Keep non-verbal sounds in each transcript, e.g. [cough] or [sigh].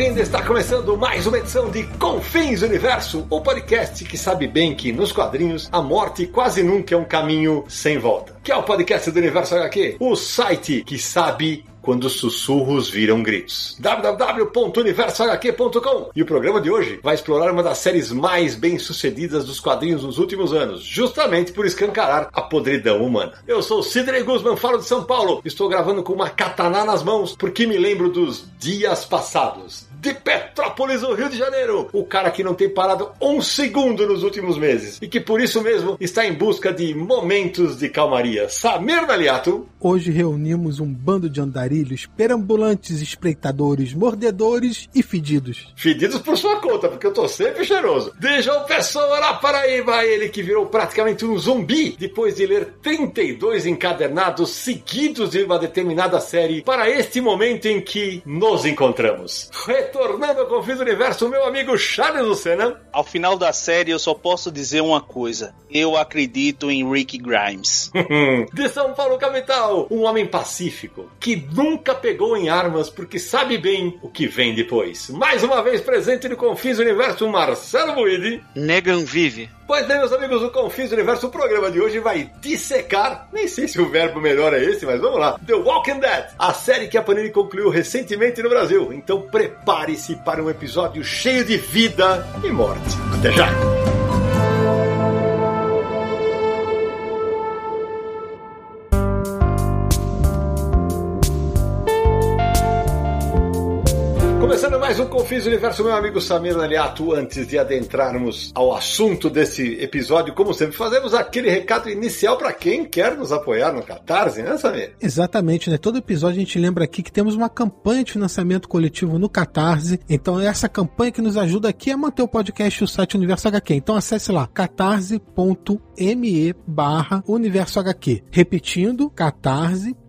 Bem-vindo! Está começando mais uma edição de Confins Universo, o podcast que sabe bem que nos quadrinhos a morte quase nunca é um caminho sem volta. Que é o podcast do Universo HQ, o site que sabe quando os sussurros viram gritos. www.universohq.com E o programa de hoje vai explorar uma das séries mais bem sucedidas dos quadrinhos nos últimos anos, justamente por escancarar a podridão humana. Eu sou Sidney Guzman, falo de São Paulo. Estou gravando com uma katana nas mãos porque me lembro dos dias passados de Petrópolis, no Rio de Janeiro. O cara que não tem parado um segundo nos últimos meses e que por isso mesmo está em busca de momentos de calmaria. Samir Naliato. Hoje reunimos um bando de andarilhos, perambulantes espreitadores, mordedores e fedidos. Fedidos por sua conta, porque eu tô sempre cheiroso. De João Pessoa na Paraíba, ele que virou praticamente um zumbi depois de ler 32 encadernados seguidos de uma determinada série para este momento em que nos encontramos retornando ao Confins do Universo, meu amigo Charles Lucena. Ao final da série, eu só posso dizer uma coisa: eu acredito em Rick Grimes. [laughs] de São Paulo, capital, um homem pacífico que nunca pegou em armas porque sabe bem o que vem depois. Mais uma vez presente no Confins do Universo, Marcelo Buidi. Negan vive. Pois bem, meus amigos do Confins Universo, o programa de hoje vai dissecar, nem sei se o verbo melhor é esse, mas vamos lá, The Walking Dead, a série que a Panini concluiu recentemente no Brasil. Então prepare-se para um episódio cheio de vida e morte. Até já! Mais um Confis Universo, meu amigo Samir Naliato. Antes de adentrarmos ao assunto desse episódio, como sempre, fazemos aquele recado inicial para quem quer nos apoiar no Catarse, né, Samir? Exatamente, né? Todo episódio a gente lembra aqui que temos uma campanha de financiamento coletivo no Catarse. Então é essa campanha que nos ajuda aqui a manter o podcast e o site Universo HQ. Então acesse lá catarse.me barra Universo HQ. Repetindo, catarse.me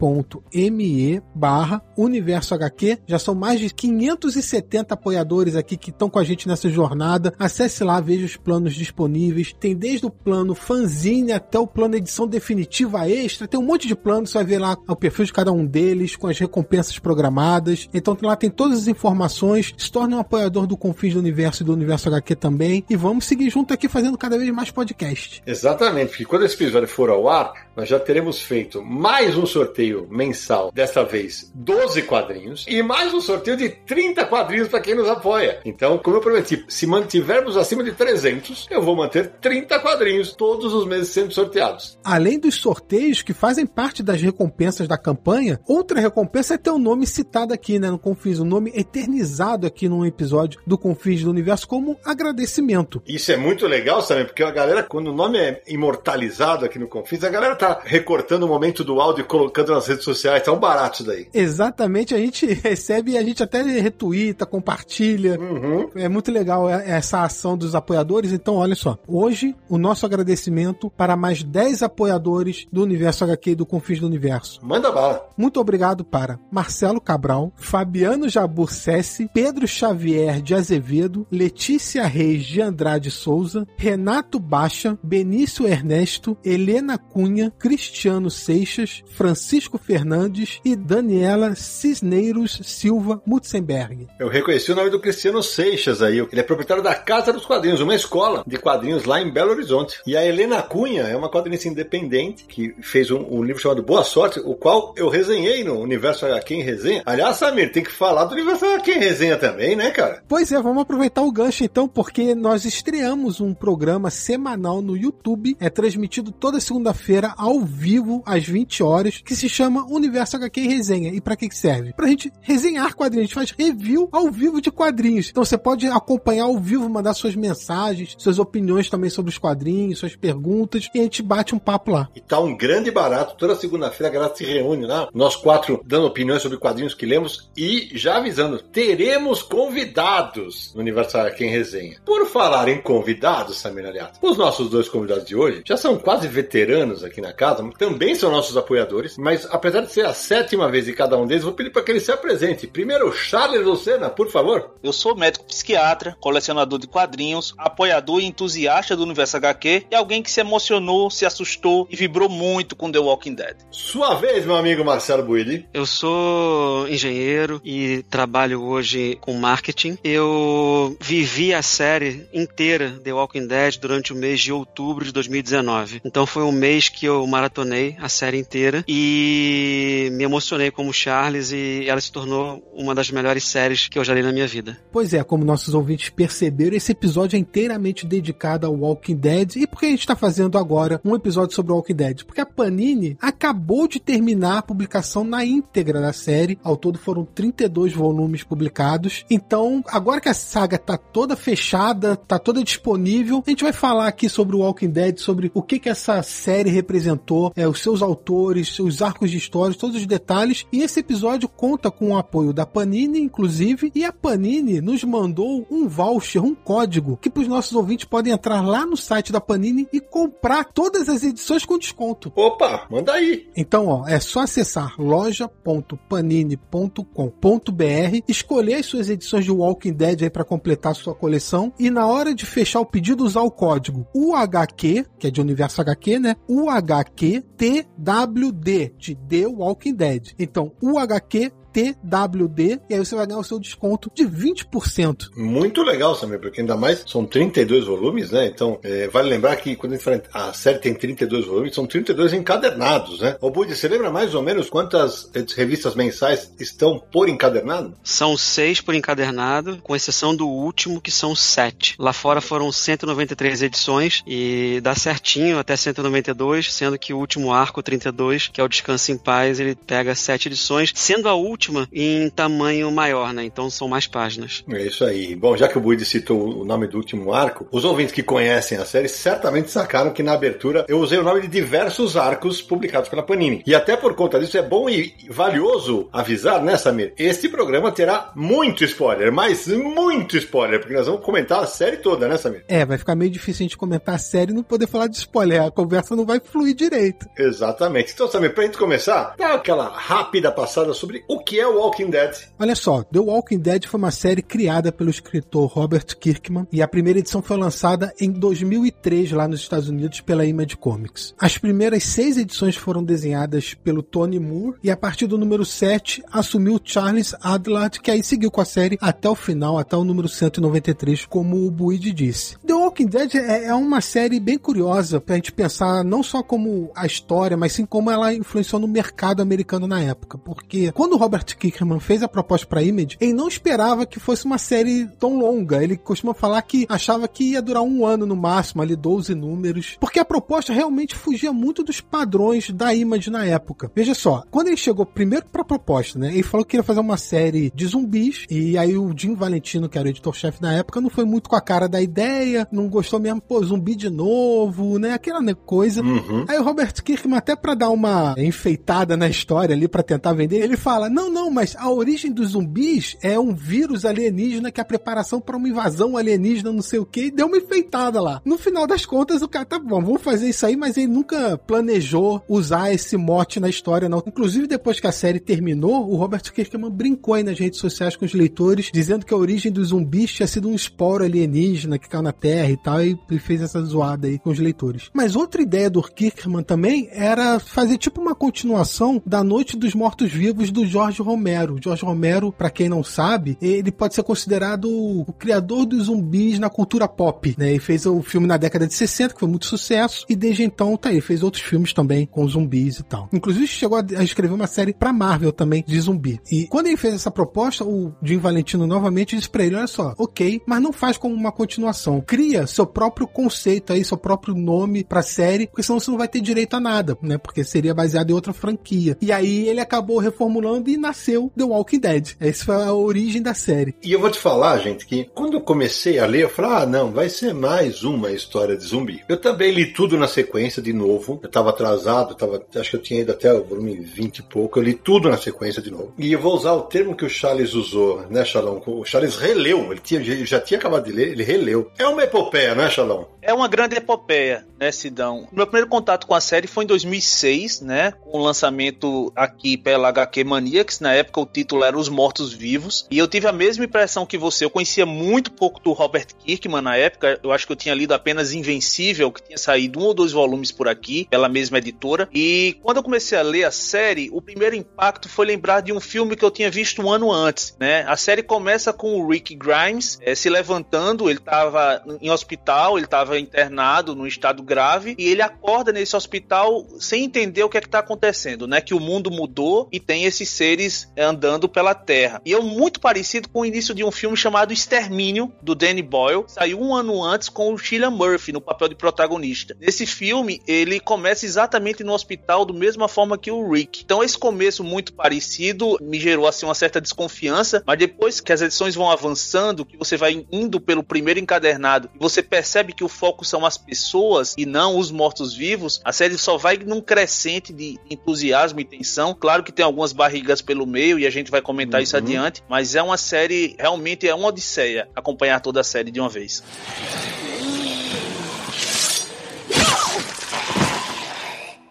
barra Universo HQ. Já são mais de 500 270 apoiadores aqui que estão com a gente nessa jornada. Acesse lá, veja os planos disponíveis. Tem desde o plano fanzine até o plano edição definitiva extra. Tem um monte de planos, você vai ver lá o perfil de cada um deles, com as recompensas programadas. Então lá tem todas as informações. Se torne um apoiador do Confins do Universo e do Universo HQ também. E vamos seguir junto aqui fazendo cada vez mais podcast. Exatamente, porque quando esse episódio for ao ar, nós já teremos feito mais um sorteio mensal, dessa vez 12 quadrinhos, e mais um sorteio de 30 quadrinhos para quem nos apoia. Então, como eu prometi, se mantivermos acima de 300, eu vou manter 30 quadrinhos todos os meses sendo sorteados. Além dos sorteios que fazem parte das recompensas da campanha, outra recompensa é ter o um nome citado aqui, né, no Confis, o um nome eternizado aqui num episódio do Confis do Universo como agradecimento. Isso é muito legal, sabe? Porque a galera, quando o nome é imortalizado aqui no Confis, a galera tá recortando o momento do áudio e colocando nas redes sociais. Tá um barato isso daí. Exatamente, a gente [laughs] recebe e a gente até retuita, compartilha. Uhum. É muito legal essa ação dos apoiadores. Então, olha só. Hoje, o nosso agradecimento para mais 10 apoiadores do Universo HQ e do Confins do Universo. Manda bala. Muito obrigado para Marcelo Cabral, Fabiano Jabur Sessi, Pedro Xavier de Azevedo, Letícia Reis de Andrade Souza, Renato Baixa, Benício Ernesto, Helena Cunha, Cristiano Seixas, Francisco Fernandes e Daniela Cisneiros Silva Mutzenberg. Eu reconheci o nome do Cristiano Seixas aí. Ele é proprietário da Casa dos Quadrinhos, uma escola de quadrinhos lá em Belo Horizonte. E a Helena Cunha é uma quadrinista independente que fez um, um livro chamado Boa Sorte, o qual eu resenhei no Universo HQ em resenha. Aliás, Samir, tem que falar do Universo HQ em resenha também, né, cara? Pois é, vamos aproveitar o gancho então, porque nós estreamos um programa semanal no YouTube YouTube, é transmitido toda segunda-feira ao vivo às 20 horas, que se chama Universo HQ Resenha. E para que que serve? Pra gente resenhar quadrinhos, a gente faz review ao vivo de quadrinhos. Então você pode acompanhar ao vivo, mandar suas mensagens, suas opiniões também sobre os quadrinhos, suas perguntas, e a gente bate um papo lá. E tá um grande barato. Toda segunda-feira a galera se reúne lá, nós quatro dando opiniões sobre quadrinhos que lemos e já avisando, teremos convidados no Universo HQ Resenha. Por falar em convidados, Samir Aliato, os nossos dois convidados de hoje já são quase veteranos aqui na casa, também são nossos apoiadores, mas apesar de ser a sétima vez de cada um deles, vou pedir para que ele se apresente. Primeiro, Charles Lucena, por favor. Eu sou médico psiquiatra, colecionador de quadrinhos, apoiador e entusiasta do universo HQ e alguém que se emocionou, se assustou e vibrou muito com The Walking Dead. Sua vez, meu amigo Marcelo Buili. Eu sou engenheiro e trabalho hoje com marketing. Eu vivi a série inteira The Walking Dead durante o mês de outubro de 2019. Então foi um mês que eu maratonei a série inteira e me emocionei como Charles e ela se tornou uma das melhores séries que eu já li na minha vida. Pois é, como nossos ouvintes perceberam, esse episódio é inteiramente dedicado ao Walking Dead. E por que a gente está fazendo agora um episódio sobre o Walking Dead? Porque a Panini acabou de terminar a publicação na íntegra da série. Ao todo foram 32 volumes publicados. Então, agora que a saga tá toda fechada, tá toda disponível, a gente vai falar aqui sobre o Walking Dead, sobre o que que essa série representou, é, os seus autores, os arcos de história, todos os detalhes. E esse episódio conta com o apoio da Panini, inclusive, e a Panini nos mandou um voucher, um código, que para os nossos ouvintes podem entrar lá no site da Panini e comprar todas as edições com desconto. Opa, manda aí. Então, ó, é só acessar loja.panini.com.br, escolher as suas edições de Walking Dead aí para completar sua coleção e na hora de fechar o pedido usar o código UHQ, que é de Universo HQ, né? UHQ TWD de The Walking Dead. Então, UHQ TWD, e aí você vai ganhar o seu desconto de 20%. Muito legal, Samir, porque ainda mais são 32 volumes, né? Então, é, vale lembrar que quando a, gente fala, a série tem 32 volumes, são 32 encadernados, né? Ô, Budi, você lembra mais ou menos quantas revistas mensais estão por encadernado? São seis por encadernado, com exceção do último, que são sete. Lá fora foram 193 edições e dá certinho até 192, sendo que o último arco, 32, que é o Descanso em Paz, ele pega sete edições, sendo a última última em tamanho maior, né? Então são mais páginas. É isso aí. Bom, já que o Buide citou o nome do último arco, os ouvintes que conhecem a série certamente sacaram que na abertura eu usei o nome de diversos arcos publicados pela Panini. E até por conta disso é bom e valioso avisar, né, Samir? Este programa terá muito spoiler, mas muito spoiler, porque nós vamos comentar a série toda, né, Samir? É, vai ficar meio difícil a gente comentar a série e não poder falar de spoiler. A conversa não vai fluir direito. Exatamente. Então, Samir, pra gente começar, dá aquela rápida passada sobre o que que é Walking Dead? Olha só, The Walking Dead foi uma série criada pelo escritor Robert Kirkman e a primeira edição foi lançada em 2003 lá nos Estados Unidos pela Image Comics. As primeiras seis edições foram desenhadas pelo Tony Moore e a partir do número 7 assumiu Charles Adlard, que aí seguiu com a série até o final, até o número 193, como o Buid disse. The Walking Dead é, é uma série bem curiosa pra gente pensar não só como a história, mas sim como ela influenciou no mercado americano na época. Porque quando Robert Robert Kirkman fez a proposta para Image, ele não esperava que fosse uma série tão longa. Ele costuma falar que achava que ia durar um ano no máximo, ali 12 números, porque a proposta realmente fugia muito dos padrões da Image na época. Veja só, quando ele chegou primeiro para a proposta, né, ele falou que ia fazer uma série de zumbis e aí o Jim Valentino, que era o editor-chefe na época, não foi muito com a cara da ideia, não gostou mesmo, pô, zumbi de novo, né, aquela coisa. Uhum. Aí o Robert Kirkman até para dar uma enfeitada na história ali para tentar vender, ele fala: "Não, não, mas a origem dos zumbis é um vírus alienígena que é a preparação para uma invasão alienígena, não sei o que, deu uma enfeitada lá. No final das contas, o cara tá bom, vamos fazer isso aí, mas ele nunca planejou usar esse mote na história, não. Inclusive, depois que a série terminou, o Robert Kirkman brincou aí nas redes sociais com os leitores, dizendo que a origem dos zumbis tinha sido um esporo alienígena que caiu na Terra e tal, e fez essa zoada aí com os leitores. Mas outra ideia do Kirkman também era fazer tipo uma continuação da Noite dos Mortos-Vivos do George George Romero. George Romero, para quem não sabe, ele pode ser considerado o criador dos zumbis na cultura pop, né? Ele fez o filme na década de 60, que foi muito sucesso, e desde então, tá aí, fez outros filmes também com zumbis e tal. Inclusive, chegou a escrever uma série pra Marvel também de zumbi. E quando ele fez essa proposta, o Jim Valentino novamente disse pra ele: olha só, ok, mas não faz como uma continuação. Cria seu próprio conceito aí, seu próprio nome pra série, porque senão você não vai ter direito a nada, né? Porque seria baseado em outra franquia. E aí ele acabou reformulando e nasceu The Walking Dead. Essa foi a origem da série. E eu vou te falar, gente, que quando eu comecei a ler, eu falei, ah, não, vai ser mais uma história de zumbi. Eu também li tudo na sequência de novo. Eu tava atrasado, tava, acho que eu tinha ido até o volume 20 e pouco. Eu li tudo na sequência de novo. E eu vou usar o termo que o Charles usou, né, Shalom? O Charles releu. Ele tinha, já tinha acabado de ler, ele releu. É uma epopeia, né, Shalom? É uma grande epopeia, né, Sidão? Meu primeiro contato com a série foi em 2006, né, com o lançamento aqui pela HQ Maniacs. Na época o título era Os Mortos Vivos. E eu tive a mesma impressão que você. Eu conhecia muito pouco do Robert Kirkman na época. Eu acho que eu tinha lido apenas Invencível, que tinha saído um ou dois volumes por aqui, pela mesma editora. E quando eu comecei a ler a série, o primeiro impacto foi lembrar de um filme que eu tinha visto um ano antes, né? A série começa com o Rick Grimes é, se levantando, ele estava em hospital, ele estava internado num estado grave, e ele acorda nesse hospital sem entender o que é que tá acontecendo, né? Que o mundo mudou e tem esses seres andando pela Terra. E é muito parecido com o início de um filme chamado Extermínio, do Danny Boyle, saiu um ano antes com o Cillian Murphy no papel de protagonista. Nesse filme, ele começa exatamente no hospital, da mesma forma que o Rick. Então, esse começo muito parecido me gerou assim uma certa desconfiança, mas depois que as edições vão avançando, que você vai indo pelo primeiro encadernado e você percebe que o foco são as pessoas e não os mortos-vivos, a série só vai num crescente de entusiasmo e tensão. Claro que tem algumas barrigas pelo meio e a gente vai comentar uhum. isso adiante, mas é uma série realmente é uma odisseia acompanhar toda a série de uma vez.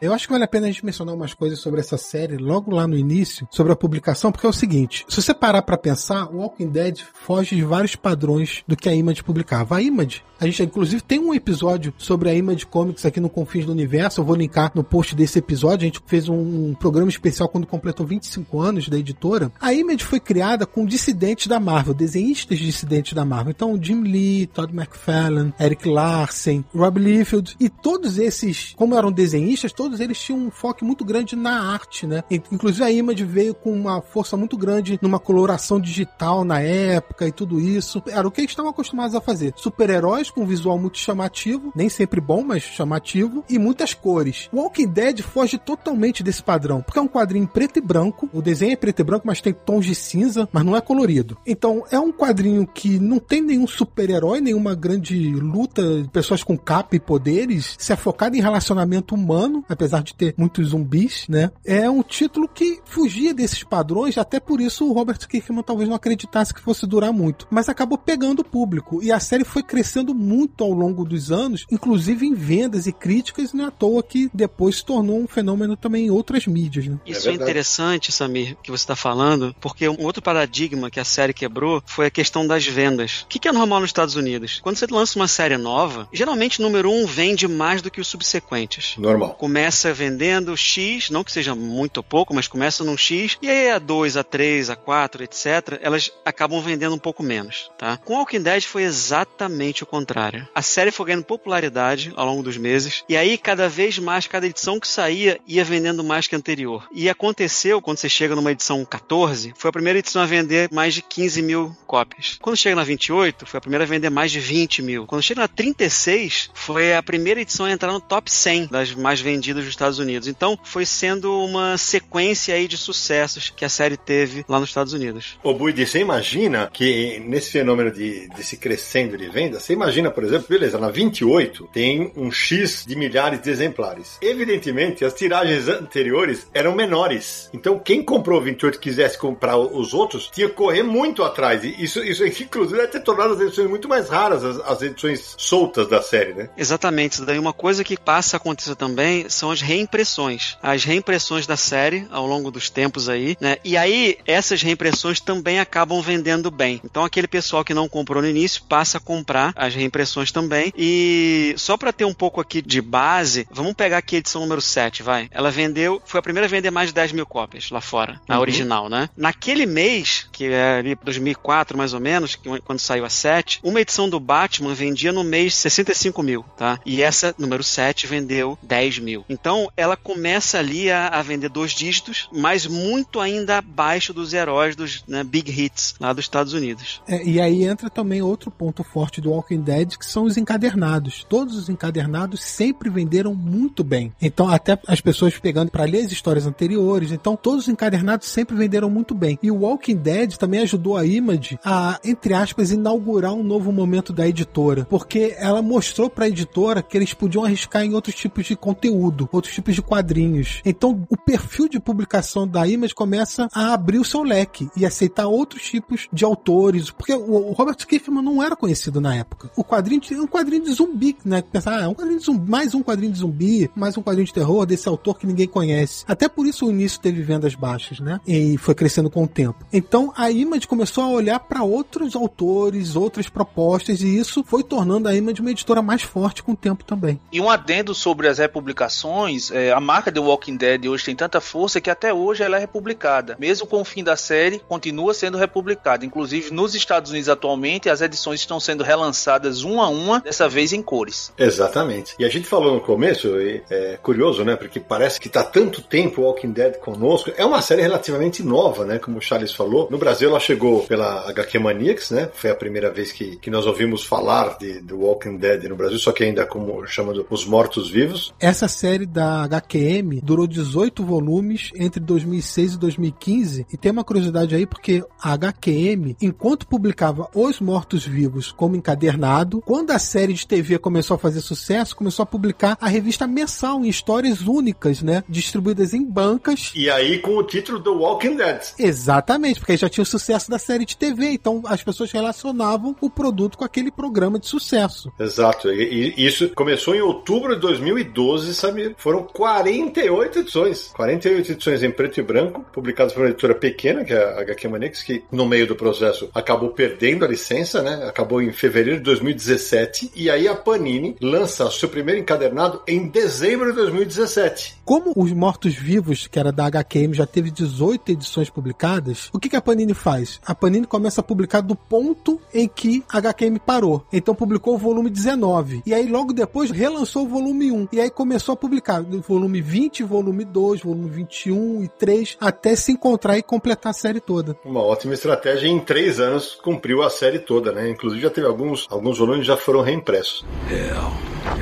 Eu acho que vale a pena a gente mencionar umas coisas sobre essa série logo lá no início, sobre a publicação, porque é o seguinte: se você parar para pensar, o Walking Dead foge de vários padrões do que a Image publicava. A Image, a gente inclusive tem um episódio sobre a Image Comics aqui no Confins do Universo, eu vou linkar no post desse episódio. A gente fez um programa especial quando completou 25 anos da editora. A Image foi criada com dissidentes da Marvel, desenhistas dissidentes da Marvel. Então, Jim Lee, Todd McFarlane, Eric Larsen, Rob Liefeld e todos esses, como eram desenhistas, todos todos eles tinham um foco muito grande na arte, né? Inclusive a Image veio com uma força muito grande numa coloração digital na época e tudo isso. Era o que eles estavam acostumados a fazer. Super-heróis com um visual muito chamativo, nem sempre bom, mas chamativo, e muitas cores. Walking Dead foge totalmente desse padrão, porque é um quadrinho preto e branco. O desenho é preto e branco, mas tem tons de cinza, mas não é colorido. Então é um quadrinho que não tem nenhum super-herói, nenhuma grande luta de pessoas com capa e poderes. Se é focado em relacionamento humano, apesar de ter muitos zumbis, né? É um título que fugia desses padrões, até por isso o Robert Kirkman talvez não acreditasse que fosse durar muito. Mas acabou pegando o público. E a série foi crescendo muito ao longo dos anos, inclusive em vendas e críticas, não é à toa que depois se tornou um fenômeno também em outras mídias, né? Isso é, é interessante, Samir, que você está falando, porque um outro paradigma que a série quebrou foi a questão das vendas. O que é normal nos Estados Unidos? Quando você lança uma série nova, geralmente o número um vende mais do que os subsequentes. Normal. Começa começa vendendo X, não que seja muito ou pouco, mas começa num X, e aí a 2, a 3, a 4, etc., elas acabam vendendo um pouco menos, tá? Com Walking Dead foi exatamente o contrário. A série foi ganhando popularidade ao longo dos meses, e aí cada vez mais, cada edição que saía ia vendendo mais que a anterior. E aconteceu, quando você chega numa edição 14, foi a primeira edição a vender mais de 15 mil cópias. Quando chega na 28, foi a primeira a vender mais de 20 mil. Quando chega na 36, foi a primeira edição a entrar no top 100 das mais vendidas dos Estados Unidos. Então foi sendo uma sequência aí de sucessos que a série teve lá nos Estados Unidos. Ô Buidi, você imagina que nesse fenômeno de, de se crescendo de venda, você imagina, por exemplo, beleza, na 28 tem um X de milhares de exemplares. Evidentemente, as tiragens anteriores eram menores. Então quem comprou 28 e quisesse comprar os outros, tinha que correr muito atrás. E isso, isso inclusive, deve ter tornado as edições muito mais raras, as, as edições soltas da série, né? Exatamente. Daí uma coisa que passa a acontecer também são são as reimpressões. As reimpressões da série ao longo dos tempos aí, né? E aí essas reimpressões também acabam vendendo bem. Então aquele pessoal que não comprou no início passa a comprar as reimpressões também. E só para ter um pouco aqui de base, vamos pegar aqui a edição número 7, vai. Ela vendeu, foi a primeira a vender mais de 10 mil cópias lá fora, a uhum. original, né? Naquele mês, que é ali 2004 mais ou menos, quando saiu a 7, uma edição do Batman vendia no mês 65 mil, tá? E essa, número 7, vendeu 10 mil. Então ela começa ali a, a vender dois dígitos, mas muito ainda abaixo dos heróis dos né, big hits lá dos Estados Unidos. É, e aí entra também outro ponto forte do Walking Dead, que são os encadernados. Todos os encadernados sempre venderam muito bem. Então, até as pessoas pegando para ler as histórias anteriores, então todos os encadernados sempre venderam muito bem. E o Walking Dead também ajudou a Image a, entre aspas, inaugurar um novo momento da editora, porque ela mostrou para a editora que eles podiam arriscar em outros tipos de conteúdo, outros tipos de quadrinhos. Então, o perfil de publicação da Image começa a abrir o seu leque e aceitar outros tipos de autores, porque o Robert Kirkman não era conhecido na época. O quadrinho é um quadrinho de zumbi, né? Pensar, ah, é um quadrinho de zumbi, mais um quadrinho de zumbi, mais um quadrinho de terror desse autor que ninguém conhece. Até por isso o início teve vendas baixas, né? E foi crescendo com o tempo. Então a Image começou a olhar para outros autores, outras propostas, e isso foi tornando a Image uma editora mais forte com o tempo também. E um adendo sobre as republicações, é, a marca The Walking Dead hoje tem tanta força que até hoje ela é republicada. Mesmo com o fim da série, continua sendo republicada. Inclusive nos Estados Unidos atualmente, as edições estão sendo relançadas uma a uma, dessa vez em cores. Exatamente. E a gente falou no começo, é curioso, né? Porque parece que tá tanto tempo Walking Dead conosco. É uma série relativamente nova, né? Como o Charles falou. No Brasil ela chegou pela HQ Maniacs, né? Foi a primeira vez que, que nós ouvimos falar de, do Walking Dead no Brasil, só que ainda como chamando Os Mortos-Vivos. Essa série da HQM durou 18 volumes entre 2006 e 2015 e tem uma curiosidade aí porque a HQM, enquanto publicava Os Mortos-Vivos como encadernado, quando a série de TV começou a fazer sucesso, começou a publicar a revista mensal em histórias únicas, né? Distribuídas em bancas. E aí com o título do Walking Dead. Exatamente, porque aí já tinha o sucesso da série de TV, então as pessoas relacionavam o produto com aquele programa de sucesso. Exato, e, e isso começou em outubro de 2012, sabe? Foram 48 edições. 48 edições em preto e branco, publicadas por uma editora pequena, que é a HQ Manix, que no meio do processo acabou perdendo a licença, né? Acabou em fevereiro de 2017. E aí a Panini lança seu primeiro encadernado em dezembro de 2017. Como os Mortos-Vivos, que era da HQM, já teve 18 edições publicadas, o que, que a Panini faz? A Panini começa a publicar do ponto em que a HQM parou. Então publicou o volume 19. E aí logo depois relançou o volume 1. E aí começou a publicar o volume 20, volume 2, volume 21 e 3, até se encontrar e completar a série toda. Uma ótima estratégia. Em três anos cumpriu a série toda, né? Inclusive já teve alguns, alguns volumes já foram reimpressos. Hell,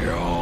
you're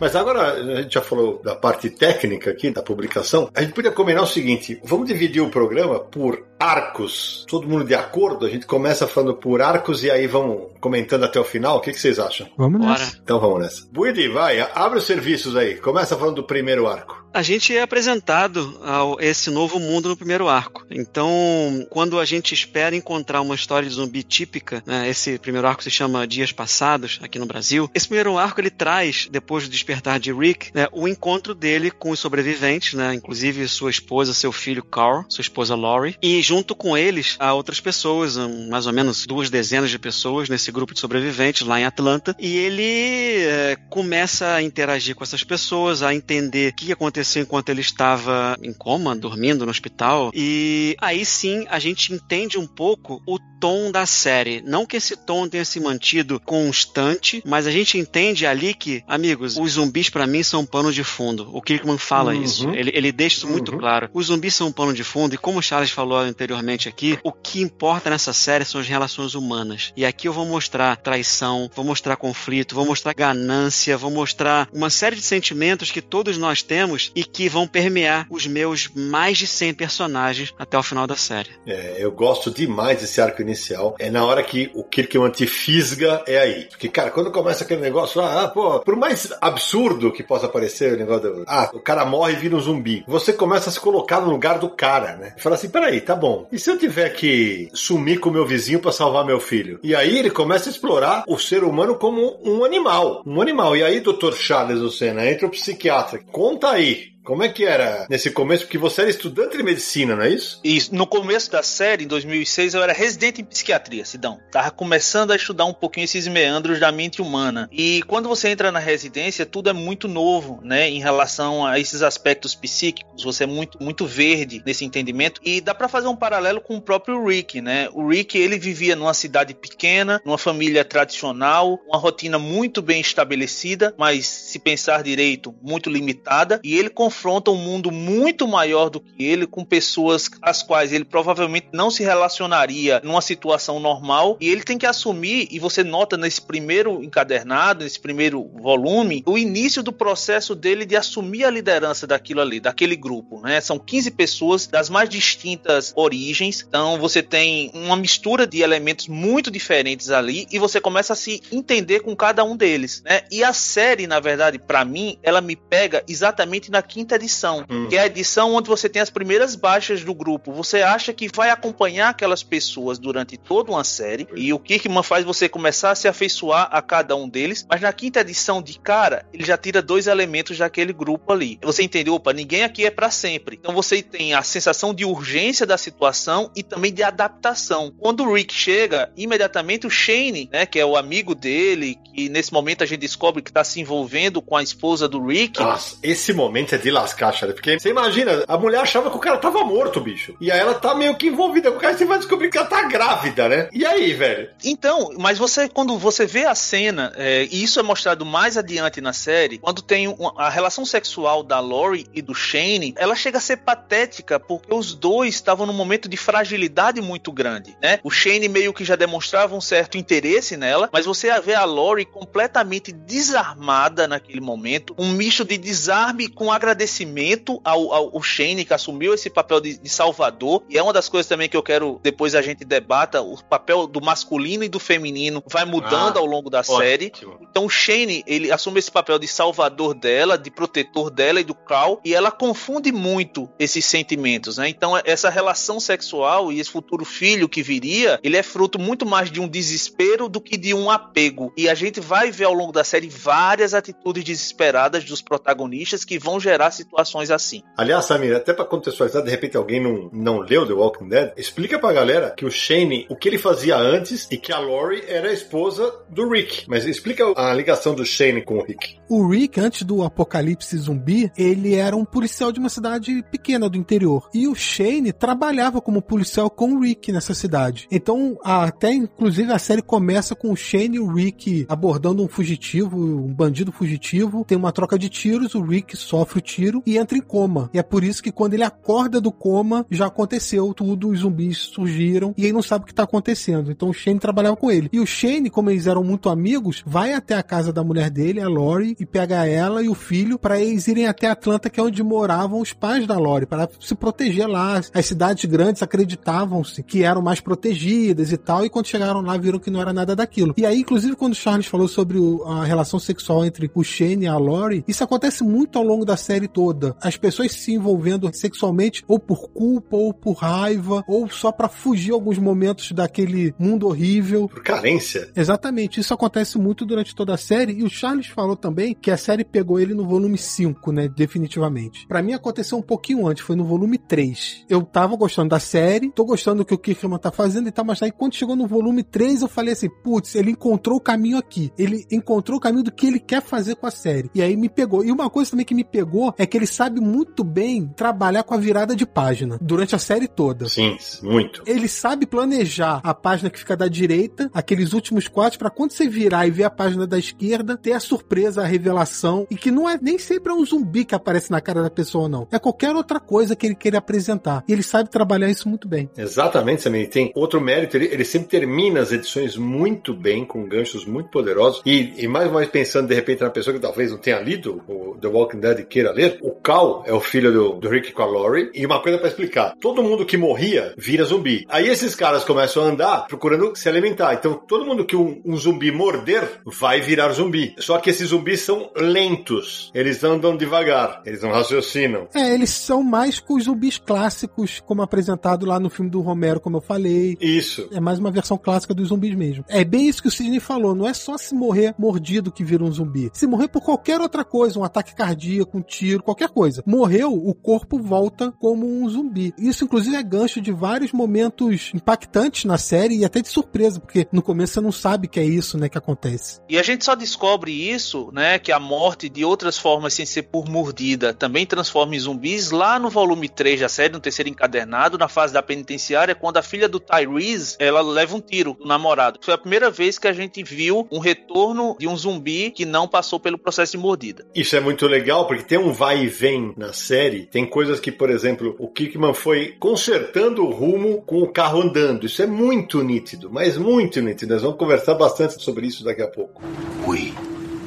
Mas agora a gente já falou da parte técnica aqui da publicação. A gente podia combinar o seguinte: vamos dividir o programa por arcos. Todo mundo de acordo? A gente começa falando por arcos e aí vamos comentando até o final. O que, que vocês acham? Vamos nessa. Então vamos nessa. Buidi, vai, abre os serviços aí. Começa falando do primeiro arco a gente é apresentado a esse novo mundo no primeiro arco. Então, quando a gente espera encontrar uma história de zumbi típica, né, esse primeiro arco se chama Dias Passados, aqui no Brasil. Esse primeiro arco ele traz, depois do despertar de Rick, né, o encontro dele com os sobreviventes, né, inclusive sua esposa, seu filho Carl, sua esposa Laurie, e junto com eles há outras pessoas, mais ou menos duas dezenas de pessoas nesse grupo de sobreviventes lá em Atlanta, e ele é, começa a interagir com essas pessoas, a entender o que aconteceu aconteceu enquanto ele estava em coma, dormindo no hospital. E aí sim a gente entende um pouco o tom da série. Não que esse tom tenha se mantido constante, mas a gente entende ali que, amigos, os zumbis para mim são um pano de fundo. O Kirkman fala uhum. isso. Ele, ele deixa isso muito uhum. claro. Os zumbis são um pano de fundo e como o Charles falou anteriormente aqui, o que importa nessa série são as relações humanas. E aqui eu vou mostrar traição, vou mostrar conflito, vou mostrar ganância, vou mostrar uma série de sentimentos que todos nós temos e que vão permear os meus mais de 100 personagens até o final da série. É, eu gosto demais desse arco inicial. É na hora que o Kirkman te fisga, é aí. Porque, cara, quando começa aquele negócio, ah, pô, por mais absurdo que possa parecer o negócio do, ah, o cara morre e vira um zumbi, você começa a se colocar no lugar do cara, né? Fala assim, peraí, tá bom. E se eu tiver que sumir com o meu vizinho para salvar meu filho? E aí ele começa a explorar o ser humano como um animal. Um animal. E aí, Dr. Charles Lucena, entra o psiquiatra. Conta aí como é que era nesse começo? Porque você era estudante de medicina, não é isso? Isso. No começo da série, em 2006, eu era residente em psiquiatria, Sidão. Tava começando a estudar um pouquinho esses meandros da mente humana. E quando você entra na residência, tudo é muito novo, né? Em relação a esses aspectos psíquicos. Você é muito, muito verde nesse entendimento. E dá para fazer um paralelo com o próprio Rick, né? O Rick, ele vivia numa cidade pequena, numa família tradicional, uma rotina muito bem estabelecida, mas se pensar direito, muito limitada. E ele confronta um mundo muito maior do que ele, com pessoas às quais ele provavelmente não se relacionaria numa situação normal, e ele tem que assumir, e você nota nesse primeiro encadernado, nesse primeiro volume, o início do processo dele de assumir a liderança daquilo ali, daquele grupo, né? São 15 pessoas das mais distintas origens, então você tem uma mistura de elementos muito diferentes ali, e você começa a se entender com cada um deles, né? E a série, na verdade, para mim, ela me pega exatamente na quinta quinta edição, hum. que é a edição onde você tem as primeiras baixas do grupo. Você acha que vai acompanhar aquelas pessoas durante toda uma série e o Kirkman faz você começar a se afeiçoar a cada um deles, mas na quinta edição de cara, ele já tira dois elementos daquele grupo ali. Você entendeu? Opa, ninguém aqui é para sempre. Então você tem a sensação de urgência da situação e também de adaptação. Quando o Rick chega, imediatamente o Shane, né, que é o amigo dele, que nesse momento a gente descobre que tá se envolvendo com a esposa do Rick. Nossa, esse momento é de lascar, cara. Porque você imagina, a mulher achava que o cara tava morto, bicho. E aí ela tá meio que envolvida com o cara e você vai descobrir que ela tá grávida, né? E aí, velho? Então, mas você, quando você vê a cena, é, e isso é mostrado mais adiante na série, quando tem uma, a relação sexual da Lori e do Shane, ela chega a ser patética porque os dois estavam num momento de fragilidade muito grande, né? O Shane meio que já demonstrava um certo interesse nela, mas você vê a Lori completamente desarmada naquele momento, um misto de desarme com agradecimento agradecimento ao, ao, ao Shane, que assumiu esse papel de, de, salvador. E é uma das coisas também que eu quero depois a gente debata: o papel do masculino e do feminino vai mudando ah, ao longo da ótimo. série. Então o Shane, ele assume esse papel de salvador dela, de protetor dela e do Carl, e ela confunde muito esses sentimentos, né? Então essa relação sexual e esse futuro filho que viria, ele é fruto muito mais de um desespero do que de um apego. E a gente vai ver ao longo da série várias atitudes desesperadas dos protagonistas que vão gerar situações assim. Aliás, Samir, até para contextualizar, de repente alguém não, não leu The Walking Dead, explica pra galera que o Shane, o que ele fazia antes e que a Lori era a esposa do Rick. Mas explica a ligação do Shane com o Rick. O Rick, antes do apocalipse zumbi, ele era um policial de uma cidade pequena do interior. E o Shane trabalhava como policial com o Rick nessa cidade. Então, até inclusive a série começa com o Shane e o Rick abordando um fugitivo, um bandido fugitivo. Tem uma troca de tiros, o Rick sofre o tiro tiro e entra em coma. E é por isso que quando ele acorda do coma, já aconteceu tudo, os zumbis surgiram e ele não sabe o que tá acontecendo. Então o Shane trabalhava com ele. E o Shane, como eles eram muito amigos, vai até a casa da mulher dele, a Lori, e pega ela e o filho para eles irem até Atlanta, que é onde moravam os pais da Lori, para se proteger lá. As cidades grandes acreditavam-se que eram mais protegidas e tal, e quando chegaram lá viram que não era nada daquilo. E aí, inclusive, quando o Charles falou sobre a relação sexual entre o Shane e a Lori, isso acontece muito ao longo da série série toda. As pessoas se envolvendo sexualmente ou por culpa, ou por raiva, ou só para fugir alguns momentos daquele mundo horrível. Por carência. Exatamente. Isso acontece muito durante toda a série. E o Charles falou também que a série pegou ele no volume 5, né? Definitivamente. Para mim aconteceu um pouquinho antes, foi no volume 3. Eu tava gostando da série, tô gostando do que o Kirkman tá fazendo e tal, mas aí quando chegou no volume 3 eu falei assim, putz, ele encontrou o caminho aqui. Ele encontrou o caminho do que ele quer fazer com a série. E aí me pegou. E uma coisa também que me pegou é que ele sabe muito bem trabalhar com a virada de página durante a série toda. Sim, muito. Ele sabe planejar a página que fica da direita, aqueles últimos quatro, para quando você virar e ver a página da esquerda, ter a surpresa, a revelação, e que não é nem sempre é um zumbi que aparece na cara da pessoa, não. É qualquer outra coisa que ele queira apresentar. E ele sabe trabalhar isso muito bem. Exatamente, Samir. Tem outro mérito, ele, ele sempre termina as edições muito bem, com ganchos muito poderosos. E, e mais ou mais pensando, de repente, na pessoa que talvez não tenha lido o The Walking Dead e queira ler, o Cal é o filho do, do Rick com a Lori. E uma coisa para explicar: todo mundo que morria vira zumbi. Aí esses caras começam a andar procurando se alimentar. Então todo mundo que um, um zumbi morder vai virar zumbi. Só que esses zumbis são lentos. Eles andam devagar. Eles não raciocinam. É, eles são mais com os zumbis clássicos, como apresentado lá no filme do Romero, como eu falei. Isso. É mais uma versão clássica dos zumbis mesmo. É bem isso que o Sidney falou. Não é só se morrer mordido que vira um zumbi. Se morrer por qualquer outra coisa, um ataque cardíaco, um tiro, qualquer coisa. Morreu, o corpo volta como um zumbi. Isso, inclusive, é gancho de vários momentos impactantes na série e até de surpresa, porque no começo você não sabe que é isso, né, que acontece. E a gente só descobre isso, né, que a morte de outras formas sem ser por mordida também transforma em zumbis lá no volume 3 da série, no terceiro encadernado, na fase da penitenciária, quando a filha do Tyrese, ela leva um tiro do namorado. Foi a primeira vez que a gente viu um retorno de um zumbi que não passou pelo processo de mordida. Isso é muito legal, porque tem um vai e vem na série. Tem coisas que, por exemplo, o Kickman foi consertando o rumo com o carro andando. Isso é muito nítido, mas muito nítido. Nós vamos conversar bastante sobre isso daqui a pouco. We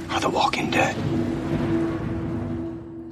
are the walking dead.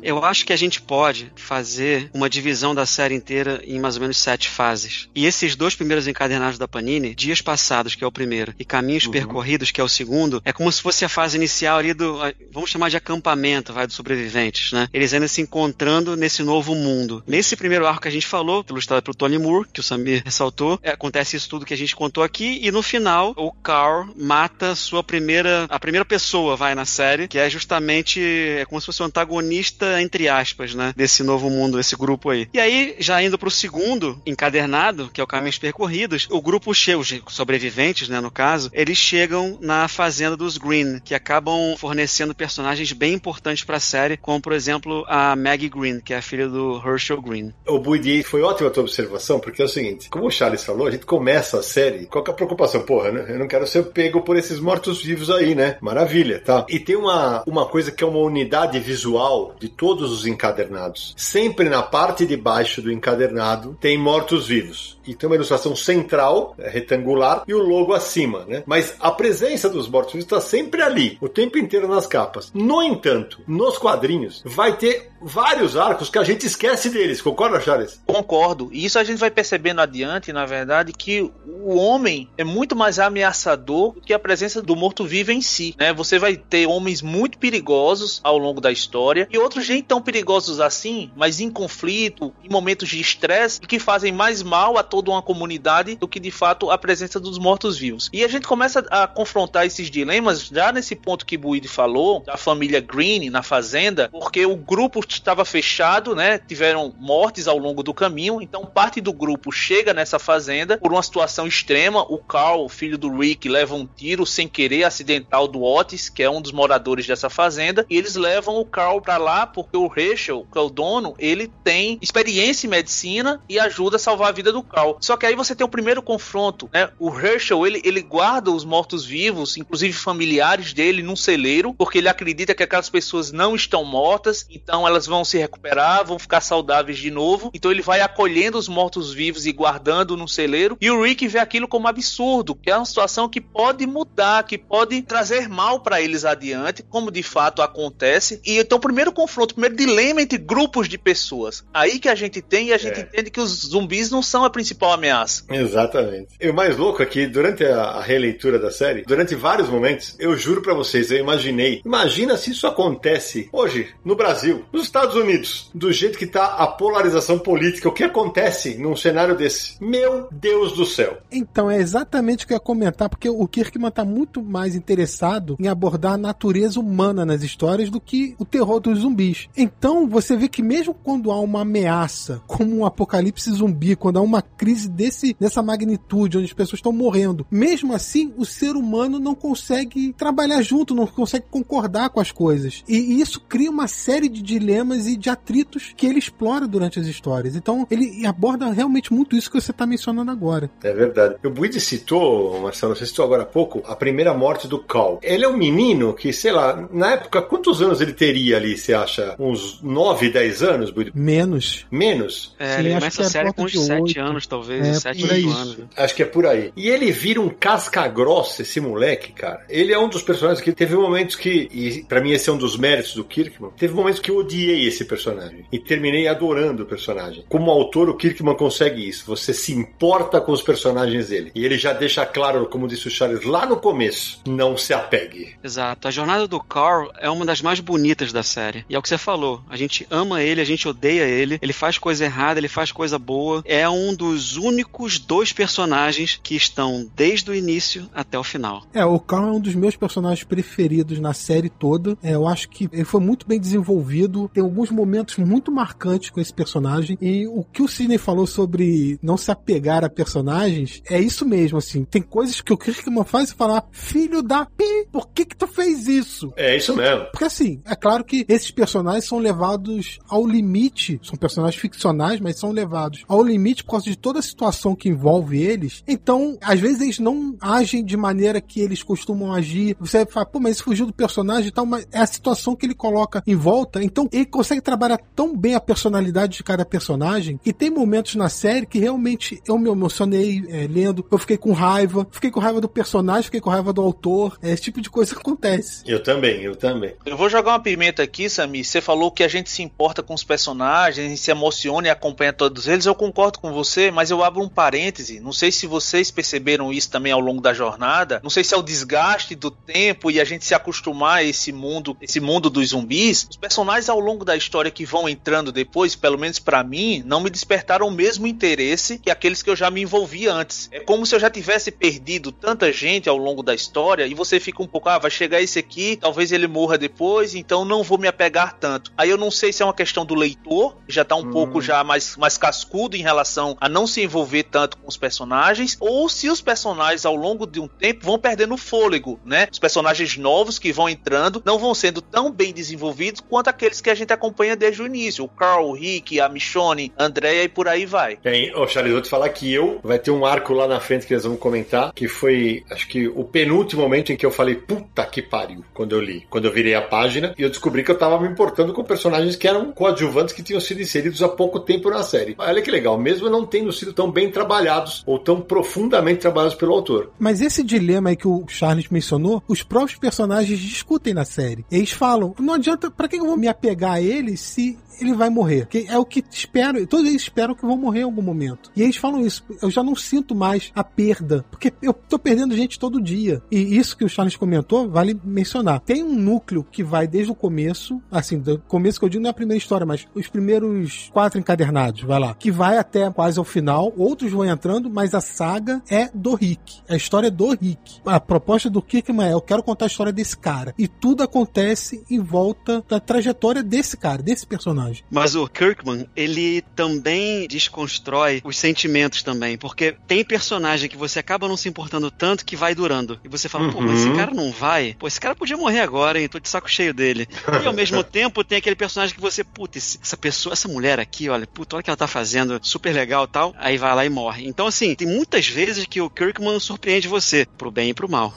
Eu acho que a gente pode fazer uma divisão da série inteira em mais ou menos sete fases. E esses dois primeiros encadernados da Panini, Dias Passados, que é o primeiro, e Caminhos uhum. Percorridos, que é o segundo, é como se fosse a fase inicial ali do. Vamos chamar de acampamento, vai, dos sobreviventes, né? Eles ainda se encontrando nesse novo mundo. Nesse primeiro arco que a gente falou, ilustrado pelo Tony Moore, que o Samir ressaltou, é, acontece isso tudo que a gente contou aqui, e no final, o Carl mata sua primeira. a primeira pessoa, vai, na série, que é justamente. é como se fosse o antagonista entre aspas, né? Desse novo mundo, desse grupo aí. E aí, já indo pro segundo encadernado, que é o Caminhos Percorridos, o grupo cheio, os sobreviventes, né, no caso, eles chegam na fazenda dos Green, que acabam fornecendo personagens bem importantes pra série, como, por exemplo, a Maggie Green, que é a filha do Herschel Green. O Budi, foi ótima a tua observação, porque é o seguinte, como o Charles falou, a gente começa a série, qual que é a preocupação? Porra, né? Eu não quero ser pego por esses mortos-vivos aí, né? Maravilha, tá? E tem uma, uma coisa que é uma unidade visual de todos os encadernados. Sempre na parte de baixo do encadernado tem mortos-vivos. E tem uma ilustração central, é, retangular, e o logo acima, né? Mas a presença dos mortos-vivos está sempre ali, o tempo inteiro nas capas. No entanto, nos quadrinhos, vai ter vários arcos que a gente esquece deles, concorda, Charles? Concordo. E isso a gente vai percebendo adiante, na verdade, que o homem é muito mais ameaçador do que a presença do morto-vivo em si, né? Você vai ter homens muito perigosos ao longo da história e outros nem tão perigosos assim, mas em conflito, em momentos de estresse que fazem mais mal a toda uma comunidade do que de fato a presença dos mortos-vivos. E a gente começa a confrontar esses dilemas já nesse ponto que Buide falou, da família Green na fazenda, porque o grupo estava fechado, né? Tiveram mortes ao longo do caminho, então parte do grupo chega nessa fazenda por uma situação extrema. O Carl, filho do Rick, leva um tiro sem querer acidental do Otis, que é um dos moradores dessa fazenda, e eles levam o Carl para lá porque o Herschel, que é o dono, ele tem experiência em medicina e ajuda a salvar a vida do Carl. Só que aí você tem o primeiro confronto, né? O Herschel, ele, ele guarda os mortos-vivos, inclusive familiares dele, num celeiro, porque ele acredita que aquelas pessoas não estão mortas, então elas vão se recuperar, vão ficar saudáveis de novo. Então ele vai acolhendo os mortos-vivos e guardando num celeiro. E o Rick vê aquilo como absurdo, que é uma situação que pode mudar, que pode trazer mal para eles adiante, como de fato acontece. E então o primeiro confronto, o primeiro dilema entre grupos de pessoas. Aí que a gente tem e a gente é. entende que os zumbis não são a principal ameaça. Exatamente. E o mais louco é que durante a releitura da série, durante vários momentos, eu juro para vocês, eu imaginei, imagina se isso acontece hoje no Brasil, nos Estados Unidos, do jeito que tá a polarização política, o que acontece num cenário desse? Meu Deus do céu. Então, é exatamente o que eu ia comentar, porque o Kirkman tá muito mais interessado em abordar a natureza humana nas histórias do que o terror dos zumbis. Então, você vê que mesmo quando há uma ameaça, como um apocalipse zumbi, quando há uma crise desse, dessa magnitude, onde as pessoas estão morrendo, mesmo assim, o ser humano não consegue trabalhar junto, não consegue concordar com as coisas. E isso cria uma série de dilemas e de atritos que ele explora durante as histórias. Então, ele aborda realmente muito isso que você está mencionando agora. É verdade. O Buide citou, Marcelo, você citou agora há pouco, a primeira morte do Cal. Ele é um menino que, sei lá, na época, quantos anos ele teria ali, você acha, uns 9, 10 anos, Buiu? Menos. Menos? É, Sim, ele começa que a é série com uns volta de 7 oito. anos, talvez, É, 7, por aí. 8 anos. Acho que é por aí. E ele vira um casca grossa, esse moleque, cara. Ele é um dos personagens que teve momentos que, e pra mim esse é um dos méritos do Kirkman, teve momentos que eu odiei esse personagem. E terminei adorando o personagem. Como autor, o Kirkman consegue isso. Você se importa com os personagens dele. E ele já deixa claro, como disse o Charles lá no começo, não se apegue. Exato. A jornada do Carl é uma das mais bonitas da série. E é o que você falou. A gente ama ele, a gente odeia ele. Ele faz coisa errada, ele faz coisa boa. É um dos únicos dois personagens que estão desde o início até o final. É, o Carl é um dos meus personagens preferidos na série toda. É, eu acho que ele foi muito bem desenvolvido. Tem alguns momentos muito marcantes com esse personagem. E o que o Sidney falou sobre não se apegar a personagens é isso mesmo, assim. Tem coisas que o Kirkman faz e falar: Filho da pi, por que que tu fez isso? É isso mesmo. Porque assim, é claro que esses personagens são levados ao limite, são personagens ficcionais, mas são levados ao limite por causa de toda a situação que envolve eles. Então, às vezes eles não agem de maneira que eles costumam agir. Você fala, pô, mas isso fugiu do personagem e tal, mas é a situação que ele coloca em volta. Então, ele consegue trabalhar tão bem a personalidade de cada personagem que tem momentos na série que realmente eu me emocionei é, lendo, eu fiquei com raiva, fiquei com raiva do personagem, fiquei com raiva do autor. É, esse tipo de coisa [laughs] acontece. Eu também, eu também. Eu vou jogar uma pimenta aqui, Sami. Você falou que a gente se importa com os personagens, se emociona e acompanha todos eles. Eu concordo com você, mas eu abro um parêntese. Não sei se vocês perceberam isso também ao longo da jornada. Não sei se é o desgaste do tempo e a gente se acostumar a esse mundo, esse mundo dos zumbis. Os personagens ao longo da história que vão entrando depois, pelo menos para mim, não me despertaram o mesmo interesse que aqueles que eu já me envolvi antes. É como se eu já tivesse perdido tanta gente ao longo da história e você fica um pouco, ah, vai chegar esse aqui, talvez ele morra depois, então não vou me apegar tanto. Aí eu não sei se é uma questão do leitor, que já tá um pouco já mais, mais cascudo em relação a não se envolver tanto com os personagens, ou se os personagens ao longo de um tempo vão perdendo o fôlego, né? Os personagens novos que vão entrando não vão sendo tão bem desenvolvidos quanto aqueles que a gente acompanha desde o início. O Carl, o Rick, a Michonne, a Andrea e por aí vai. Tem, ô Charles, vou te falar que eu vai ter um arco lá na frente que eles vão comentar, que foi, acho que o penúltimo momento em que eu falei, puta que pariu, quando eu li, quando eu virei a página, e eu descobri que eu tava me importando com personagens que eram coadjuvantes que tinham sido inseridos há pouco tempo na série. Olha que legal, mesmo não tendo sido tão bem trabalhados ou tão profundamente trabalhados pelo autor. Mas esse dilema aí que o Charles mencionou, os próprios personagens discutem na série. Eles falam: não adianta, pra que eu vou me apegar a ele se ele vai morrer? Que é o que espero, todos eles esperam que vão morrer em algum momento. E eles falam isso: eu já não sinto mais a perda, porque eu tô perdendo gente todo dia. E isso que o Charles comentou, vale mencionar. Tem um núcleo que vai desde o começo, assim, do começo que eu digo não é a primeira história, mas os primeiros quatro encadernados, vai lá, que vai até quase ao final, outros vão entrando, mas a saga é do Rick. A história é do Rick. A proposta do Kirkman é: eu quero contar a história desse cara. E tudo acontece em volta da trajetória desse cara, desse personagem. Mas o Kirkman, ele também desconstrói os sentimentos também, porque tem personagem que você acaba não se importando tanto que vai durando. E você fala, pô, mas esse cara não vai? Pô, esse cara podia morrer agora, hein? Tô de saco cheio dele. E ao mesmo [laughs] tempo tem aquele personagem que você, puta, essa pessoa, essa mulher aqui, olha, puta, olha o que ela tá fazendo, super legal e tal. Aí vai lá e morre. Então, assim, tem muitas vezes que o Kirkman surpreende você, pro bem e pro mal.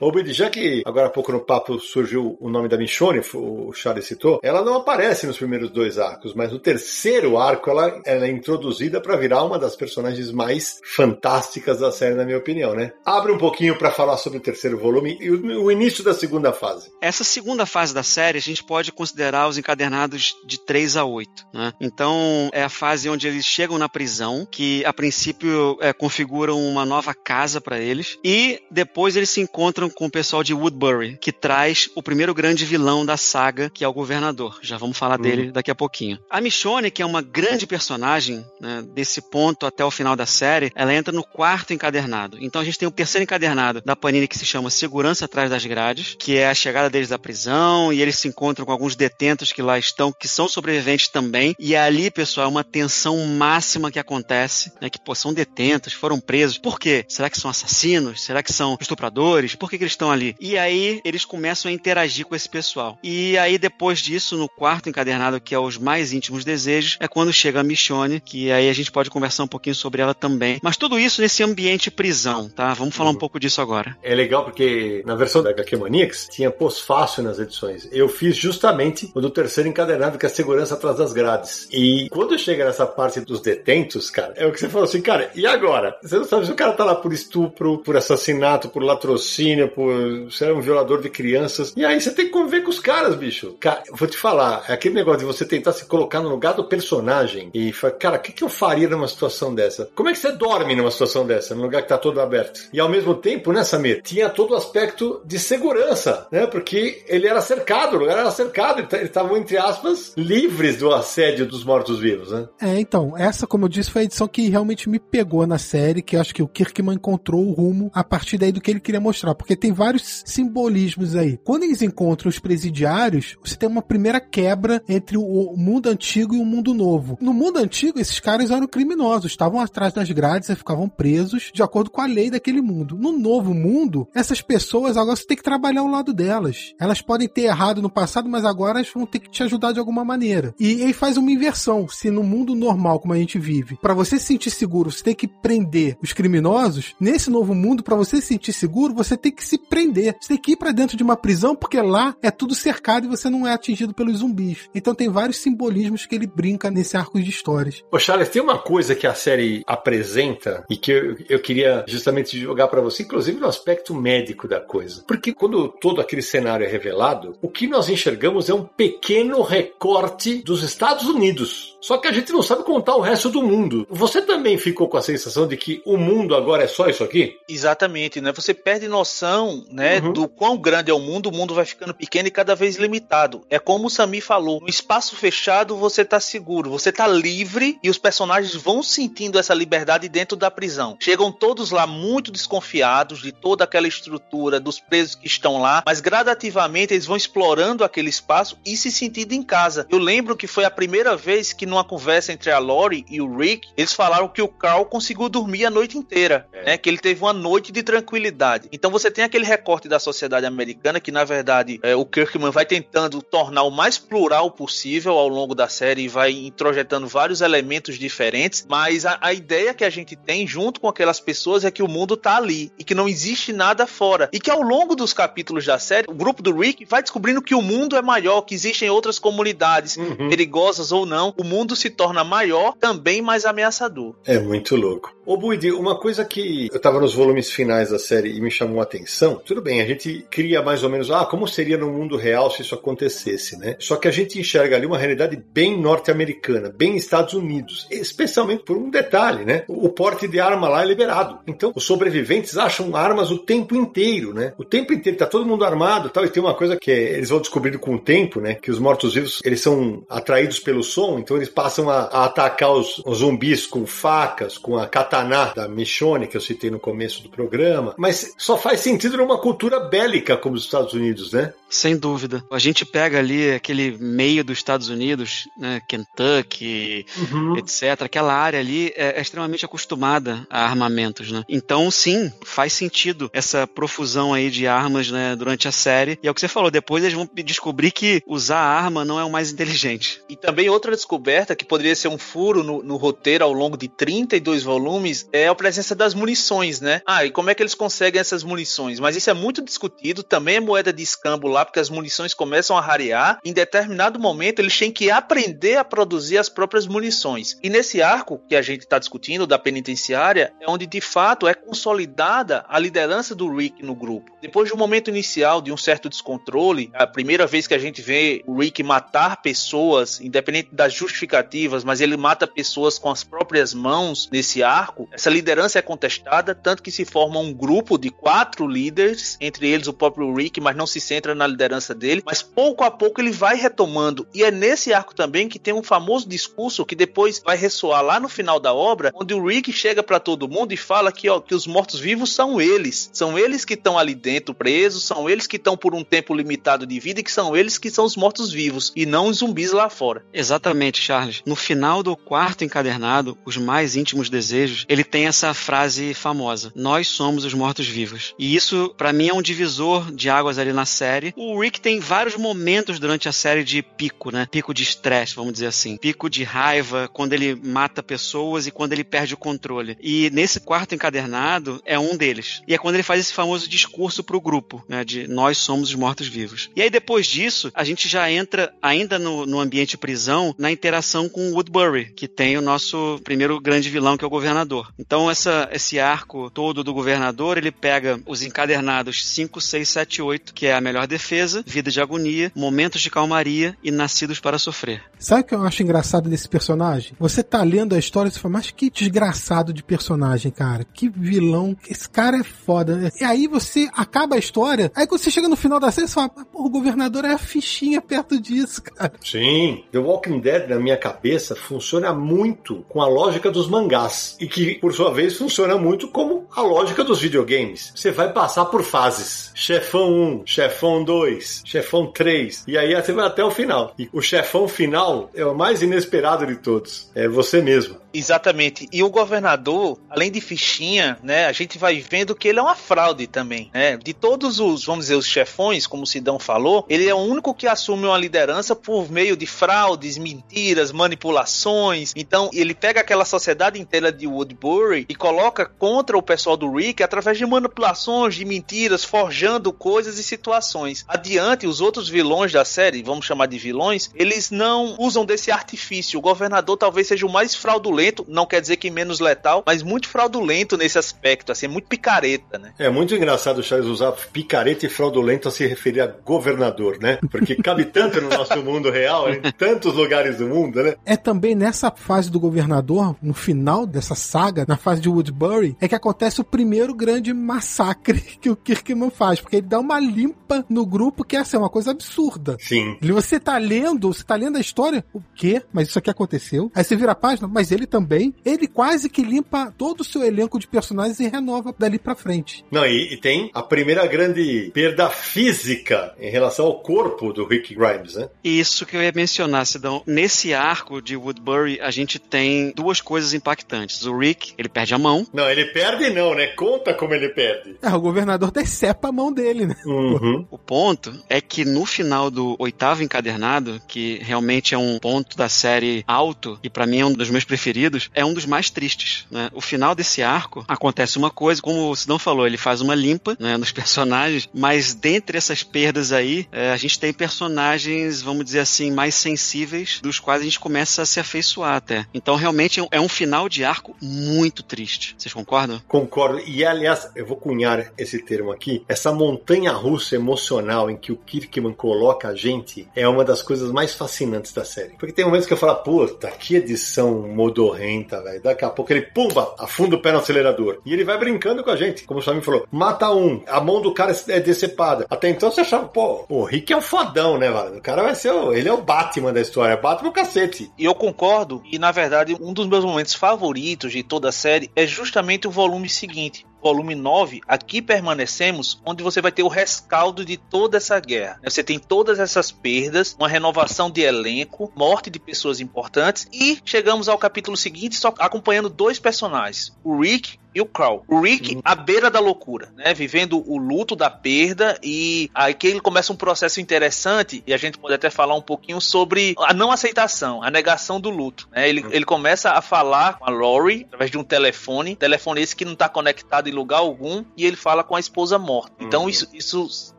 Ô, já que agora há pouco no papo surgiu o nome da Michonne, o Charles citou, ela não aparece nos primeiros dois arcos, mas no terceiro arco ela, ela é introduzida para virar uma das personagens mais fantásticas da série, na minha opinião, né? Abre um pouquinho para falar sobre o terceiro volume e o, o, início da segunda fase. Essa segunda fase da série a gente pode considerar os encadernados de 3 a 8, né? Então é a fase onde eles chegam na prisão, que a princípio é, configuram uma nova casa para eles, e depois eles se encontram com o pessoal de Woodbury, que traz o primeiro grande vilão da saga, que é o governador. Já vamos falar uhum. dele daqui a pouquinho. A Michonne, que é uma grande personagem né, desse ponto até o final da série, ela entra no quarto encadernado. Então a gente tem o terceiro encadernado da Panini que se chama Segurança Atrás das Grades, que é a chegada deles da prisão e eles se encontram com alguns detentos que lá estão, que são sobreviventes também. E ali, pessoal, é uma tensão máxima que acontece, né, que pô, são detentos, foram presos. Por quê? Será que são assassinos? Será que são estupradores? Por que que eles estão ali? E aí eles começam a interagir com esse pessoal. E aí depois disso, no quarto encadernado, que é os mais íntimos desejos, é quando chega a Michonne, que aí a gente pode conversar um pouquinho sobre ela também. Mas tudo isso nesse ambiente prisão, tá? Vamos falar um pouco disso agora. É legal porque na versão da HQ Maniacs tinha pós-fácil nas edições. Eu fiz justamente o do terceiro encadernado, que é a segurança atrás das grades. E quando chega nessa parte dos detentos, cara, é o que você falou assim, cara, e agora? Você não sabe se o cara tá lá por estupro, por assassinato, por latrocínio, por ser um violador de crianças. E aí você tem que conviver com os caras, bicho. Cara, vou te falar, é aquele negócio de você tentar se colocar no lugar do personagem e falar, cara, o que, que eu faria numa situação dessa? Como é que você dorme numa situação dessa, num lugar que tá todo aberto? E ao mesmo tempo, né, Samir, tinha todo o aspecto de segurança, né? Porque ele era cercado, o lugar era cercado, eles estavam, entre aspas, livres do assédio dos mortos-vivos, né? É, então, essa, como eu disse, foi a edição que realmente me pegou na série, que acho que o Kirkman encontrou o rumo a partir daí do que ele queria mostrar, porque tem vários simbolismos aí. Quando eles encontram os presidiários, você tem uma primeira quebra entre o mundo antigo e o mundo novo. No mundo antigo, esses caras eram criminosos, estavam atrás das grades e ficavam presos de acordo com a lei daquele mundo. No novo mundo, essas pessoas agora você tem que trabalhar ao lado delas. Elas podem ter errado no passado, mas agora elas vão ter que te ajudar de alguma maneira. E aí faz uma inversão. Se no mundo normal como a gente vive, para você se sentir seguro, você tem que prender os criminosos, nesse novo mundo, para você se sentir seguro, você tem que se prender. Você tem que ir para dentro de uma prisão, porque lá é tudo cercado e você não é atingido pelos zumbis. Então tem vários simbolismos que ele brinca nesse arco de histórias. Ô Charles, tem uma coisa que a série apresenta e que eu, eu queria justamente jogar para você, inclusive no aspecto médico da coisa. Porque quando todo aquele cenário é revelado, o que nós enxergamos é um pequeno recorte dos Estados Unidos. Só que a gente não sabe contar o resto do mundo. Você também ficou com a sensação de que o mundo agora é só isso aqui? Exatamente, né? Você perde noção, né, uhum. do quão grande é o mundo, o mundo vai ficando pequeno e cada vez limitado. É como o Sami falou, no espaço fechado você tá seguro, você tá livre e os personagens vão sentindo essa liberdade dentro da prisão. Chegam todos lá muito desconfiados de toda aquela estrutura dos presos que estão lá, mas gradativamente eles vão explorando aquele espaço e se sentindo em casa. Eu lembro que foi a primeira vez que numa conversa entre a Lori e o Rick, eles falaram que o Carl conseguiu dormir a noite inteira, é. né? Que ele teve uma noite de tranquilidade. Então você tem aquele recorte da sociedade americana que, na verdade, é, o Kirkman vai tentando tornar o mais plural possível ao longo da série e vai introjetando vários elementos diferentes, mas a, a ideia que a gente tem junto com aquelas pessoas é que o mundo tá ali e que não existe nada fora. E que ao longo dos capítulos da série, o grupo do Rick vai descobrindo que o mundo é maior, que existem outras comunidades, uhum. perigosas ou não. O mundo se torna maior, também mais ameaçador. É muito louco. Ô Buidi, uma coisa que eu tava nos volumes finais da série e me chamou a atenção, tudo bem, a gente cria mais ou menos, ah, como seria no mundo real se isso acontecesse, né? Só que a gente enxerga ali uma realidade bem norte-americana, bem Estados Unidos, especialmente por um detalhe, né? O porte de arma lá é liberado. Então, os sobreviventes acham armas o tempo inteiro, né? O tempo inteiro, tá todo mundo armado tal, e tem uma coisa que é, eles vão descobrindo com o tempo, né? Que os mortos-vivos, eles são atraídos pelo som, então eles passam a, a atacar os, os, zumbis com facas, com a katana da Michonne, que eu citei no começo do programa, mas só faz sentido numa cultura bélica como os Estados Unidos, né? Sem dúvida. A gente pega ali aquele meio dos Estados Unidos, né, Kentucky, uhum. etc. Aquela área ali é, é, extremamente acostumada a armamentos, né? Então, sim, faz sentido essa profusão aí de armas, né, durante a série. E é o que você falou, depois eles vão descobrir que usar arma não é o mais inteligente. E também outra descoberta que poderia ser um furo no, no roteiro ao longo de 32 volumes é a presença das munições, né? Ah, e como é que eles conseguem essas munições? Mas isso é muito discutido, também é moeda de escambo lá lá porque as munições começam a rarear. Em determinado momento, eles têm que aprender a produzir as próprias munições. E nesse arco que a gente está discutindo da penitenciária, é onde de fato é consolidada a liderança do Rick no grupo. Depois de um momento inicial de um certo descontrole, a primeira vez que a gente vê o Rick matar pessoas, independente das justificativas, mas ele mata pessoas com as próprias mãos nesse arco, essa liderança é contestada, tanto que se forma um grupo de quatro líderes, entre eles o próprio Rick, mas não se centra na liderança dele, mas pouco a pouco ele vai retomando. E é nesse arco também que tem um famoso discurso que depois vai ressoar lá no final da obra, onde o Rick chega para todo mundo e fala que, ó, que os mortos-vivos são eles. São eles que estão ali dentro presos, são eles que estão por um tempo limitado de vida e que são eles que são os mortos-vivos e não os zumbis lá fora. Exatamente, Charles. No final do quarto encadernado, Os Mais Íntimos Desejos, ele tem essa frase famosa: Nós somos os mortos-vivos. E isso, para mim, é um divisor de águas ali na série. O Rick tem vários momentos durante a série de pico, né? Pico de estresse, vamos dizer assim. Pico de raiva, quando ele mata pessoas e quando ele perde o controle. E nesse quarto encadernado é um deles. E é quando ele faz esse famoso discurso pro grupo, né? De nós somos os mortos-vivos. E aí depois disso, a gente já entra ainda no, no ambiente prisão, na interação com Woodbury, que tem o nosso primeiro grande vilão, que é o governador. Então essa, esse arco todo do governador, ele pega os encadernados 5, 6, 7, 8, que é a melhor defesa, vida de agonia, momentos de calmaria e nascidos para sofrer. Sabe o que eu acho engraçado desse personagem? Você tá lendo a história e você fala, mas que desgraçado de personagem, cara. Que vilão. Esse cara é foda. E aí você acaba a história, aí quando você chega no final da série, você fala, o governador é a fichinha perto disso, cara. Sim. The Walking Dead, na minha cabeça, funciona muito com a lógica dos mangás. E que, por sua vez, funciona muito como a lógica dos videogames. Você vai passar por fases. Chefão 1, chefão 2, chefão 3. E aí você vai até o final. E o chefão final é o mais inesperado de todos. É você mesmo. Exatamente. E o governador, além de fichinha, né, a gente vai vendo que ele é uma fraude também, né? De todos os, vamos dizer, os chefões, como o Sidão falou, ele é o único que assume uma liderança por meio de fraudes, mentiras, manipulações. Então, ele pega aquela sociedade inteira de Woodbury e coloca contra o pessoal do Rick através de manipulações, de mentiras, forjando coisas e situações. Adiante, os outros vilões da série, vamos chamar de vilões, eles não usam desse artifício. O governador talvez seja o mais fraudulento, não quer dizer que menos letal, mas muito fraudulento nesse aspecto, assim, muito picareta, né? É muito engraçado o Charles usar picareta e fraudulento a se referir a governador, né? Porque cabe tanto no nosso [laughs] mundo real, em tantos lugares do mundo, né? É também nessa fase do governador, no final dessa saga, na fase de Woodbury, é que acontece o primeiro grande massacre [laughs] que o Kirkman faz, porque ele dá uma limpa no grupo que é assim, uma coisa absurda. Sim. Você tá lendo, você tá lendo a história, o quê? Mas isso aqui aconteceu? Aí você vira a página, mas ele também, ele quase que limpa todo o seu elenco de personagens e renova dali pra frente. Não, e, e tem a primeira grande perda física em relação ao corpo do Rick Grimes, né? Isso que eu ia mencionar, Sidão. Nesse arco de Woodbury, a gente tem duas coisas impactantes. O Rick, ele perde a mão. Não, ele perde não, né? Conta como ele perde. É, o governador decepa a mão dele, né? Uhum. O ponto é que no final do oitavo encadernado, que realmente é um ponto da série alto, e pra mim é um dos meus preferidos, é um dos mais tristes, né? O final desse arco acontece uma coisa, como o Sidão falou, ele faz uma limpa né, nos [laughs] personagens, mas dentre essas perdas aí, é, a gente tem personagens, vamos dizer assim, mais sensíveis, dos quais a gente começa a se afeiçoar até. Então realmente é um- é um final de arco muito triste. Vocês concordam? Concordo. E aliás, eu vou cunhar esse termo aqui. Essa montanha russa emocional em que o Kirkman coloca a gente é uma das coisas mais fascinantes da série. Porque tem momentos que eu falo, puta, que edição modorrenta, velho. Daqui a pouco ele, pumba, afunda o pé no acelerador. E ele vai brincando com a gente. Como o Samir falou, mata um, a mão do cara é decepada. Até então você achava, pô, o Rick é um fodão, né, velho? O cara vai ser o. Ele é o Batman da história. Batman cacete. E eu concordo, e na verdade, um dos meus momentos favoritos de toda a série é justamente o volume seguinte. Volume 9, aqui permanecemos, onde você vai ter o rescaldo de toda essa guerra. Você tem todas essas perdas, uma renovação de elenco, morte de pessoas importantes, e chegamos ao capítulo seguinte só acompanhando dois personagens, o Rick e o Crow. O Rick à beira da loucura, né? Vivendo o luto da perda e aí que ele começa um processo interessante e a gente pode até falar um pouquinho sobre a não aceitação, a negação do luto, né? Ele, ele começa a falar com a Lori através de um telefone, telefone esse que não está conectado em lugar algum e ele fala com a esposa morta. Então isso, isso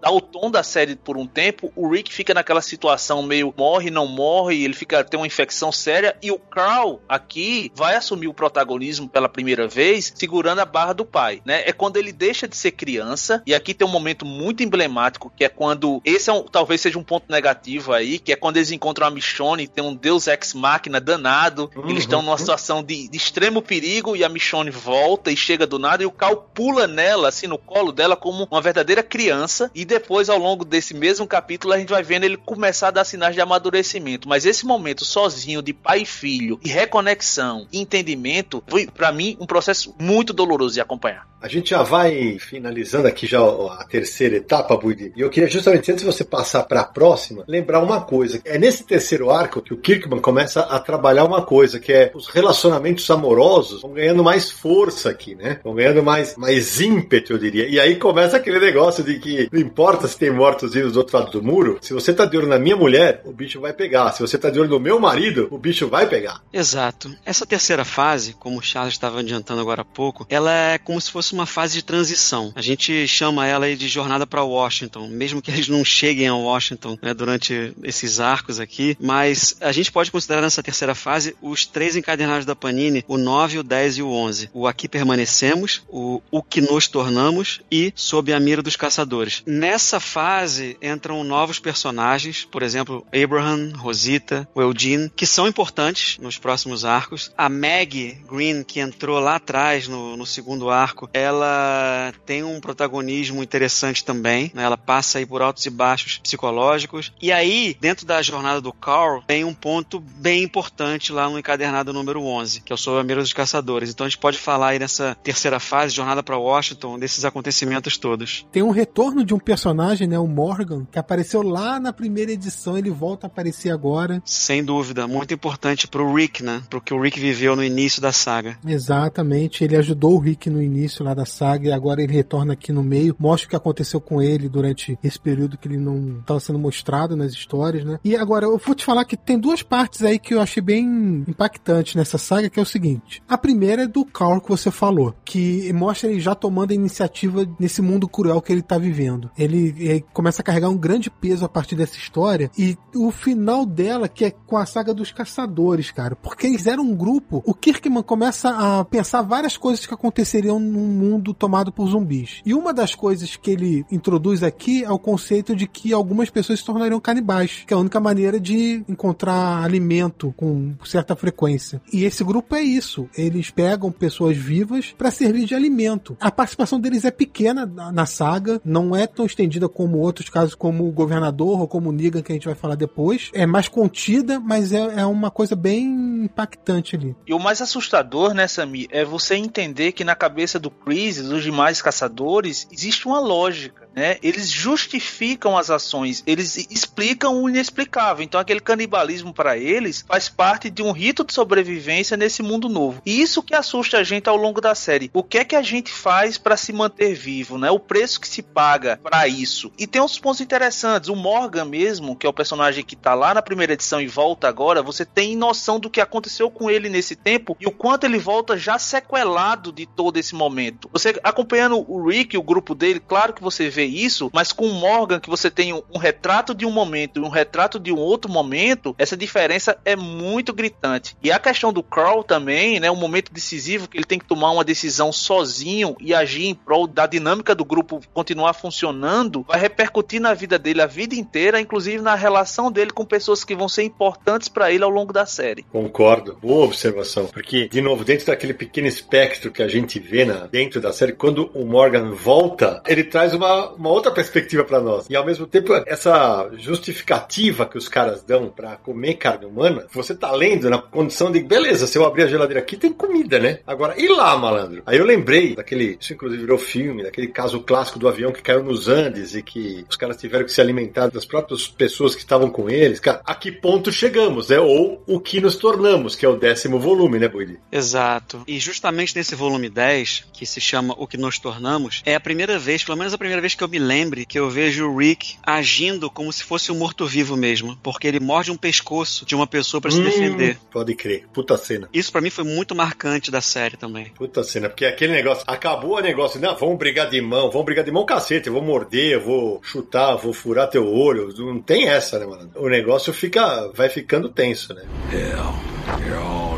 dá o tom da série por um tempo. O Rick fica naquela situação meio morre, não morre, ele fica tem uma infecção séria e o Crow aqui vai assumir o protagonismo pela primeira vez, segurando a barra do pai, né? É quando ele deixa de ser criança e aqui tem um momento muito emblemático que é quando esse é um, talvez seja um ponto negativo aí, que é quando eles encontram a Michonne, tem um Deus ex machina danado, eles estão numa situação de, de extremo perigo e a Michonne volta e chega do nada e o Cal pula nela assim no colo dela como uma verdadeira criança e depois ao longo desse mesmo capítulo a gente vai vendo ele começar a dar sinais de amadurecimento, mas esse momento sozinho de pai e filho, de reconexão, e entendimento, foi para mim um processo muito doloroso de acompanhar. A gente já vai finalizando aqui já a terceira etapa, Budi. E eu queria justamente, antes de você passar para a próxima, lembrar uma coisa. É nesse terceiro arco que o Kirkman começa a trabalhar uma coisa, que é os relacionamentos amorosos vão ganhando mais força aqui, né? Vão ganhando mais, mais ímpeto, eu diria. E aí começa aquele negócio de que não importa se tem mortos vivos do outro lado do muro, se você tá de olho na minha mulher, o bicho vai pegar. Se você tá de olho no meu marido, o bicho vai pegar. Exato. Essa terceira fase, como o Charles estava adiantando agora há pouco, ela é como se fosse uma fase de transição. A gente chama ela de jornada para Washington, mesmo que eles não cheguem a Washington né, durante esses arcos aqui, mas a gente pode considerar nessa terceira fase os três encadernados da Panini, o 9, o 10 e o 11. O Aqui Permanecemos, o O Que Nos Tornamos e Sob a Mira dos Caçadores. Nessa fase entram novos personagens, por exemplo, Abraham, Rosita, o Eugene, que são importantes nos próximos arcos. A Maggie Green, que entrou lá atrás no, no segundo arco, ela tem um protagonismo interessante também. Né? Ela passa aí por altos e baixos psicológicos. E aí, dentro da jornada do Carl, tem um ponto bem importante lá no encadernado número 11, que é o Sob a Mira dos Caçadores. Então a gente pode falar aí nessa terceira fase, jornada para Washington, desses acontecimentos todos. Tem um retorno de um personagem, né, o Morgan, que apareceu lá na primeira edição, ele volta a aparecer agora. Sem dúvida, muito importante pro Rick, né? Pro que o Rick viveu no início da saga. Exatamente, ele ajudou o Rick no início lá da saga e agora ele retorna aqui no meio, mostra o que aconteceu com ele durante esse período que ele não estava sendo mostrado nas histórias, né? E agora eu vou te falar que tem duas partes aí que eu achei bem impactantes nessa saga, que é o seguinte. A primeira é do Carl que você falou, que mostra ele já tomando a iniciativa nesse mundo cruel que ele tá vivendo. Ele, ele começa a carregar um grande peso a partir dessa história e o final dela que é com a saga dos caçadores, cara, porque eles eram um grupo. O Kirkman começa a pensar várias coisas que aconteceriam num mundo tomado por zumbis. E uma das coisas que ele introduz aqui é o conceito de que algumas pessoas se tornariam canibais, que é a única maneira de encontrar alimento com certa frequência. E esse grupo é isso. Eles pegam pessoas vivas para servir de alimento. A participação deles é pequena na, saga, não é tão estendida como outros casos, como o governador ou como o Negan, que a gente vai falar depois. É mais contida, mas é, é uma coisa bem impactante ali. E o mais assustador, né, Sami, é você entender que na cabeça do Chris e dos demais caçadores existe uma lógica. Né? Eles justificam as ações, eles explicam o inexplicável. Então, aquele canibalismo para eles faz parte de um rito de sobrevivência nesse mundo novo. E isso que assusta a gente ao longo da série. O que é que a gente faz para se manter vivo, né? O preço que se paga para isso. E tem uns pontos interessantes. O Morgan mesmo, que é o personagem que tá lá na primeira edição e volta agora, você tem noção do que aconteceu com ele nesse tempo e o quanto ele volta já sequelado de todo esse momento. Você acompanhando o Rick, o grupo dele, claro que você vê isso, mas com o Morgan, que você tem um, um retrato de um momento e um retrato de um outro momento, essa diferença é muito gritante. E a questão do Carl também, né? Um momento decisivo que ele tem que tomar uma decisão sozinho e agir em prol da dinâmica do grupo continuar funcionando, vai repercutir na vida dele a vida inteira, inclusive na relação dele com pessoas que vão ser importantes para ele ao longo da série. Concordo. Boa observação. Porque, de novo, dentro daquele pequeno espectro que a gente vê na, dentro da série, quando o Morgan volta, ele traz uma, uma outra perspectiva para nós. E ao mesmo tempo, essa justificativa que os caras dão para comer carne humana, você tá lendo na condição de, beleza, se eu abrir a geladeira aqui, tem comida, né? Agora, e lá, malandro? Aí eu lembrei daquele, isso inclusive virou filme, daquele caso clássico do avião que caiu nos Andes e que os caras tiveram que se alimentar das próprias pessoas que estavam com eles. Cara, a que ponto chegamos, né? Ou o que nos tornamos, que é o décimo volume, né, Boili? Exato. E justamente nesse volume 10, que se chama O que nos tornamos, é a primeira vez, pelo menos a primeira vez que eu me lembre, que eu vejo o Rick agindo como se fosse um morto-vivo mesmo, porque ele morde um pescoço de uma pessoa para se Hum, defender. Pode crer. Puta cena. Isso pra mim foi muito marcante da série também. Puta cena, porque aquele negócio, acabou o negócio, não, vamos brigar de mão, vamos brigar de mão cacete, eu vou morder, eu vou chutar, vou furar teu olho, não tem essa, né, mano? O negócio fica, vai ficando tenso, né? Hell, you're all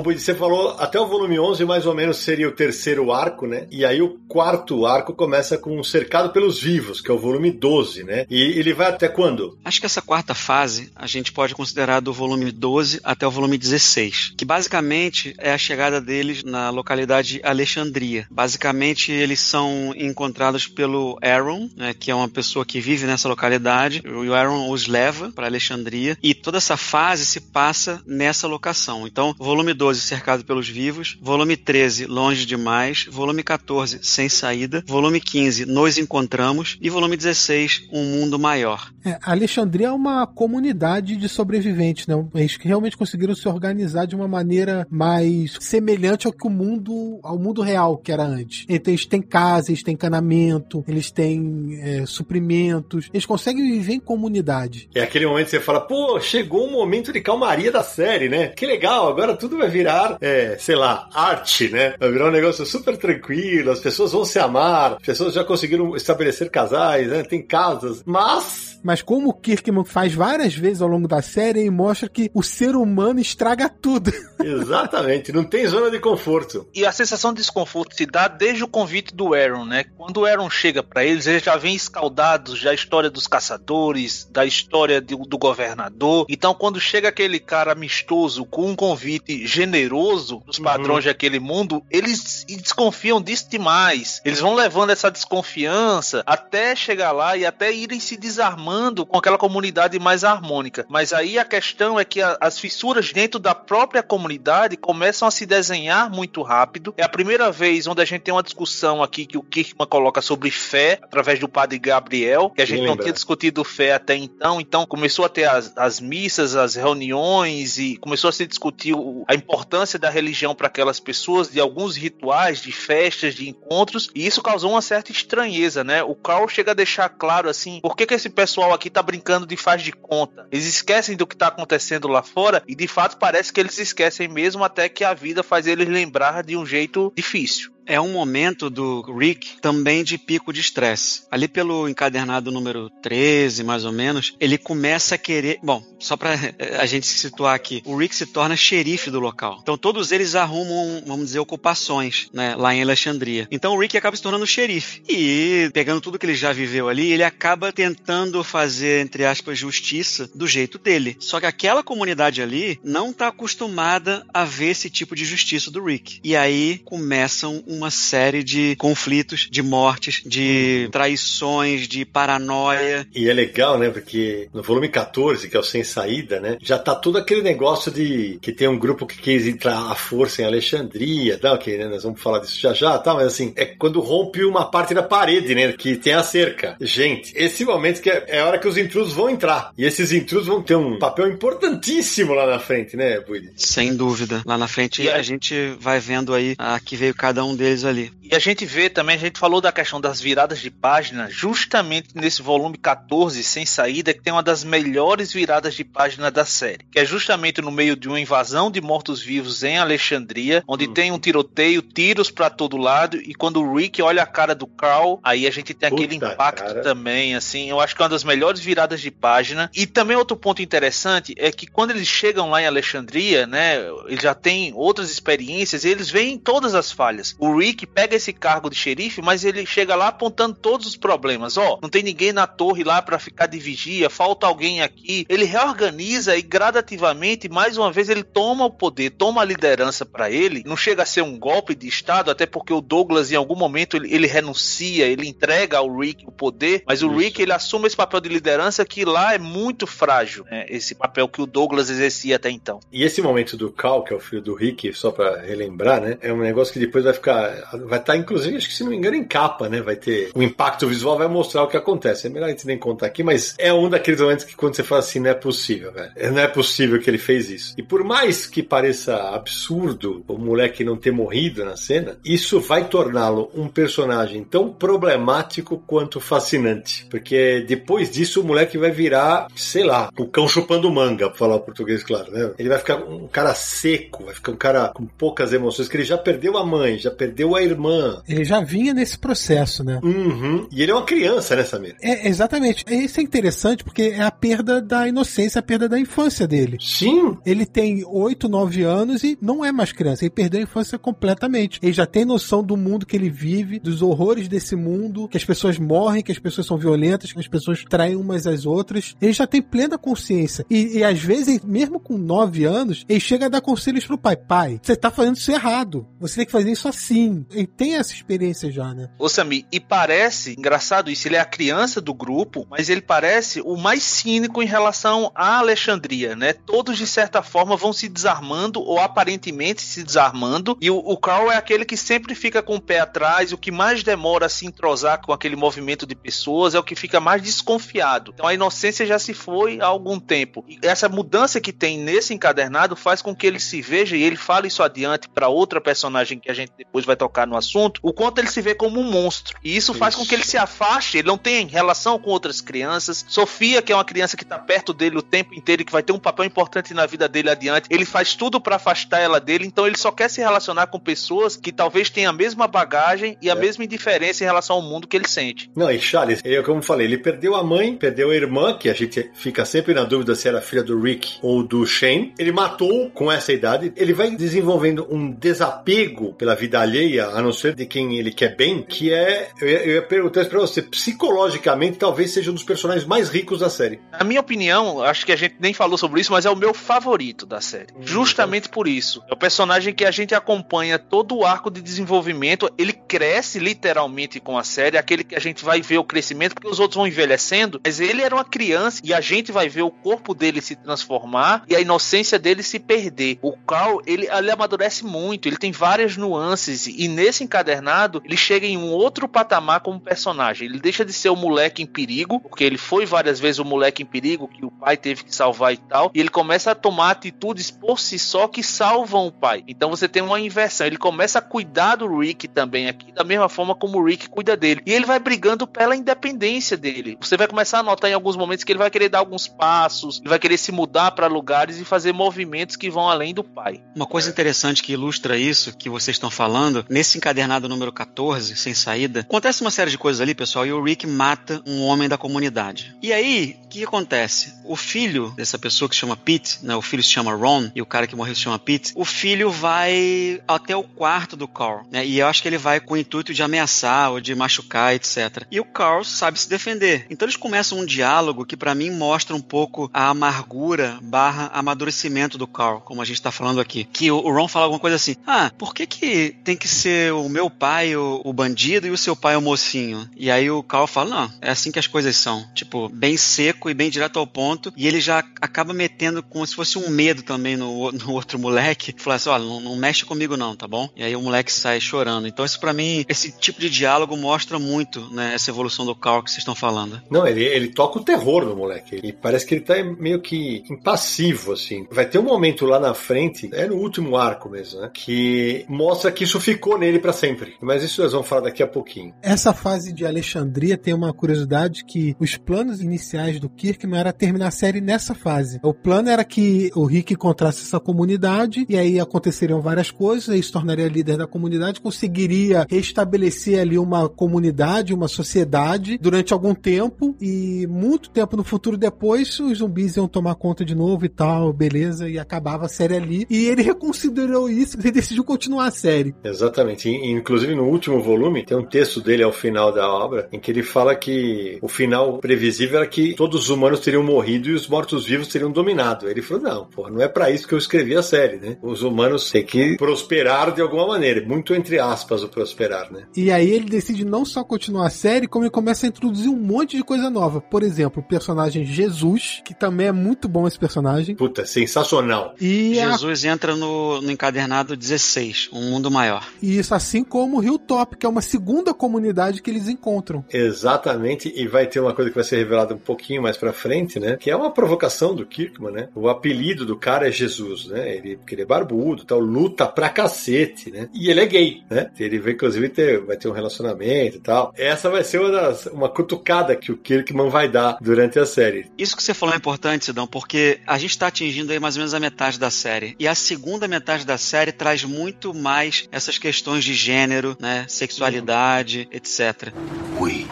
Budi, você falou até o volume 11 mais ou menos seria o terceiro arco, né? E aí o quarto arco começa com um Cercado pelos Vivos, que é o volume 12, né? E ele vai até quando? Acho que essa quarta fase a gente pode considerar do volume 12 até o volume 16, que basicamente é a chegada deles na localidade Alexandria. Basicamente, eles são encontrados pelo Aaron, né, que é uma pessoa que vive nessa localidade. O Aaron os leva para Alexandria e toda essa fase se passa nessa locação. Então, volume 12, Cercado pelos Vivos, volume 13, Longe Demais, volume 14, Sem Saída, volume 15, Nos Encontramos e volume 16, Um Mundo Maior. É, Alexandria é uma comunidade de sobreviventes, né? Eles que realmente conseguiram se organizar de uma maneira mais semelhante ao que o mundo, ao mundo real que era antes. Então eles têm casa, eles têm encanamento, eles têm é, suprimentos, eles conseguem viver em comunidade. É aquele momento que você fala, pô, chegou um momento de calmaria da série, né? Que legal, agora tudo vai virar, é, sei lá, arte, né? Vai virar um negócio super tranquilo, as pessoas vão se amar, as pessoas já conseguiram estabelecer casais, né? Tem casas, mas mas como o Kirkman faz várias vezes ao longo da série, ele mostra que o ser humano estraga tudo. [laughs] Exatamente, não tem zona de conforto. E a sensação de desconforto se dá desde o convite do Aaron, né? Quando o Aaron chega para eles, eles já vêm escaldados da história dos caçadores, da história de, do governador. Então, quando chega aquele cara amistoso com um convite generoso dos padrões uhum. daquele mundo, eles desconfiam disso demais. Eles vão levando essa desconfiança até chegar lá e até irem se desarmando com aquela comunidade mais harmônica. Mas aí a questão é que a, as fissuras dentro da própria comunidade começam a se desenhar muito rápido. É a primeira vez onde a gente tem uma discussão aqui que o Kirkman coloca sobre fé através do padre Gabriel, que a gente não tinha discutido fé até então. Então começou a ter as, as missas, as reuniões e começou a se discutir o, a importância da religião para aquelas pessoas, de alguns rituais, de festas, de encontros. E isso causou uma certa estranheza, né? O Carl chega a deixar claro assim, por que, que esse pessoal pessoal aqui tá brincando de faz de conta. Eles esquecem do que tá acontecendo lá fora e de fato parece que eles esquecem mesmo até que a vida faz eles lembrar de um jeito difícil é um momento do Rick também de pico de estresse. Ali pelo encadernado número 13, mais ou menos, ele começa a querer. Bom, só para a gente se situar aqui, o Rick se torna xerife do local. Então todos eles arrumam, vamos dizer, ocupações, né, lá em Alexandria. Então o Rick acaba se tornando xerife. E pegando tudo que ele já viveu ali, ele acaba tentando fazer, entre aspas, justiça do jeito dele. Só que aquela comunidade ali não está acostumada a ver esse tipo de justiça do Rick. E aí começam uma série de conflitos, de mortes, de traições, de paranoia. E é legal, né? Porque no volume 14, que é o Sem Saída, né? Já tá todo aquele negócio de que tem um grupo que quis entrar à força em Alexandria, tá? Ok, né? Nós vamos falar disso já já, tá? Mas assim, é quando rompe uma parte da parede, né? Que tem a cerca. Gente, esse momento que é, é a hora que os intrusos vão entrar. E esses intrusos vão ter um papel importantíssimo lá na frente, né, Buide? Sem dúvida. Lá na frente e a gente vai vendo aí a que veio cada um deles ali. E a gente vê também, a gente falou da questão das viradas de página, justamente nesse volume 14, Sem Saída, que tem uma das melhores viradas de página da série. Que é justamente no meio de uma invasão de mortos-vivos em Alexandria, onde hum. tem um tiroteio, tiros para todo lado, e quando o Rick olha a cara do Carl, aí a gente tem Puta aquele impacto cara. também, assim. Eu acho que é uma das melhores viradas de página. E também outro ponto interessante é que quando eles chegam lá em Alexandria, né, eles já têm outras experiências, e eles veem todas as falhas. O Rick pega esse cargo de xerife, mas ele chega lá apontando todos os problemas. Ó, oh, não tem ninguém na torre lá para ficar de vigia, falta alguém aqui. Ele reorganiza e gradativamente, mais uma vez, ele toma o poder, toma a liderança para ele. Não chega a ser um golpe de Estado, até porque o Douglas, em algum momento, ele, ele renuncia, ele entrega ao Rick o poder, mas o Isso. Rick ele assume esse papel de liderança que lá é muito frágil, né? esse papel que o Douglas exercia até então. E esse momento do Cal, que é o filho do Rick, só para relembrar, né? É um negócio que depois vai ficar vai estar, tá, inclusive, acho que se não me engano, em capa, né? Vai ter. O impacto visual vai mostrar o que acontece. É melhor a gente nem contar aqui, mas é um daqueles momentos que quando você fala assim, não é possível, velho. Não é possível que ele fez isso. E por mais que pareça absurdo o moleque não ter morrido na cena, isso vai torná-lo um personagem tão problemático quanto fascinante. Porque depois disso o moleque vai virar, sei lá, o cão chupando manga, pra falar o português, claro, né? Ele vai ficar um cara seco, vai ficar um cara com poucas emoções, que ele já perdeu a mãe, já perdeu perdeu a irmã. Ele já vinha nesse processo, né? Uhum. E ele é uma criança, né, Samir? É, exatamente. Isso é interessante porque é a perda da inocência, a perda da infância dele. Sim. Ele tem 8, 9 anos e não é mais criança. Ele perdeu a infância completamente. Ele já tem noção do mundo que ele vive, dos horrores desse mundo, que as pessoas morrem, que as pessoas são violentas, que as pessoas traem umas às outras. Ele já tem plena consciência. E, e às vezes, mesmo com 9 anos, ele chega a dar conselhos pro pai. Pai, você tá fazendo isso errado. Você tem que fazer isso assim. Ele tem essa experiência já, né? Ô Sami, e parece, engraçado isso, ele é a criança do grupo, mas ele parece o mais cínico em relação à Alexandria, né? Todos, de certa forma, vão se desarmando, ou aparentemente se desarmando, e o, o Carl é aquele que sempre fica com o pé atrás, o que mais demora a se entrosar com aquele movimento de pessoas, é o que fica mais desconfiado. Então a inocência já se foi há algum tempo. E essa mudança que tem nesse encadernado faz com que ele se veja, e ele fala isso adiante para outra personagem que a gente depois vai tocar no assunto, o quanto ele se vê como um monstro. E isso, isso. faz com que ele se afaste, ele não tem relação com outras crianças. Sofia, que é uma criança que tá perto dele o tempo inteiro e que vai ter um papel importante na vida dele adiante, ele faz tudo para afastar ela dele, então ele só quer se relacionar com pessoas que talvez tenham a mesma bagagem e a é. mesma indiferença em relação ao mundo que ele sente. Não, e Charles, eu como falei, ele perdeu a mãe, perdeu a irmã, que a gente fica sempre na dúvida se era filha do Rick ou do Shane. Ele matou com essa idade, ele vai desenvolvendo um desapego pela vida alheia, a não ser de quem ele quer bem, que é, eu ia, eu ia perguntar isso pra você, psicologicamente talvez seja um dos personagens mais ricos da série. Na minha opinião, acho que a gente nem falou sobre isso, mas é o meu favorito da série. Hum, Justamente então. por isso. É o personagem que a gente acompanha todo o arco de desenvolvimento, ele cresce literalmente com a série, aquele que a gente vai ver o crescimento, porque os outros vão envelhecendo, mas ele era uma criança e a gente vai ver o corpo dele se transformar e a inocência dele se perder. O Carl, ele, ele amadurece muito, ele tem várias nuances e nesse encadernado ele chega em um outro patamar como personagem. Ele deixa de ser o moleque em perigo, porque ele foi várias vezes o moleque em perigo que o pai teve que salvar e tal, e ele começa a tomar atitudes por si só que salvam o pai. Então você tem uma inversão. Ele começa a cuidar do Rick também aqui, da mesma forma como o Rick cuida dele. E ele vai brigando pela independência dele. Você vai começar a notar em alguns momentos que ele vai querer dar alguns passos, ele vai querer se mudar para lugares e fazer movimentos que vão além do pai. Uma coisa interessante que ilustra isso que vocês estão falando, nesse encadernado número 14, sem saída, acontece uma série de coisas ali, pessoal, e o Rick mata um homem da comunidade. E aí, o que acontece? O filho dessa pessoa que se chama Pete, né, o filho se chama Ron e o cara que morreu se chama Pete, o filho vai até o quarto do Carl, né, e eu acho que ele vai com o intuito de ameaçar ou de machucar, etc. E o Carl sabe se defender. Então eles começam um diálogo que para mim mostra um pouco a amargura barra amadurecimento do Carl, como a gente tá falando aqui. Que o Ron fala alguma coisa assim, ah, por que que tem que ser o meu pai o, o bandido e o seu pai o mocinho? E aí o Carl fala, não, é assim que as coisas são. Tipo, bem seco e bem direto ao ponto. E ele já acaba metendo como se fosse um medo também no, [laughs] no outro moleque. Fala assim, olha, não, não, mexe comigo não, tá bom? E aí o moleque sai chorando. Então isso para mim, esse tipo de diálogo mostra muito, né, essa evolução do Carl que vocês estão falando. Não, ele, ele toca o terror no moleque. E parece que ele tá meio que impassivo, assim. Vai ter um momento lá na frente, é no último arco mesmo, né? Que mostra que isso ficou nele para sempre. Mas isso nós vamos falar daqui a pouquinho. Essa fase de Alexandria tem uma curiosidade que os planos iniciais do Kirkman era terminar a série nessa fase. O plano era que o Rick encontrasse essa comunidade e aí aconteceriam várias coisas, ele se tornaria líder da comunidade, conseguiria restabelecer ali uma comunidade, uma sociedade durante algum tempo e muito tempo no futuro depois os zumbis iam tomar conta de novo e tal, beleza, e acabava a série ali. E ele reconsiderou isso [laughs] e decidiu continuar a série. Exatamente. Inclusive no último volume tem um texto dele ao final da obra em que ele fala que o final previsível era que todos os humanos teriam morrido e os mortos-vivos teriam dominado. Ele falou: não, porra, não é para isso que eu escrevi a série, né? Os humanos têm que prosperar de alguma maneira. Muito entre aspas o prosperar, né? E aí ele decide não só continuar a série, como ele começa a introduzir um monte de coisa nova. Por exemplo, o personagem Jesus, que também é muito bom esse personagem. Puta, sensacional. E Jesus a... entra no, no encadernado 16, um mundo maior. Isso, assim como o Hilltop, que é uma segunda comunidade que eles encontram. Exatamente, e vai ter uma coisa que vai ser revelada um pouquinho mais pra frente, né? Que é uma provocação do Kirkman, né? O apelido do cara é Jesus, né? Ele, porque ele é barbudo, tal, luta pra cacete, né? E ele é gay, né? Ele vai, inclusive, ter, vai ter um relacionamento e tal. Essa vai ser uma, das, uma cutucada que o Kirkman vai dar durante a série. Isso que você falou é importante, Sidão, porque a gente está atingindo aí mais ou menos a metade da série. E a segunda metade da série traz muito mais essas questões de gênero, né, sexualidade, etc. We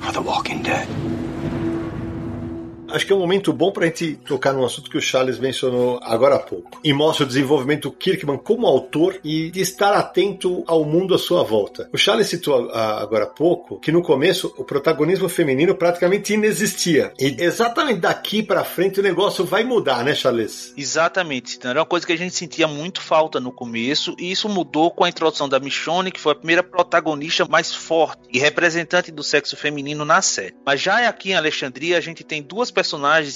are the walking dead. Acho que é um momento bom para a gente tocar num assunto que o Charles mencionou agora há pouco. E mostra o desenvolvimento do Kirkman como autor e de estar atento ao mundo à sua volta. O Charles citou ah, agora há pouco que no começo o protagonismo feminino praticamente inexistia. E exatamente daqui para frente o negócio vai mudar, né, Charles? Exatamente. Então, era uma coisa que a gente sentia muito falta no começo, e isso mudou com a introdução da Michonne, que foi a primeira protagonista mais forte e representante do sexo feminino na série. Mas já aqui em Alexandria, a gente tem duas personagens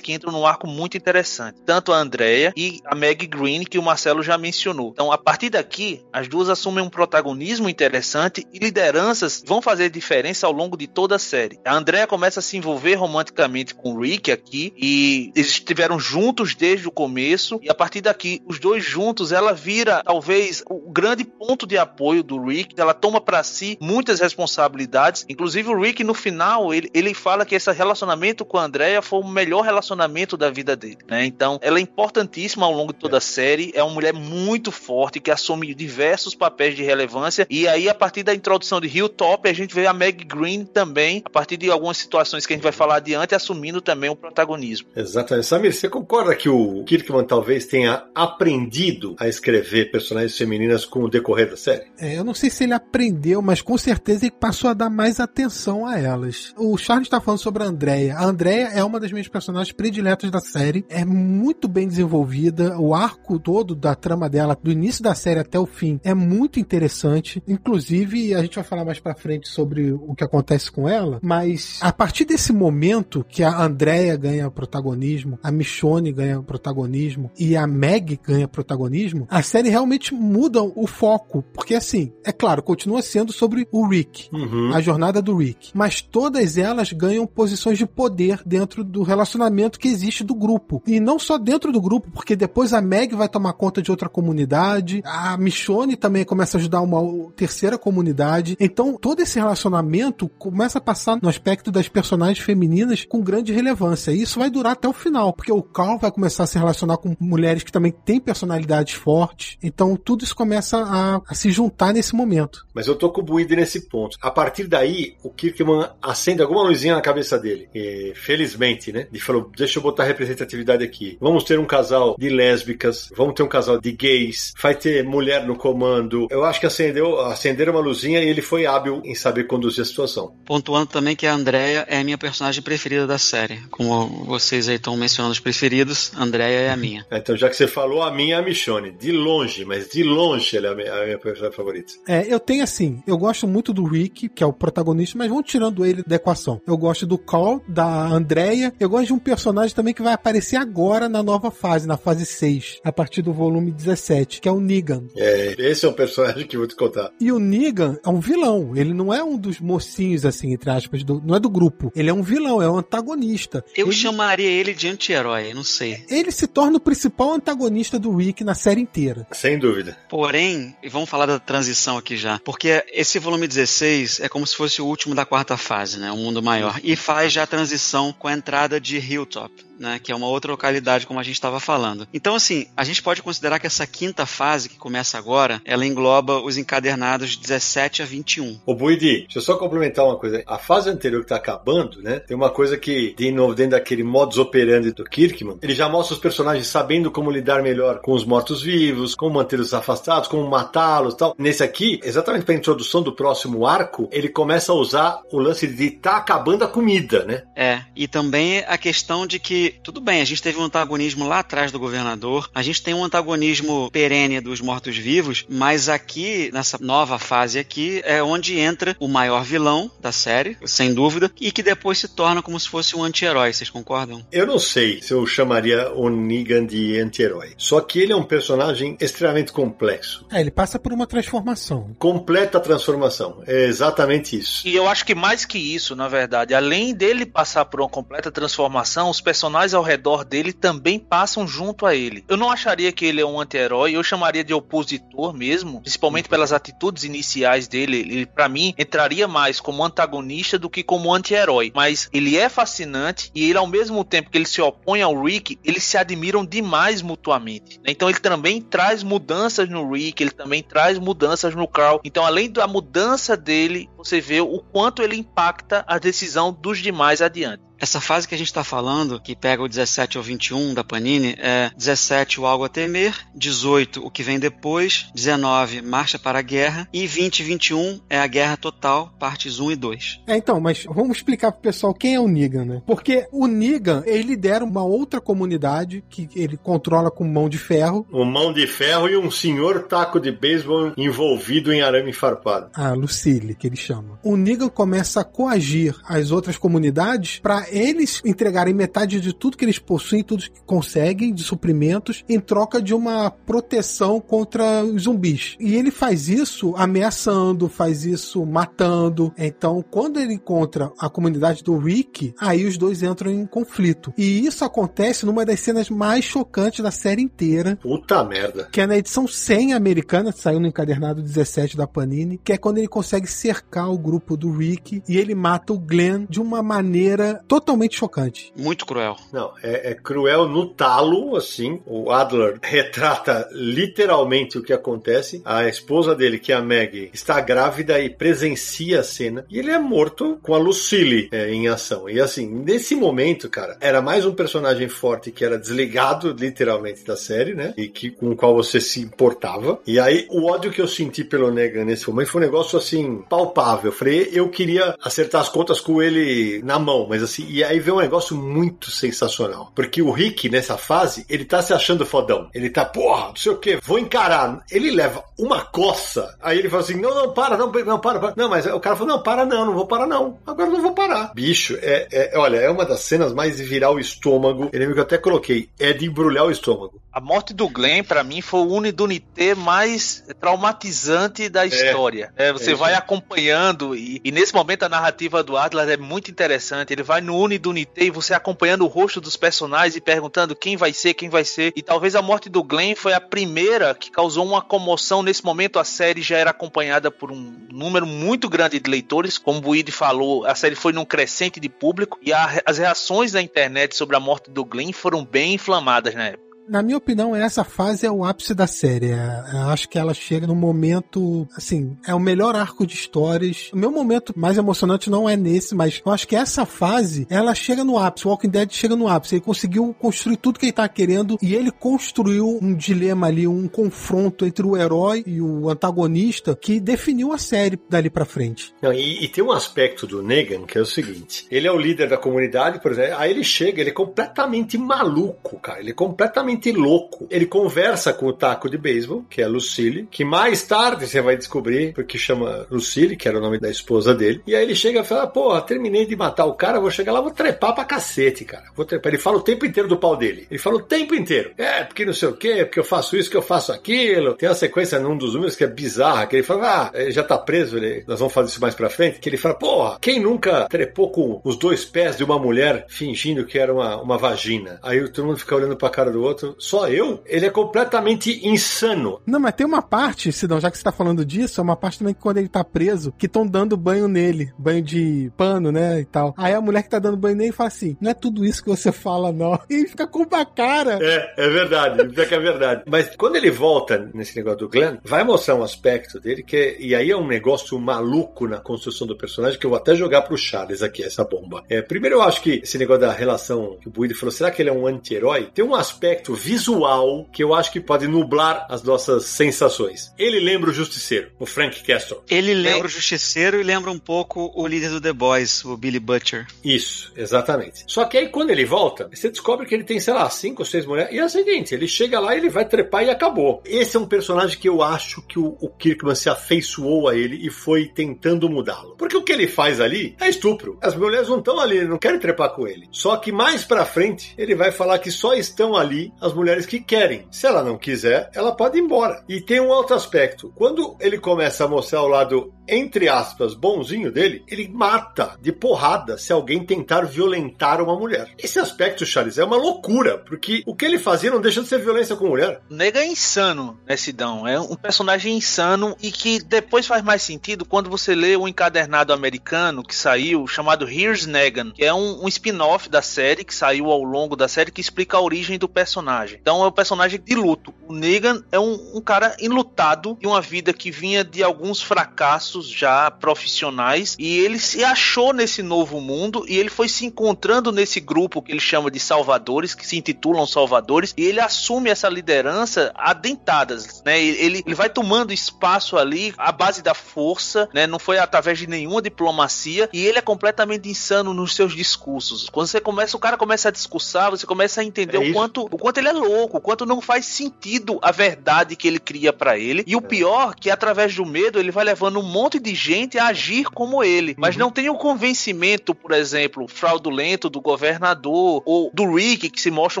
que entram num arco muito interessante. Tanto a Andrea e a Meg Green, que o Marcelo já mencionou. Então, a partir daqui, as duas assumem um protagonismo interessante e lideranças vão fazer diferença ao longo de toda a série. A Andrea começa a se envolver romanticamente com o Rick aqui e eles estiveram juntos desde o começo e a partir daqui, os dois juntos, ela vira talvez o grande ponto de apoio do Rick. Ela toma para si muitas responsabilidades. Inclusive o Rick no final, ele, ele fala que esse relacionamento com a Andrea foi o melhor relacionamento da vida dele, né? Então, ela é importantíssima ao longo de toda a série, é uma mulher muito forte que assume diversos papéis de relevância e aí a partir da introdução de Hilltop, a gente vê a Meg Green também, a partir de algumas situações que a gente vai falar adiante, assumindo também o protagonismo. Exatamente. Samir, você concorda que o Kirkman talvez tenha aprendido a escrever personagens femininas com o decorrer da série? É, eu não sei se ele aprendeu, mas com certeza ele passou a dar mais atenção a elas. O Charles está falando sobre a Andrea. A Andrea é uma das minhas personagens prediletas da série. É muito bem desenvolvida. O arco todo da trama dela, do início da série até o fim, é muito interessante. Inclusive, a gente vai falar mais pra frente sobre o que acontece com ela. Mas a partir desse momento que a Andrea ganha protagonismo, a Michonne ganha protagonismo e a Meg ganha protagonismo, a série realmente muda o foco. Porque assim, é claro, continua sendo sobre o Rick, Uhum. a jornada do Rick. Mas todas elas ganham posições de poder dentro do relacionamento que existe do grupo. E não só dentro do grupo, porque depois a Meg vai tomar conta de outra comunidade, a Michonne também começa a ajudar uma terceira comunidade. Então todo esse relacionamento começa a passar no aspecto das personagens femininas com grande relevância. E isso vai durar até o final, porque o Carl vai começar a se relacionar com mulheres que também têm personalidades fortes. Então tudo isso começa a, a se juntar nesse momento. Mas eu tô com o nesse ponto. A partir daí, o Kirkman acende alguma luzinha na cabeça dele. E, felizmente, né? Ele falou: deixa eu botar representatividade aqui. Vamos ter um casal de lésbicas, vamos ter um casal de gays, vai ter mulher no comando. Eu acho que acendeu, acenderam uma luzinha e ele foi hábil em saber conduzir a situação. Pontuando também que a Andrea é a minha personagem preferida da série. Como vocês aí estão mencionando os preferidos, a Andrea é a minha. [laughs] Então, já que você falou, a minha é a Michonne. De longe, mas de longe ela é a minha, a minha personagem favorita. É, eu tenho assim, eu gosto muito do Rick, que é o protagonista, mas vamos tirando ele da equação. Eu gosto do Call, da Andrea, eu gosto de um personagem também que vai aparecer agora na nova fase, na fase 6, a partir do volume 17, que é o Negan. É, esse é um personagem que eu vou te contar. E o Negan é um vilão, ele não é um dos mocinhos, assim, entre aspas, do- não é do grupo. Ele é um vilão, é um antagonista. Eu ele, chamaria ele de anti-herói, não sei. ele se torna o principal antagonista do Rick na série inteira. Sem dúvida. Porém, e vamos falar da transição aqui já, porque esse volume 16 é como se fosse o último da quarta fase, né, o mundo maior, e faz já a transição com a entrada de Hilltop, né, que é uma outra localidade como a gente estava falando. Então, assim, a gente pode considerar que essa quinta fase que começa agora, ela engloba os encadernados de 17 a 21. Ô Buidi, deixa eu só complementar uma coisa. A fase anterior que tá acabando, né? Tem uma coisa que, de novo, dentro daquele modus operandi do Kirkman, ele já mostra os personagens sabendo como lidar melhor com os mortos-vivos, como mantê-los afastados, como matá-los e tal. Nesse aqui, exatamente para a introdução do próximo arco, ele começa a usar o lance de tá acabando a comida, né? É, e também a questão de que, tudo bem, a gente teve um antagonismo lá atrás do governador, a gente tem um antagonismo perene dos mortos-vivos, mas aqui, nessa nova fase aqui, é onde entra o maior vilão da série, sem dúvida, e que depois se torna como se fosse um anti-herói, vocês concordam? Eu não sei se eu chamaria o Negan de anti-herói. Só que ele é um personagem extremamente complexo. É, ele passa por uma transformação. Completa transformação. É exatamente isso. E eu acho que mais que isso, na verdade, além dele passar por uma completa transformação, os personagens personagens ao redor dele também passam junto a ele. Eu não acharia que ele é um anti-herói, eu chamaria de opositor mesmo, principalmente pelas atitudes iniciais dele. Ele, para mim, entraria mais como antagonista do que como anti-herói. Mas ele é fascinante e ele, ao mesmo tempo que ele se opõe ao Rick, eles se admiram demais mutuamente. Então ele também traz mudanças no Rick, ele também traz mudanças no Carl. Então, além da mudança dele, você vê o quanto ele impacta a decisão dos demais adiante. Essa fase que a gente está falando, que pega o 17 ao 21 da Panini, é 17 o Algo a Temer, 18 o que vem depois, 19 Marcha para a Guerra e 20 e 21 é a Guerra Total, partes 1 e 2. É, então, mas vamos explicar pro pessoal quem é o Negan, né? Porque o Negan, ele lidera uma outra comunidade que ele controla com mão de ferro. Um mão de ferro e um senhor taco de beisebol envolvido em arame farpado. A Lucille, que ele chama. O Negan começa a coagir as outras comunidades para eles entregarem metade de tudo que eles possuem, tudo que conseguem de suprimentos, em troca de uma proteção contra os zumbis. E ele faz isso ameaçando, faz isso matando. Então, quando ele encontra a comunidade do Rick, aí os dois entram em conflito. E isso acontece numa das cenas mais chocantes da série inteira. Puta merda. Que é na edição 100 americana, saiu no encadernado 17 da Panini, que é quando ele consegue cercar o grupo do Rick e ele mata o Glenn de uma maneira totalmente totalmente chocante. Muito cruel. Não, é, é, cruel no talo, assim. O Adler [laughs] retrata literalmente o que acontece. A esposa dele, que é a Maggie, está grávida e presencia a cena. E ele é morto com a Lucille é, em ação. E assim, nesse momento, cara, era mais um personagem forte que era desligado literalmente da série, né? E que, com o qual você se importava. E aí, o ódio que eu senti pelo Negan nesse momento foi um negócio assim, palpável. Eu falei, eu queria acertar as contas com ele na mão, mas assim, e aí vem um negócio muito sensacional. Porque o Rick, nessa fase, ele tá se achando fodão. Ele tá, porra, não sei o que, vou encarar. Ele leva uma coça. Aí ele fala assim: não, não, para, não, não, para, para. Não, mas o cara falou: não, para não, não vou parar não. Agora não vou parar. Bicho, é, é olha, é uma das cenas mais de virar o estômago. Ele que eu até coloquei, é de embrulhar o estômago. A morte do Glenn, para mim, foi o unidunité mais traumatizante da história. É, é você é vai acompanhando, e, e, nesse momento a narrativa do Adler é muito interessante. Ele vai no unidunité e você acompanhando o rosto dos personagens e perguntando quem vai ser, quem vai ser. E talvez a morte do Glenn foi a primeira que causou uma comoção. Nesse momento a série já era acompanhada por um número muito grande de leitores. Como o Buide falou, a série foi num crescente de público e a, as reações da internet sobre a morte do Glenn foram bem inflamadas na época na minha opinião, essa fase é o ápice da série. É, eu acho que ela chega num momento, assim, é o melhor arco de histórias. O meu momento mais emocionante não é nesse, mas eu acho que essa fase, ela chega no ápice. O Walking Dead chega no ápice. Ele conseguiu construir tudo que ele tá querendo e ele construiu um dilema ali, um confronto entre o herói e o antagonista que definiu a série dali para frente. Não, e, e, tem um aspecto do Negan que é o seguinte: ele é o líder da comunidade, por exemplo, aí ele chega, ele é completamente maluco, cara. Ele é completamente completamente louco. Ele conversa com o taco de beisebol, que é Lucille, que mais tarde você vai descobrir porque chama Lucille, que era o nome da esposa dele. E aí ele chega e fala: Pô, terminei de matar o cara, vou chegar lá, vou trepar pra cacete, cara. Vou trepar. Ele fala o tempo inteiro do pau dele. Ele fala o tempo inteiro. É, porque não sei o quê, porque eu faço isso, que eu faço aquilo. Tem uma sequência num dos números que é bizarra, que ele fala: Ah, ele já tá preso, ele... nós vamos fazer isso mais pra frente. Que ele fala: Porra, quem nunca trepou com os dois pés de uma mulher fingindo que era uma, uma vagina? Aí todo mundo fica olhando pra cara do outro só eu, ele é completamente insano. Não, mas tem uma parte, Sidão, já que você tá falando disso, é uma parte também que quando ele tá preso, que estão dando banho nele, banho de pano, né, e tal. Aí a mulher que tá dando banho nele fala assim, não é tudo isso que você [laughs] fala, não. E fica com uma cara. É, é verdade, pior que é verdade. Mas quando ele volta nesse negócio do Glenn, vai mostrar um aspecto dele que é, e aí é um negócio maluco na construção do personagem que eu vou até jogar pro Charles aqui, essa bomba. É, primeiro eu acho que esse negócio da relação que o Buide falou, será que ele é um anti-herói? Tem um aspecto visual que eu acho que pode nublar as nossas sensações. Ele lembra o Justiceiro, o Frank Castle. Ele lembra é. o Justiceiro e lembra um pouco o líder do The Boys, o Billy Butcher. Isso, exatamente. Só que aí quando ele volta, você descobre que ele tem, sei lá, cinco ou seis mulheres. E é o seguinte, ele chega lá, ele vai trepar e acabou. Esse é um personagem que eu acho que o, o Kirkman se afeiçoou a ele e foi tentando mudá-lo. Porque o que ele faz ali é estupro. As mulheres não estão ali, não querem trepar com ele. Só que mais pra frente, ele vai falar que só estão ali as mulheres que querem. Se ela não quiser, ela pode ir embora. E tem um outro aspecto. Quando ele começa a mostrar o lado, entre aspas, bonzinho dele, ele mata de porrada se alguém tentar violentar uma mulher. Esse aspecto, Charles, é uma loucura, porque o que ele fazia não deixa de ser violência com mulher. Nega é insano, né, Sidão? É um personagem insano e que depois faz mais sentido quando você lê o encadernado americano que saiu, chamado Here's Negan, que é um, um spin-off da série que saiu ao longo da série que explica a origem do personagem. Então é o personagem de luto. O Negan é um, um cara enlutado de uma vida que vinha de alguns fracassos já profissionais e ele se achou nesse novo mundo e ele foi se encontrando nesse grupo que ele chama de salvadores, que se intitulam salvadores, e ele assume essa liderança adentadas, né? Ele, ele vai tomando espaço ali à base da força, né? Não foi através de nenhuma diplomacia e ele é completamente insano nos seus discursos. Quando você começa, o cara começa a discursar, você começa a entender é o quanto o quanto ele é louco, o quanto não faz sentido a verdade que ele cria para ele. E o pior que através do medo ele vai levando um monte de gente a agir como ele, mas uhum. não tem o convencimento, por exemplo, fraudulento do governador ou do Rick que se mostra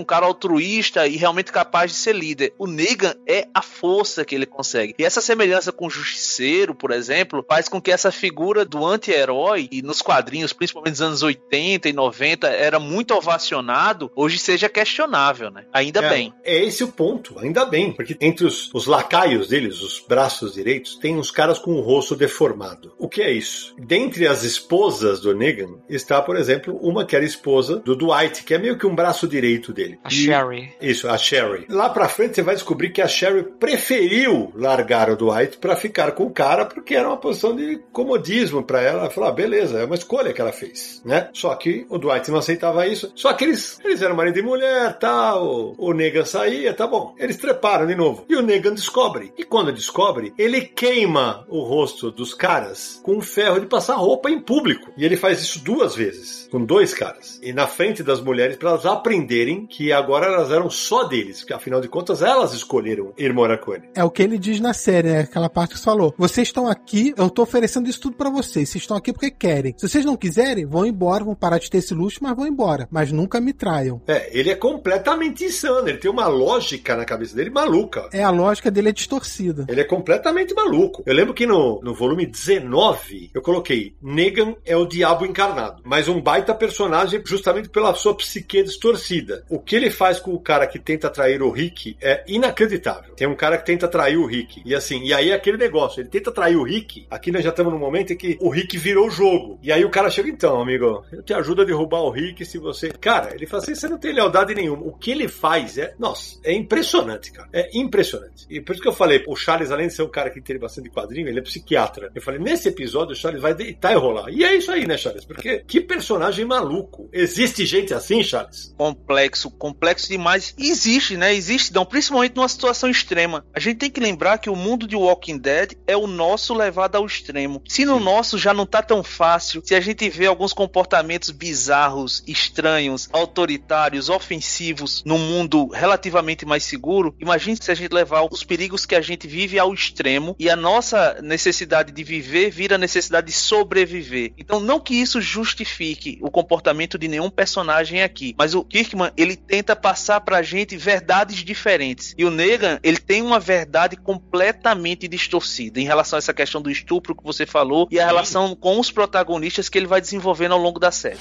um cara altruísta e realmente capaz de ser líder. O Negan é a força que ele consegue. E essa semelhança com o Justiceiro, por exemplo, faz com que essa figura do anti-herói, e nos quadrinhos, principalmente nos anos 80 e 90, era muito ovacionado, hoje seja questionável, né? Ainda é, bem. É esse o ponto, ainda bem, porque entre os, os lacaios deles, os braços direitos, tem uns caras com o rosto deformado. O que é isso? Dentre as esposas do Negan está, por exemplo, uma que era esposa do Dwight, que é meio que um braço direito dele. A e, Sherry. Isso, a Sherry. Lá pra frente você vai descobrir que a Sherry preferiu largar o Dwight para ficar com o cara, porque era uma posição de comodismo para ela. Ela falou, ah, beleza, é uma escolha que ela fez, né? Só que o Dwight não aceitava isso. Só que eles, eles eram marido e mulher, tal, o Negan saía, tá bom. Eles treparam de novo. E o Negan descobre. E quando descobre, ele queima o rosto dos caras com um ferro de passar roupa em público. E ele faz isso duas vezes, com dois caras. E na frente das mulheres, para elas aprenderem que agora elas eram só deles, porque afinal de contas elas escolheram ir morar com ele. É o que ele diz na série, é aquela parte que você falou. Vocês estão aqui, eu tô oferecendo isso tudo para vocês. Vocês estão aqui porque querem. Se vocês não quiserem, vão embora, vão parar de ter esse luxo, mas vão embora. Mas nunca me traiam. É, ele é completamente insano. Ele tem uma lógica na cabeça dele maluca. É, a lógica dele é distorcida. Ele é completamente maluco. Eu lembro que no, no volume 19 eu coloquei Negan é o diabo encarnado, mas um baita personagem justamente pela sua psique distorcida. O que ele faz com o cara que tenta atrair o Rick é inacreditável. Tem um cara que tenta atrair o Rick e assim, e aí é aquele negócio, ele tenta atrair o Rick. Aqui nós já estamos no momento em que o Rick virou o jogo. E aí o cara chega então, amigo, eu te ajudo a derrubar o Rick se você. Cara, ele fala assim: você não tem lealdade nenhuma. O que ele faz é. Nossa, é impressionante, cara. É impressionante. E por isso que eu falei, o Charles, além de ser um cara que tem bastante quadrinho, ele é psiquiatra. Eu falei, nesse episódio, o Charles vai deitar e rolar. E é isso aí, né, Charles? Porque que personagem maluco. Existe gente assim, Charles? Complexo, complexo demais. Existe, né? Existe, não, principalmente numa situação extrema. A gente tem que lembrar que o mundo de Walking Dead é o nosso levado ao extremo. Se no Sim. nosso já não tá tão fácil, se a gente vê alguns comportamentos bizarros, estranhos, autoritários, ofensivos num mundo relativamente mais seguro, imagine se a gente levar os perigos que a gente vive ao extremo e a nossa necessidade de viver vira necessidade de sobreviver. Então, não que isso justifique o comportamento de nenhum personagem aqui, mas o Kirkman ele tenta passar pra gente verdades diferentes. E o Negan, ele tem uma verdade completamente distorcida em relação a essa questão do estupro que você falou e a relação com os protagonistas que ele vai desenvolvendo ao longo da série.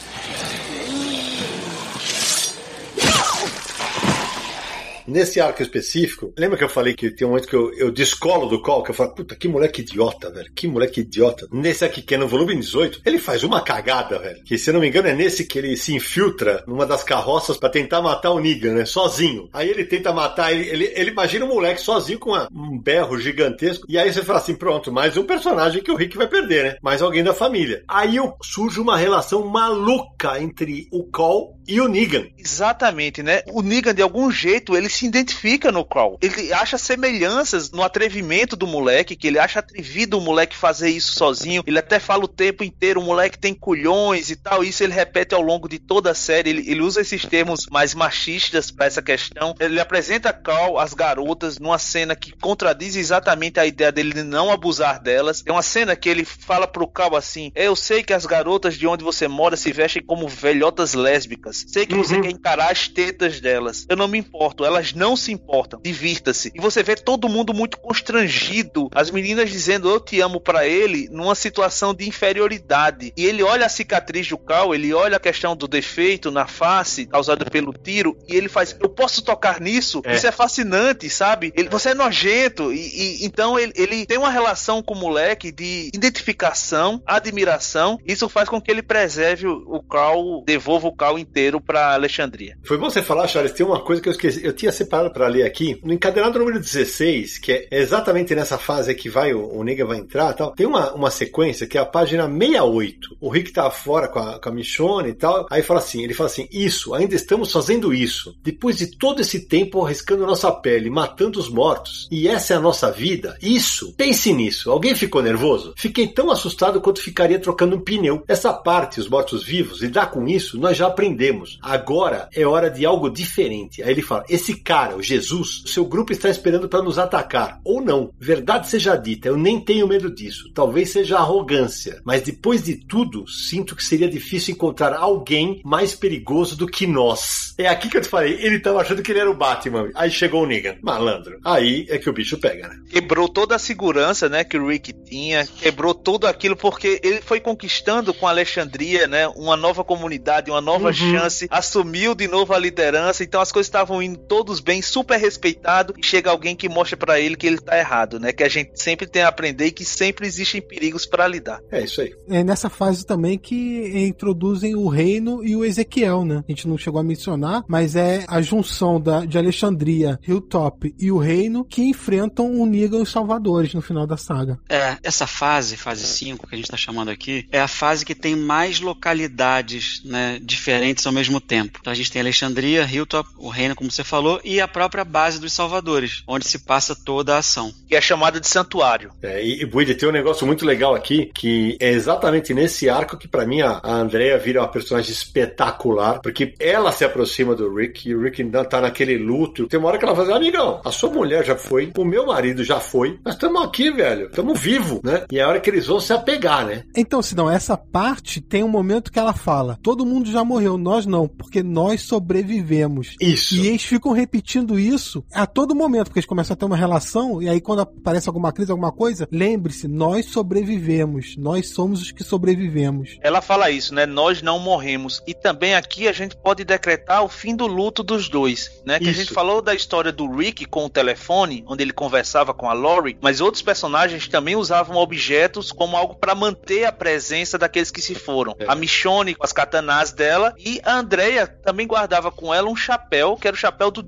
Nesse arco específico, lembra que eu falei que tem um momento que eu, eu descolo do call, que eu falo, puta, que moleque idiota, velho. Que moleque idiota. Nesse aqui, que é no volume 18, ele faz uma cagada, velho. Que se eu não me engano é nesse que ele se infiltra numa das carroças para tentar matar o Negan, né? Sozinho. Aí ele tenta matar, ele, ele, ele imagina o um moleque sozinho com uma, um berro gigantesco. E aí você fala assim, pronto, mais um personagem que o Rick vai perder, né? Mais alguém da família. Aí surge uma relação maluca entre o Call e o Negan. Exatamente, né? O Negan, de algum jeito, ele se identifica no Crawl. Ele acha semelhanças no atrevimento do moleque, que ele acha atrevido o moleque fazer isso sozinho. Ele até fala o tempo inteiro, o moleque tem culhões e tal. Isso ele repete ao longo de toda a série. Ele, ele usa esses termos mais machistas para essa questão. Ele apresenta Carl as garotas numa cena que contradiz exatamente a ideia dele de não abusar delas. Tem uma cena que ele fala pro Carl assim: Eu sei que as garotas de onde você mora se vestem como velhotas lésbicas. Sei que uhum. você quer encarar as tetas delas. Eu não me importo. Elas elas não se importam. Divirta-se. E você vê todo mundo muito constrangido. As meninas dizendo eu te amo para ele numa situação de inferioridade. E ele olha a cicatriz do Cal, ele olha a questão do defeito na face causado pelo tiro e ele faz, eu posso tocar nisso? É. Isso é fascinante, sabe? Ele, você é nojento. E, e- então ele, ele tem uma relação com o moleque de identificação, admiração. Isso faz com que ele preserve o, o Cal, devolva o Cal inteiro para Alexandria. Foi bom você falar, Charles, tem uma coisa que eu esqueci. Eu tinha separado para ler aqui. No encadenado número 16, que é exatamente nessa fase que vai, o, o Nega vai entrar tal, tem uma, uma sequência que é a página 68. O Rick tá fora com a, com a Michonne e tal. Aí fala assim: ele fala assim, isso, ainda estamos fazendo isso. Depois de todo esse tempo arriscando nossa pele, matando os mortos. E essa é a nossa vida? Isso? Pense nisso. Alguém ficou nervoso? Fiquei tão assustado quanto ficaria trocando um pneu. Essa parte, os mortos-vivos, lidar com isso, nós já aprendemos. Agora é hora de algo diferente. Aí ele fala: esse cara, o Jesus, seu grupo está esperando para nos atacar. Ou não. Verdade seja dita, eu nem tenho medo disso. Talvez seja arrogância. Mas depois de tudo, sinto que seria difícil encontrar alguém mais perigoso do que nós. É aqui que eu te falei, ele tava achando que ele era o Batman. Aí chegou o Negan. Malandro. Aí é que o bicho pega, né? Quebrou toda a segurança, né, que o Rick tinha, quebrou tudo aquilo porque ele foi conquistando com Alexandria, né, uma nova comunidade, uma nova chance, assumiu de novo a liderança, então as coisas estavam indo todos bem, super respeitado, e chega alguém que mostra pra ele que ele tá errado, né, que a gente sempre tem a aprender e que sempre existem perigos pra lidar. É isso aí. É nessa fase também que introduzem o reino e o Ezequiel, né? A gente não chegou a mencionar, mas é a junção da, de Alexandria, Hilltop e o reino que enfrentam o Negan e os Salvadores no final da saga. É, essa fase, fase 5, que a gente está chamando aqui, é a fase que tem mais localidades né, diferentes ao mesmo tempo. Então a gente tem Alexandria, Hilltop, o reino, como você falou, e a própria base dos Salvadores, onde se passa toda a ação. Que é chamada de santuário. É, e, e Buide, tem um negócio muito legal aqui, que é exatamente nesse arco que pra mim a, a Andrea vira uma personagem espetacular, porque ela se aproxima do Rick e o Rick ainda tá naquele luto. Tem uma hora que ela fala assim, amigão, a sua mulher já foi, o meu marido já foi, nós estamos aqui, velho, estamos vivos, né? E é a hora que eles vão se apegar, né? Então, Sidão, essa parte tem um momento que ela fala: todo mundo já morreu, nós não, porque nós sobrevivemos. Isso. E eles ficam repetindo isso a todo momento, porque eles começam a ter uma relação, e aí quando aparece alguma crise, alguma coisa, lembre-se, nós sobrevivemos, nós somos os que sobrevivemos. Ela fala isso, né? Nós não morremos. E também aqui a gente pode decretar o fim do luto dos dois, né? Que a Isso. gente falou da história do Rick com o telefone, onde ele conversava com a Lori, mas outros personagens também usavam objetos como algo para manter a presença daqueles que se foram. É. A Michonne com as katanás dela e a Andrea também guardava com ela um chapéu, que era o chapéu do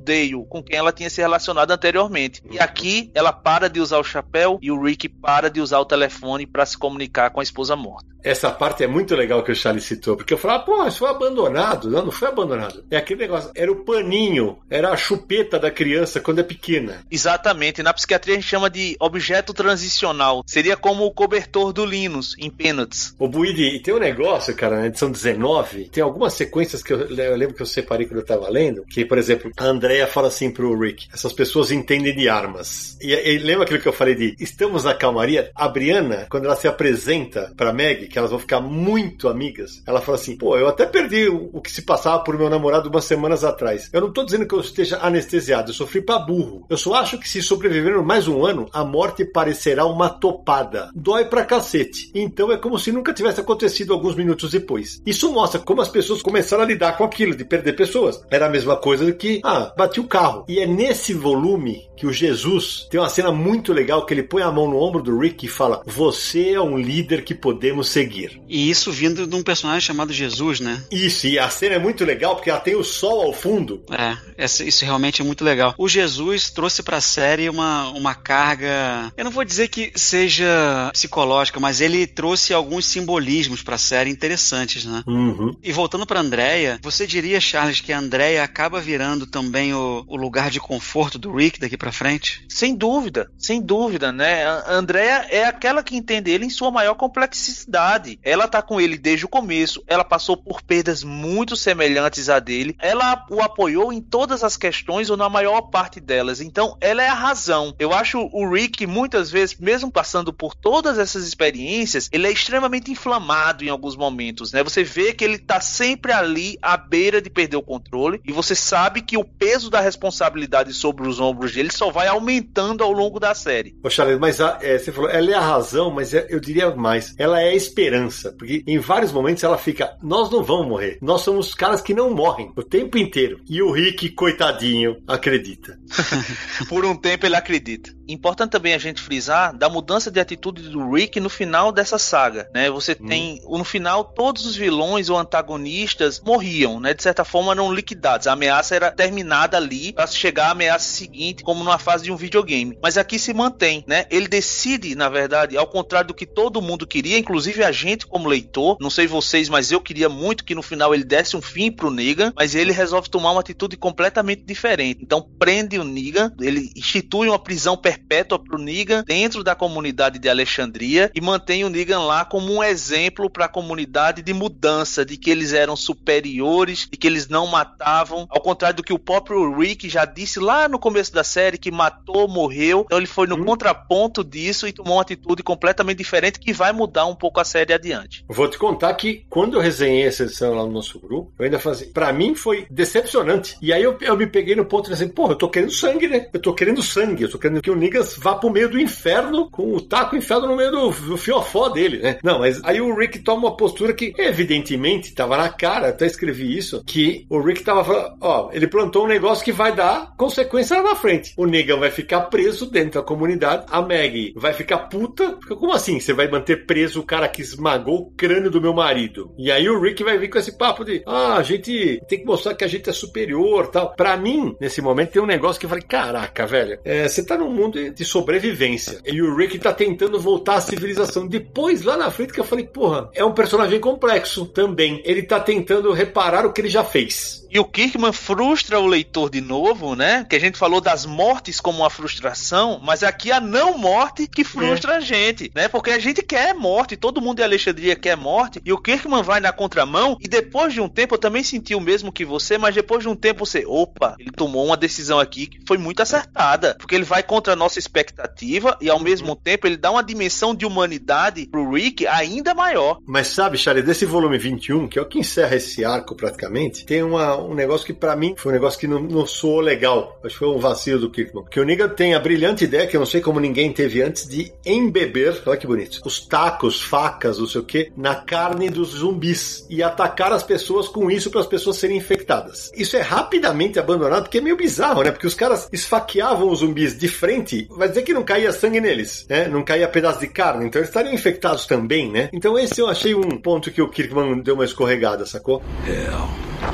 Com quem ela tinha se relacionado anteriormente. E aqui ela para de usar o chapéu e o Rick para de usar o telefone para se comunicar com a esposa morta. Essa parte é muito legal que o Charlie citou, porque eu falava, pô, isso foi abandonado. Não, não foi abandonado. É aquele negócio, era o paninho, era a chupeta da criança quando é pequena. Exatamente. Na psiquiatria a gente chama de objeto transicional. Seria como o cobertor do Linus em Peanuts. O Buide, e tem um negócio, cara, na edição 19, tem algumas sequências que eu, eu lembro que eu separei quando eu tava lendo, que, por exemplo, a Andrea fala assim pro Rick, essas pessoas entendem de armas. E, e lembra aquilo que eu falei de, estamos na calmaria? A Brianna, quando ela se apresenta pra Meg, que elas vão ficar muito amigas, ela fala assim, pô, eu até perdi o, que se passava por meu namorado umas semanas atrás. Eu não tô dizendo que eu esteja anestesiado, eu sofri pra burro. Eu só acho que se sobreviver mais um ano, a morte parecerá uma topada. Dói pra cacete. Então é como se nunca tivesse acontecido alguns minutos depois. Isso mostra como as pessoas começaram a lidar com aquilo, de perder pessoas. Era a mesma coisa que, ah, bati o carro. E é nesse volume que o Jesus tem uma cena muito legal que ele põe a mão no ombro do Rick e fala: Você é um líder que podemos seguir. E isso vindo de um personagem chamado Jesus, né? Isso, e a cena é muito legal porque ela tem o sol ao fundo. É, essa- isso realmente é muito legal. O Jesus trouxe pra série uma, uma carga. Eu não vou dizer que seja psicológica, mas ele trouxe alguns simbolismos pra série interessantes, né? Uhum. E voltando pra Andrea, você diria, Charles, que a Andrea acaba virando também o, o lugar de conforto do Rick daqui pra frente? Sem dúvida, sem dúvida, né? A Andrea é aquela que entende ele em sua maior complexidade. Verdade, ela tá com ele desde o começo, ela passou por perdas muito semelhantes a dele, ela o apoiou em todas as questões ou na maior parte delas. Então, ela é a razão. Eu acho o Rick muitas vezes, mesmo passando por todas essas experiências, ele é extremamente inflamado em alguns momentos, né? Você vê que ele tá sempre ali à beira de perder o controle e você sabe que o peso da responsabilidade sobre os ombros dele só vai aumentando ao longo da série. Charles, mas a, é, você falou, ela é a razão, mas é, eu diria mais, ela é a esperança, porque em vários momentos ela fica, nós não vamos morrer, nós somos caras que não morrem o tempo inteiro. E o Rick, coitadinho, acredita. [laughs] Por um tempo ele acredita. Importante também a gente frisar da mudança de atitude do Rick no final dessa saga, né? Você hum. tem, no final, todos os vilões ou antagonistas morriam, né? De certa forma eram liquidados. A ameaça era terminada ali para chegar à ameaça seguinte, como numa fase de um videogame. Mas aqui se mantém, né? Ele decide, na verdade, ao contrário do que todo mundo queria, inclusive a gente como leitor, não sei vocês, mas eu queria muito que no final ele desse um fim pro Negan, mas ele resolve tomar uma atitude completamente diferente. Então prende o Negan, ele institui uma prisão perpétua perpétua para o Negan dentro da comunidade de Alexandria e mantém o Negan lá como um exemplo para a comunidade de mudança, de que eles eram superiores, de que eles não matavam, ao contrário do que o próprio Rick já disse lá no começo da série, que matou, morreu. Então ele foi no hum. contraponto disso e tomou uma atitude completamente diferente que vai mudar um pouco a série adiante. Vou te contar que quando eu resenhei essa edição lá no nosso grupo, eu ainda fazia. Pra mim foi decepcionante. E aí eu, eu me peguei no ponto de assim, porra, eu tô querendo sangue, né? Eu tô querendo sangue, eu tô querendo que o Negas vá pro meio do inferno com o taco enfiado no meio do, do fiofó dele, né? Não, mas aí o Rick toma uma postura que, evidentemente, tava na cara, até escrevi isso, que o Rick tava falando, ó, ele plantou um negócio que vai dar consequência lá na frente. O Negan vai ficar preso dentro da comunidade, a Maggie vai ficar puta, porque como assim você vai manter preso o cara que esmagou o crânio do meu marido? E aí o Rick vai vir com esse papo de, ah, a gente tem que mostrar que a gente é superior, tal. Pra mim, nesse momento, tem um negócio que eu falei, caraca, velho, é, você tá num mundo de sobrevivência. E o Rick tá tentando voltar à civilização. Depois, lá na frente, que eu falei, porra, é um personagem complexo também. Ele tá tentando reparar o que ele já fez. E o Kirkman frustra o leitor de novo, né? Que a gente falou das mortes como uma frustração, mas aqui a não morte que frustra é. a gente, né? Porque a gente quer morte, todo mundo em Alexandria quer morte, e o Kirkman vai na contramão, e depois de um tempo eu também senti o mesmo que você, mas depois de um tempo você, opa, ele tomou uma decisão aqui que foi muito acertada, porque ele vai contra nossa expectativa e ao uhum. mesmo tempo ele dá uma dimensão de humanidade pro Rick ainda maior. Mas sabe, Charlie, desse volume 21, que é o que encerra esse arco praticamente, tem uma um negócio que para mim foi um negócio que não, não soou legal. Acho que foi um vacilo do Kirkman. Que o Negan tem a brilhante ideia, que eu não sei como ninguém teve antes, de embeber, olha que bonito, os tacos, facas, não sei o que, na carne dos zumbis e atacar as pessoas com isso para as pessoas serem infectadas. Isso é rapidamente abandonado, porque é meio bizarro, né? Porque os caras esfaqueavam os zumbis de frente, vai dizer que não caía sangue neles, né? Não caía pedaço de carne, então eles estariam infectados também, né? Então esse eu achei um ponto que o Kirkman deu uma escorregada, sacou? Hell,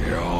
you're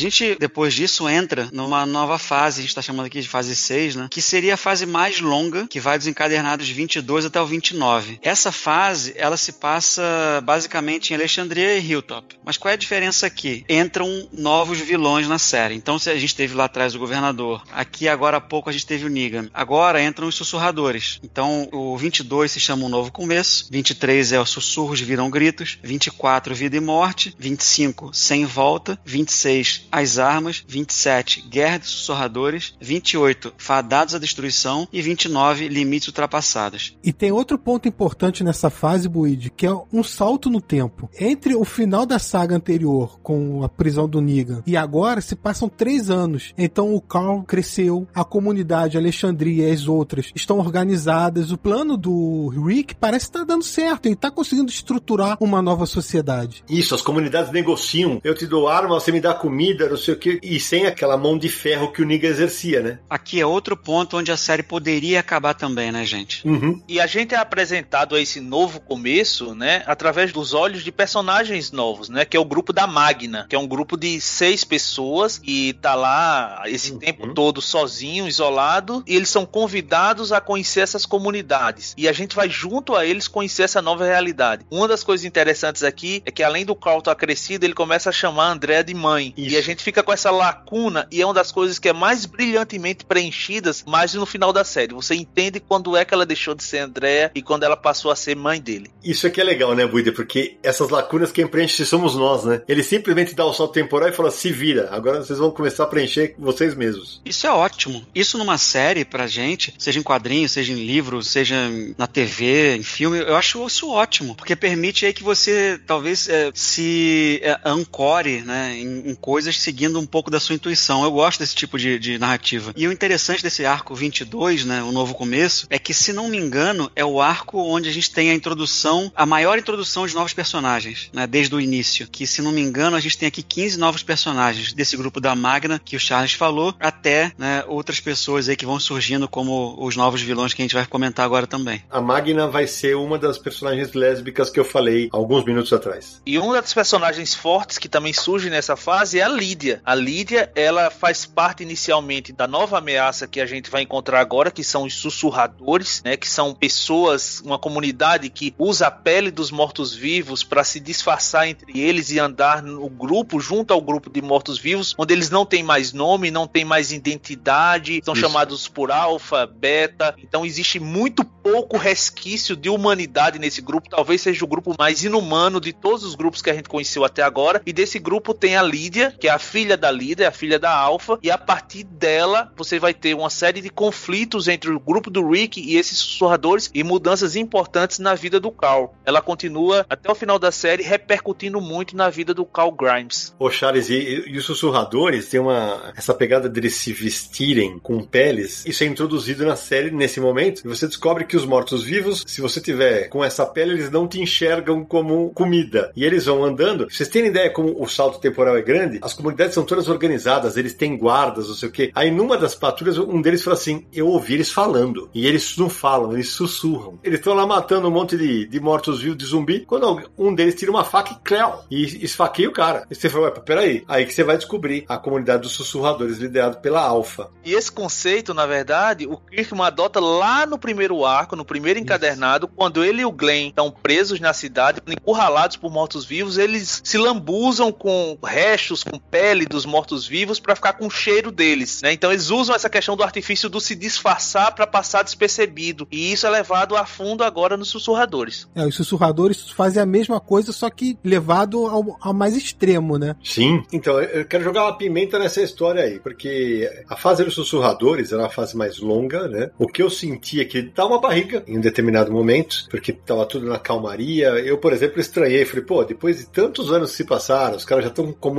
gente, depois disso, entra numa nova fase, a gente está chamando aqui de fase 6, né? Que seria a fase mais longa, que vai dos encadernados 22 até o 29. Essa fase, ela se passa basicamente em Alexandria e Hilltop. Mas qual é a diferença aqui? Entram novos vilões na série. Então, se a gente teve lá atrás o governador, aqui agora há pouco a gente teve o Negan. Agora entram os sussurradores. Então, o 22 se chama um novo começo, 23 é os sussurros viram gritos, 24 vida e morte, 25 sem volta, 26 as armas, 27, guerra de sussurradores, 28, fadados à destruição e 29, limites ultrapassados. E tem outro ponto importante nessa fase, Buid, que é um salto no tempo. Entre o final da saga anterior, com a prisão do Negan, e agora se passam três anos. Então o Carl cresceu, a comunidade Alexandria e as outras estão organizadas, o plano do Rick parece estar dando certo, ele está conseguindo estruturar uma nova sociedade. Isso, as comunidades negociam. Eu te dou arma, você me dá comida comida, não sei o que, e sem aquela mão de ferro que o Niga exercia, né? Aqui é outro ponto onde a série poderia acabar também, né, gente? Uhum. E a gente é apresentado a esse novo começo, né, através dos olhos de personagens novos, né, que é o grupo da Magna, que é um grupo de seis pessoas e tá lá esse uhum. tempo todo sozinho, isolado, e eles são convidados a conhecer essas comunidades. E a gente vai junto a eles conhecer essa nova realidade. Uma das coisas interessantes aqui é que além do Carl estar crescido, ele começa a chamar a Andrea de mãe. Isso. E a gente fica com essa lacuna e é uma das coisas que é mais brilhantemente preenchidas mais no final da série. Você entende quando é que ela deixou de ser Andrea e quando ela passou a ser mãe dele. Isso aqui é legal, né, Buida? Porque essas lacunas quem preenche somos nós, né? Ele simplesmente dá o salto temporal e fala: se vira, agora vocês vão começar a preencher vocês mesmos. Isso é ótimo. Isso numa série pra gente, seja em quadrinho, seja em livro, seja na TV, em filme, eu acho isso ótimo, porque permite aí que você talvez é, se é, ancore né, em, em, coisas seguindo um pouco da sua intuição. Eu gosto desse tipo de, de narrativa. E o interessante desse arco 22, né, o novo começo, é que, se não me engano, é o arco onde a gente tem a introdução, a maior introdução de novos personagens, né, desde o início. Que, se não me engano, a gente tem aqui 15 novos personagens desse grupo da Magna, que o Charles falou, até né, outras pessoas aí que vão surgindo como os novos vilões que a gente vai comentar agora também. A Magna vai ser uma das personagens lésbicas que eu falei alguns minutos atrás. E uma das personagens fortes que também surge nessa fase é a Lídia. A Lídia, ela faz parte inicialmente da nova ameaça que a gente vai encontrar agora, que são os sussurradores, né, que são pessoas, uma comunidade que usa a pele dos mortos-vivos para se disfarçar entre eles e andar no grupo, junto ao grupo de mortos-vivos, onde eles não têm mais nome, não têm mais identidade, são Isso. chamados por alfa, beta. Então existe muito pouco resquício de humanidade nesse grupo. Talvez seja o grupo mais inumano de todos os grupos que a gente conheceu até agora. E desse grupo tem a Lídia, que é a filha da Lídia, a filha da Alpha. E a partir dela, você vai ter uma série de conflitos entre o grupo do Rick e esses sussurradores e mudanças importantes na vida do Carl. Ela continua até o final da série repercutindo muito na vida do Carl Grimes. Ô Charles, e, e os sussurradores têm uma essa pegada deles se vestirem com peles. Isso é introduzido na série nesse momento. E você descobre que os mortos-vivos, se você tiver com essa pele, eles não te enxergam como comida. E eles vão andando. Vocês têm ideia como o salto temporal é grande? As comunidades são todas organizadas, eles têm guardas, não sei o quê. Aí numa das patrulhas, um deles fala assim: Eu ouvi eles falando. E eles não falam, eles sussurram. Eles estão lá matando um monte de, de mortos-vivos de zumbi. Quando um deles tira uma faca e cléu, e esfaqueia o cara. E você fala: Peraí. Aí que você vai descobrir a comunidade dos sussurradores liderado pela Alpha. E esse conceito, na verdade, o Kirkman adota lá no primeiro arco, no primeiro encadernado, Isso. quando ele e o Glenn estão presos na cidade, encurralados por mortos-vivos, eles se lambuzam com restos, com pele dos mortos-vivos para ficar com o cheiro deles, né? Então eles usam essa questão do artifício do se disfarçar para passar despercebido. E isso é levado a fundo agora nos sussurradores. É, os sussurradores fazem a mesma coisa, só que levado ao, ao mais extremo, né? Sim. Então, eu quero jogar uma pimenta nessa história aí, porque a fase dos sussurradores era uma fase mais longa, né? O que eu sentia é que dá uma barriga em um determinado momento, porque tava tudo na calmaria. Eu, por exemplo, estranhei, falei, pô, depois de tantos anos que se passaram, os caras já estão com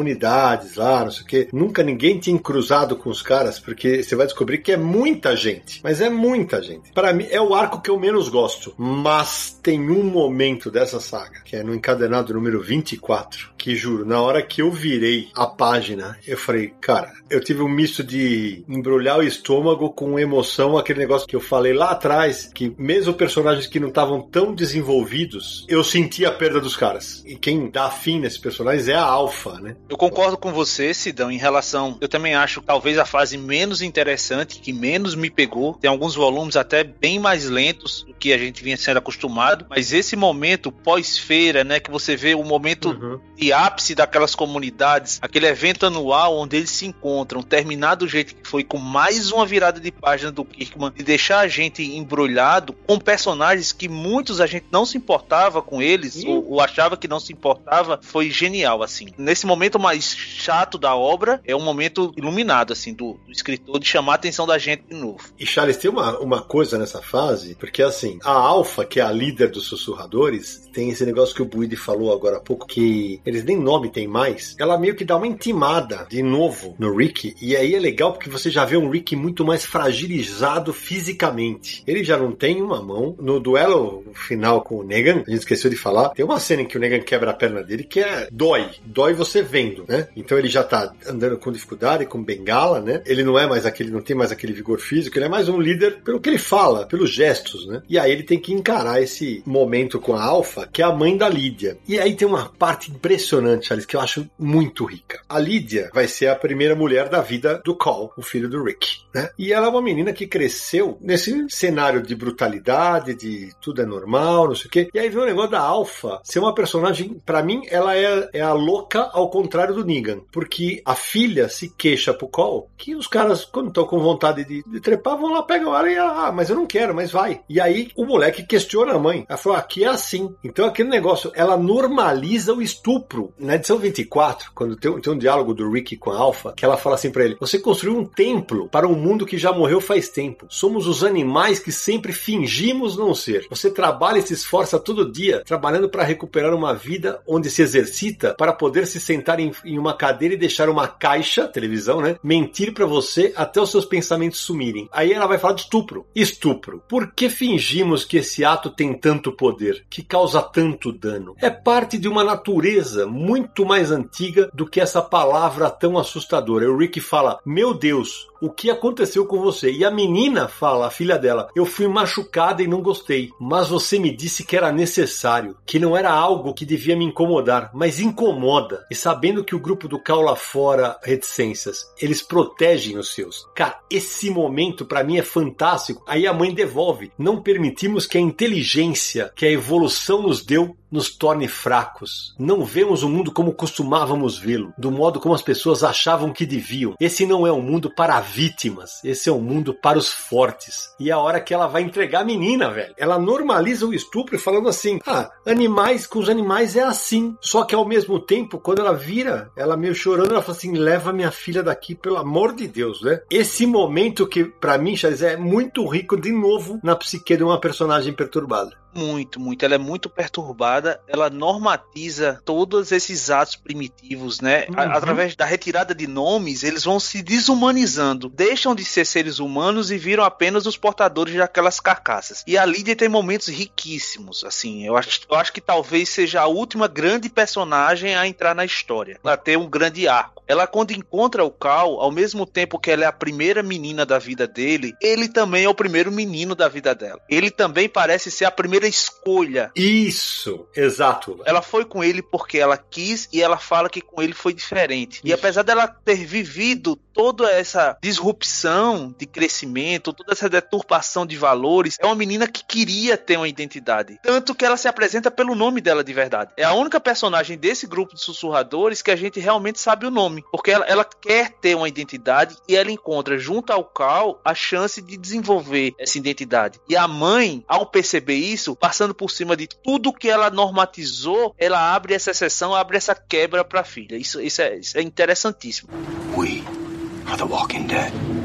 lá, não sei o quê. Nunca ninguém tinha cruzado com os caras, porque você vai descobrir que é muita gente. Mas é muita gente. Para mim, é o arco que eu menos gosto. Mas tem um momento dessa saga, que é no encadenado número 24, que juro, na hora que eu virei a página, eu falei, cara, eu tive um misto de embrulhar o estômago com emoção, aquele negócio que eu falei lá atrás, que mesmo personagens que não estavam tão desenvolvidos, eu senti a perda dos caras. E quem dá fim nesses personagens é a Alpha, né? Eu concordo com você, Sidão, em relação. Eu também acho talvez a fase menos interessante, que menos me pegou. Tem alguns volumes até bem mais lentos do que a gente vinha sendo acostumado, mas esse momento pós-feira, né, que você vê o momento uhum. de ápice daquelas comunidades, aquele evento anual onde eles se encontram, terminar do jeito que foi, com mais uma virada de página do Kirkman, e deixar a gente embrulhado com personagens que muitos a gente não se importava com eles, ou, ou, achava que não se importava, foi genial, assim. Nesse momento mais chato da obra, é um momento iluminado, assim, do, do escritor de chamar a atenção da gente de novo. E Charles, tem uma, uma coisa nessa fase, porque assim, a Alpha, que é a líder dos sussurradores, tem esse negócio que o Buide falou agora há pouco, que eles nem nome tem mais, ela meio que dá uma intimada de novo no Rick, e aí é legal porque você já vê um Rick muito mais fragilizado fisicamente. Ele já não tem uma mão. No duelo final com o Negan, a gente esqueceu de falar, tem uma cena em que o Negan quebra a perna dele que é dói. Dói você vendo, né? Então ele já tá andando com dificuldade, com bengala, né? Ele não é mais aquele, não tem mais aquele vigor físico, ele é mais um líder pelo que ele fala, pelos gestos, né? E aí ele tem que encarar esse momento com a Alpha, que é a mãe da Lídia. E aí tem uma parte impressionante, Alice, que eu acho muito rica. A Lídia vai ser a primeira mulher da vida do Call, o filho do Rick, né? E ela é uma menina que cresceu nesse cenário de brutalidade, de tudo é normal, não sei o quê. E aí vem o negócio da Alpha ser uma personagem, para mim, ela é, é a louca ao contrário do Negan. Porque a filha se queixa pro Cole que os caras, quando estão com vontade de, de, trepar, vão lá, pegam ela e ah, mas eu não quero, mas vai. E aí o moleque questiona a mãe. Ela falou: aqui é assim. Então aquele negócio, ela normaliza o estupro. Na edição 24, quando tem, tem um diálogo do Rick com a Alpha, que ela fala assim para ele: Você construiu um templo para um mundo que já morreu faz tempo. Somos os animais que sempre fingimos não ser. Você trabalha e se esforça todo dia trabalhando para recuperar uma vida onde se exercita para poder se sentar em, em uma cadeira e deixar uma caixa, televisão, né? Mentir para você até os seus pensamentos sumirem. Aí ela vai falar de estupro. Estupro. Por que fingimos que esse ato tem tanto poder, que causa tanto dano? É parte de uma natureza muito mais antiga do que essa palavra tão assustadora. O Rick fala: Meu Deus, o que aconteceu com você? E a menina fala, a filha dela, eu fui machucada e não gostei, mas você me disse que era necessário, que não era algo que devia me incomodar, mas incomoda. E sabendo que o grupo do Cal lá fora, reticências, eles protegem os seus. Cara, esse momento para mim é fantástico. Aí a mãe devolve. Não permitimos que a inteligência que a evolução nos deu nos torne fracos. Não vemos o mundo como costumávamos vê-lo, do modo como as pessoas achavam que deviam. Esse não é um mundo para vítimas, esse é um mundo para os fortes. E é a hora que ela vai entregar a menina, velho, ela normaliza o estupro falando assim: ah, animais com os animais é assim. Só que ao mesmo tempo, quando ela vira, ela meio chorando, ela fala assim: leva minha filha daqui, pelo amor de Deus, né? Esse momento que, para mim, Charles, é muito rico de novo na psique de uma personagem perturbada. Muito, muito. Ela é muito perturbada. Ela normatiza todos esses atos primitivos, né? Uhum. Através da retirada de nomes, eles vão se desumanizando. Deixam de ser seres humanos e viram apenas os portadores daquelas carcaças. E a Lydia tem momentos riquíssimos. Assim, eu acho, eu acho que talvez seja a última grande personagem a entrar na história. A ter um grande arco. Ela, quando encontra o Cal, ao mesmo tempo que ela é a primeira menina da vida dele, ele também é o primeiro menino da vida dela. Ele também parece ser a primeira escolha. Isso, exato. Ela foi com ele porque ela quis e ela fala que com ele foi diferente. Isso. E apesar dela ter vivido toda essa disrupção de crescimento, toda essa deturpação de valores, é uma menina que queria ter uma identidade. Tanto que ela se apresenta pelo nome dela de verdade. É a única personagem desse grupo de sussurradores que a gente realmente sabe o nome. Porque ela, ela quer ter uma identidade e ela encontra junto ao Cal a chance de desenvolver essa identidade. E a mãe, ao perceber isso, passando por cima de tudo que ela normatizou, ela abre essa exceção, abre essa quebra para a filha. Isso, isso, é, isso é interessantíssimo. We are the Walking Dead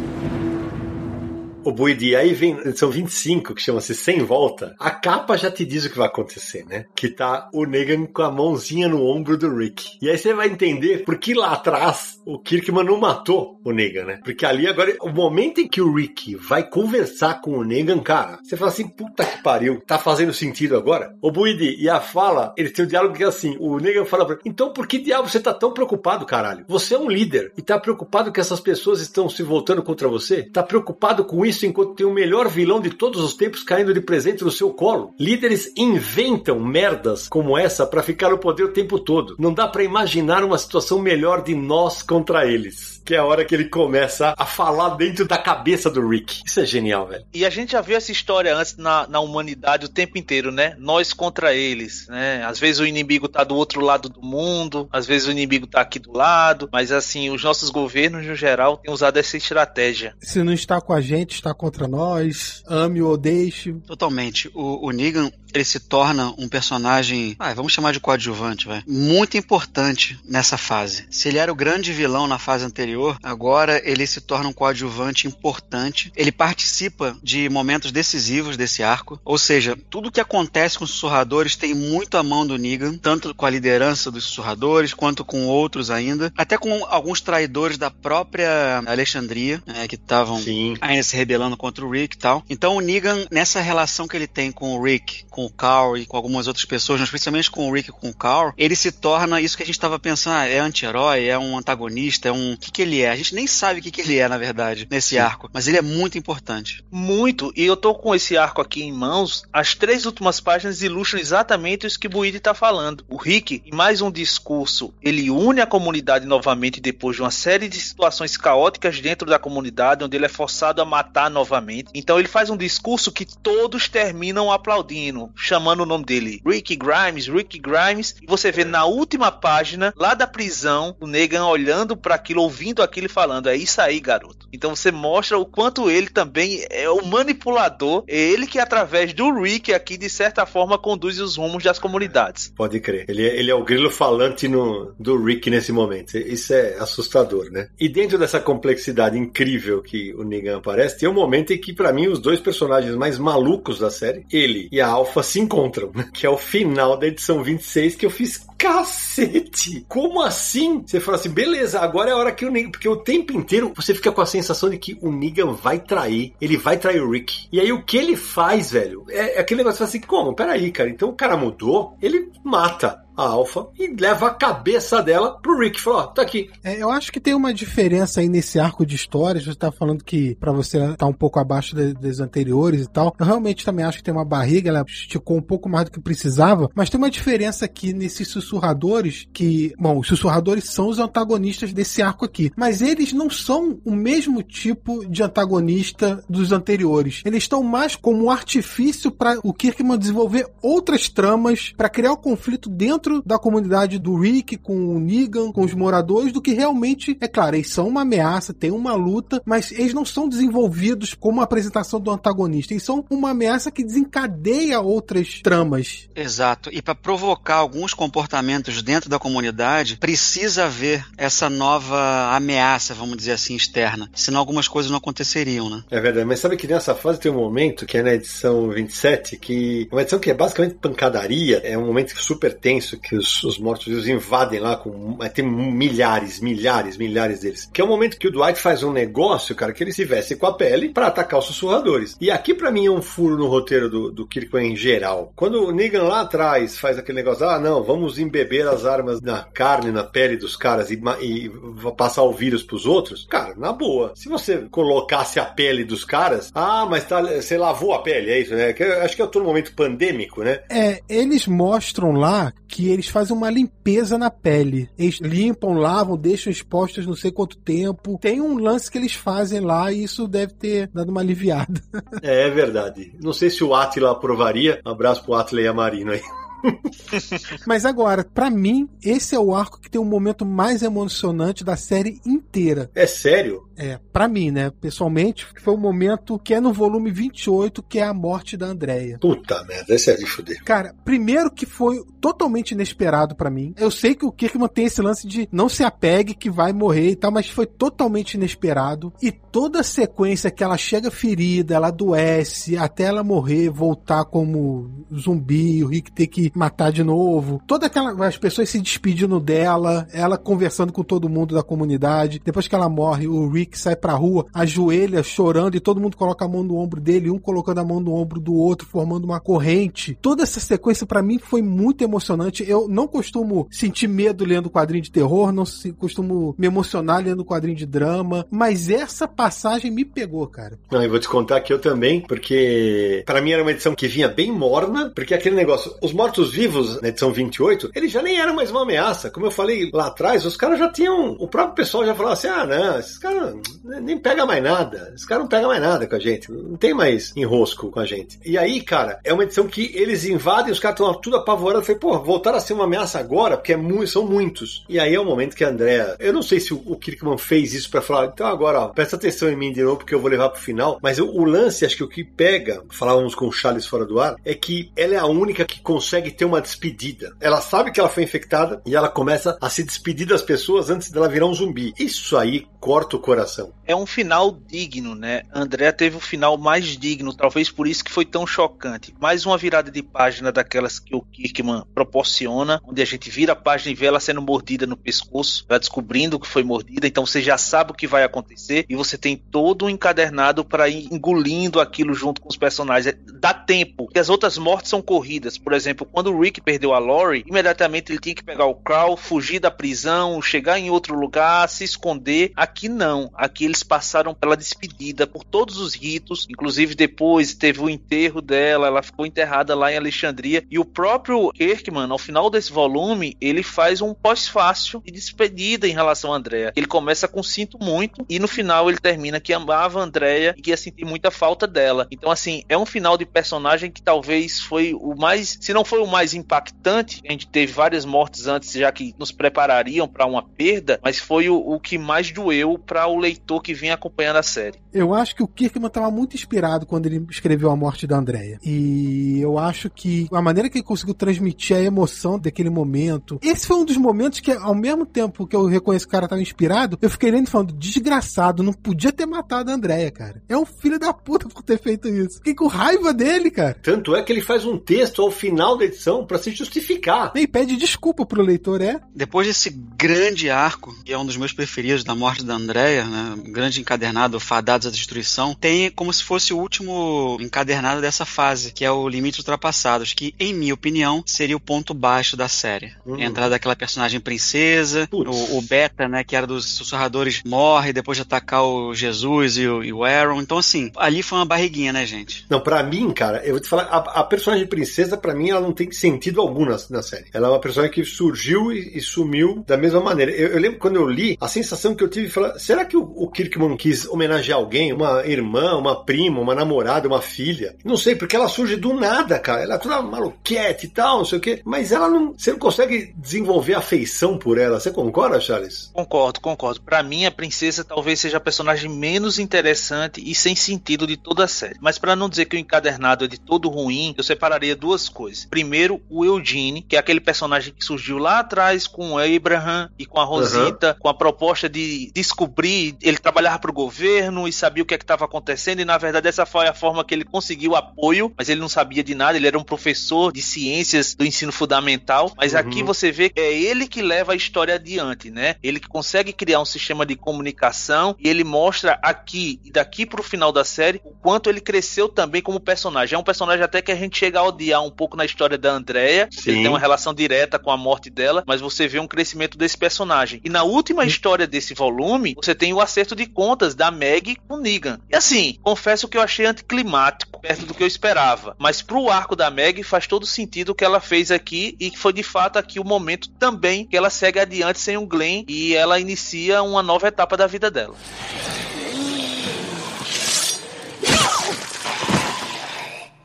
o Buidi, aí vem edição 25, que chama-se Sem Volta. A capa já te diz o que vai acontecer, né? Que tá o Negan com a mãozinha no ombro do Rick. E aí você vai entender por que lá atrás o Kirkman não matou o Negan, né? Porque ali agora, o momento em que o Rick vai conversar com o Negan, cara, você fala assim, puta que pariu, tá fazendo sentido agora? O Buidi e a fala, eles têm um diálogo que é assim, o Negan fala pra então por que diabo você tá tão preocupado, caralho? Você é um líder e tá preocupado que essas pessoas estão se voltando contra você? Tá preocupado com isso? Isso enquanto tem o melhor vilão de todos os tempos caindo de presente no seu colo. Líderes inventam merdas como essa para ficar no poder o tempo todo. Não dá para imaginar uma situação melhor de nós contra eles que é a hora que ele começa a falar dentro da cabeça do Rick. Isso é genial, velho. E a gente já viu essa história antes na, na humanidade o tempo inteiro, né? Nós contra eles, né? Às vezes o inimigo tá do outro lado do mundo, às vezes o inimigo tá aqui do lado, mas assim, os nossos governos, no geral, têm usado essa estratégia. Se não está com a gente, está contra nós, ame ou deixe. Totalmente. O, o Negan, ele se torna um personagem, ah, vamos chamar de coadjuvante, vai, muito importante nessa fase. Se ele era o grande vilão na fase anterior, agora ele se torna um coadjuvante importante. Ele participa de momentos decisivos desse arco, ou seja, tudo que acontece com os sussurradores tem muito a mão do Negan, tanto com a liderança dos sussurradores quanto com outros ainda, até com alguns traidores da própria Alexandria, né, que estavam ainda se rebelando contra o Rick e tal. Então o Negan, nessa relação que ele tem com o Rick, com o Carl e com algumas outras pessoas, mas principalmente com o Rick e com o Carl, ele se torna isso que a gente estava pensando, ah, é anti-herói, é um antagonista, é um... O que, que ele é? A gente nem sabe o que, que ele é, na verdade, nesse Sim. arco, mas ele é muito importante. Muito, e eu tô com esse arco aqui em mãos, as três últimas páginas ilustram exatamente isso que Buide tá falando. O Rick, em mais um discurso, ele une a comunidade novamente depois de uma série de situações caóticas dentro da comunidade, onde ele é forçado a matar novamente. Então ele faz um discurso que todos terminam aplaudindo chamando o nome dele, Rick Grimes, Rick Grimes, e você vê na última página, lá da prisão, o Negan olhando para aquilo, ouvindo aquilo e falando: É isso aí, garoto. Então você mostra o quanto ele também é o manipulador, é ele que, através do Rick aqui, de certa forma, conduz os rumos das comunidades. Pode crer. Ele é, ele é o grilo falante no, do Rick nesse momento. Isso é assustador, né? E dentro dessa complexidade incrível que o Negan aparece, tem um momento em que, para mim, os dois personagens mais malucos da série, ele e a Alpha, se encontram, né? que é o final da edição 26 que eu fiz cacete! Como assim? Você fala assim, beleza, agora é a hora que o Negan. Porque o tempo inteiro você fica com a sensação de que o Negan vai trair. Ele vai trair o Rick. E aí o que ele faz, velho? É, é aquele negócio assim, como? Peraí, cara. Então o cara mudou, ele mata a Alpha e leva a cabeça dela pro Rick. Falou, ó, tá aqui. É, eu acho que tem uma diferença aí nesse arco de histórias. Você tá falando que para você tá um pouco abaixo de, das anteriores e tal. Eu realmente também acho que tem uma barriga, ela esticou um pouco mais do que precisava. Mas tem uma diferença aqui nesses sussurradores que, bom, os sussurradores são os antagonistas desse arco aqui. Mas eles não são o mesmo tipo de antagonista dos anteriores. Eles estão mais como um artifício para o Kirkman desenvolver outras tramas para criar o conflito dentro dentro da comunidade do Rick, com o Negan, com os moradores, do que realmente, é claro, eles são uma ameaça, tem uma luta, mas eles não são desenvolvidos como uma apresentação do antagonista. Eles são uma ameaça que desencadeia outras tramas. Exato. E para provocar alguns comportamentos dentro da comunidade, precisa haver essa nova ameaça, vamos dizer assim, externa. Senão algumas coisas não aconteceriam, né? É verdade. Mas sabe que nessa fase tem um momento, que é na edição 27, que uma edição que é basicamente pancadaria, é um momento super tenso, que os, os mortos-vivos invadem lá com. Tem milhares, milhares, milhares deles. Que é o momento que o Dwight faz um negócio, cara, que ele se veste com a pele para atacar os sussurradores. E aqui para mim é um furo no roteiro do, do Kirkman em geral. Quando o Negan lá atrás faz aquele negócio, ah, não, vamos embeber as armas na carne, na pele dos caras e, e passar o vírus pros outros, cara, na boa. Se você colocasse a pele dos caras, ah, mas tá, você lavou a pele, é isso, né? Acho que eu tô no momento pandêmico, né? É, eles mostram lá que eles fazem uma limpeza na pele. Eles limpam, lavam, deixam expostas não sei quanto tempo. Tem um lance que eles fazem lá e isso deve ter dado uma aliviada. [laughs] É, é verdade. Não sei se o Atila aprovaria. Um abraço pro Atila e a Marino aí. [laughs] Mas agora, para mim, esse é o arco que tem o momento mais emocionante da série inteira. É sério? É, para mim, né? Pessoalmente, foi o momento que é no volume 28, que é a morte da Andrea. Puta merda, esse é de fuder. Cara, primeiro que foi totalmente inesperado para mim. Eu sei que o Kirkman tem esse lance de não se apegue que vai morrer e tal, mas foi totalmente inesperado. E toda a sequência que ela chega ferida, ela adoece, até ela morrer, voltar como zumbi, o Rick ter que matar de novo. Toda aquela. as pessoas se despedindo dela, ela conversando com todo mundo da comunidade. Depois que ela morre, o Rick sai pra rua, ajoelha, chorando, e todo mundo coloca a mão no ombro dele, um colocando a mão no ombro do outro, formando uma corrente. Toda essa sequência para mim foi muito emocionante. Eu não costumo sentir medo lendo quadrinho de terror, não costumo me emocionar lendo quadrinho de drama, mas essa passagem me pegou, cara. Não, eu vou te contar que eu também, porque para mim era uma edição que vinha bem morna, porque aquele negócio, os mortos-vivos na edição 28, eles já nem eram mais uma ameaça. Como eu falei lá atrás, os caras já tinham. O próprio pessoal já falava assim: ah, não, esses caras nem pega mais nada. Esses caras não pegam mais nada com a gente. Não tem mais enrosco com a gente. E aí, cara, é uma edição que eles invadem, os caras estão tudo apavorados. Falei, pô, voltaram a ser uma ameaça agora, porque é são muitos. E aí é o momento que a Andrea. Eu não sei se o, Kirkman fez isso para falar, então agora, ó, presta atenção em mim de novo, porque eu vou levar pro final. Mas o, o lance, acho que o que pega, falávamos com o Charles fora do ar, é que ela é a única que consegue ter uma despedida. Ela sabe que ela foi infectada e ela começa a se despedir das pessoas antes dela virar um zumbi. Isso aí corta o coração. É um final digno, né? André teve o final mais digno, talvez por isso que foi tão chocante. Mais uma virada de página daquelas que o Kirkman proporciona, onde a gente vira a página e vê ela sendo mordida no pescoço, vai descobrindo que foi mordida, então você já sabe o que vai acontecer e você tem todo um encadernado para ir engolindo aquilo junto com os personagens. Dá tempo, porque as outras mortes são corridas. Por exemplo, quando o Rick perdeu a Lori, imediatamente ele tinha que pegar o Crow, fugir da prisão, chegar em outro lugar, se esconder Aqui não. Aqui eles passaram pela despedida, por todos os ritos. Inclusive, depois teve o enterro dela, ela ficou enterrada lá em Alexandria. E o próprio Kirkman, ao final desse volume, ele faz um pós-fácil de despedida em relação a Andrea. Ele começa com sinto muito, e no final ele termina que amava a Andrea e que ia sentir muita falta dela. Então, assim, é um final de personagem que talvez foi o mais, se não foi o mais impactante, a gente teve várias mortes antes, já que nos preparariam para uma perda, mas foi o, o que mais doeu para o leitor que vinha acompanhando a série. Eu acho que o Kirkman estava muito inspirado quando ele escreveu a morte da Andrea. E eu acho que a maneira que ele conseguiu transmitir a emoção daquele momento. Esse foi um dos momentos que, ao mesmo tempo que eu reconheço que o cara estava inspirado, eu fiquei lendo falando, desgraçado, não podia ter matado a Andrea, cara. É um filho da puta por ter feito isso. Fiquei com raiva dele, cara. Tanto é que ele faz um texto ao final da edição para se justificar. E pede desculpa pro leitor, é? Depois desse grande arco, que é um dos meus preferidos, da morte da Andrea, né? Grande encadernado, Fadados à Destruição, tem como se fosse o último encadernado dessa fase, que é o Limite Ultrapassados, que, em minha opinião, seria o ponto baixo da série. Uhum. A entrada daquela personagem princesa, o, o, Beta, né, que era dos sussurradores, morre depois de atacar o Jesus e o, e o Aaron. Então, assim, ali foi uma barriguinha, né, gente? Não, para mim, cara, eu vou te falar, a, a personagem princesa, para mim, ela não tem sentido algum na, na, série. Ela é uma personagem que surgiu e, e sumiu da mesma maneira. Eu, eu, lembro quando eu li, a sensação que eu tive, falar, será que o, o Kirkman quis homenagear alguém? Uma irmã, uma prima, uma namorada, uma filha? Não sei, porque ela surge do nada, cara. Ela é toda maluquete e tal, não sei o quê. Mas ela não. Você não consegue desenvolver afeição por ela. Você concorda, Charles? Concordo, concordo. Para mim, a princesa talvez seja a personagem menos interessante e sem sentido de toda a série. Mas para não dizer que o encadernado é de todo ruim, eu separaria duas coisas. Primeiro, o Eugene, que é aquele personagem que surgiu lá atrás com o Abraham e com a Rosita, uhum. com a proposta de descobrir. Ele trabalhava para o governo e sabia o que é estava acontecendo, e na verdade essa foi a forma que ele conseguiu apoio, mas ele não sabia de nada, ele era um professor de ciências do ensino fundamental. Mas uhum. aqui você vê que é ele que leva a história adiante, né? Ele que consegue criar um sistema de comunicação e ele mostra aqui e daqui para o final da série o quanto ele cresceu também como personagem. É um personagem até que a gente chega a odiar um pouco na história da Andrea, ele tem uma relação direta com a morte dela, mas você vê um crescimento desse personagem. E na última história desse volume, você tem o acerto de contas da Meg com Negan. E assim, confesso que eu achei anticlimático, perto do que eu esperava. Mas pro arco da Meg faz todo sentido o que ela fez aqui e que foi de fato aqui o momento também que ela segue adiante sem o Glenn e ela inicia uma nova etapa da vida dela.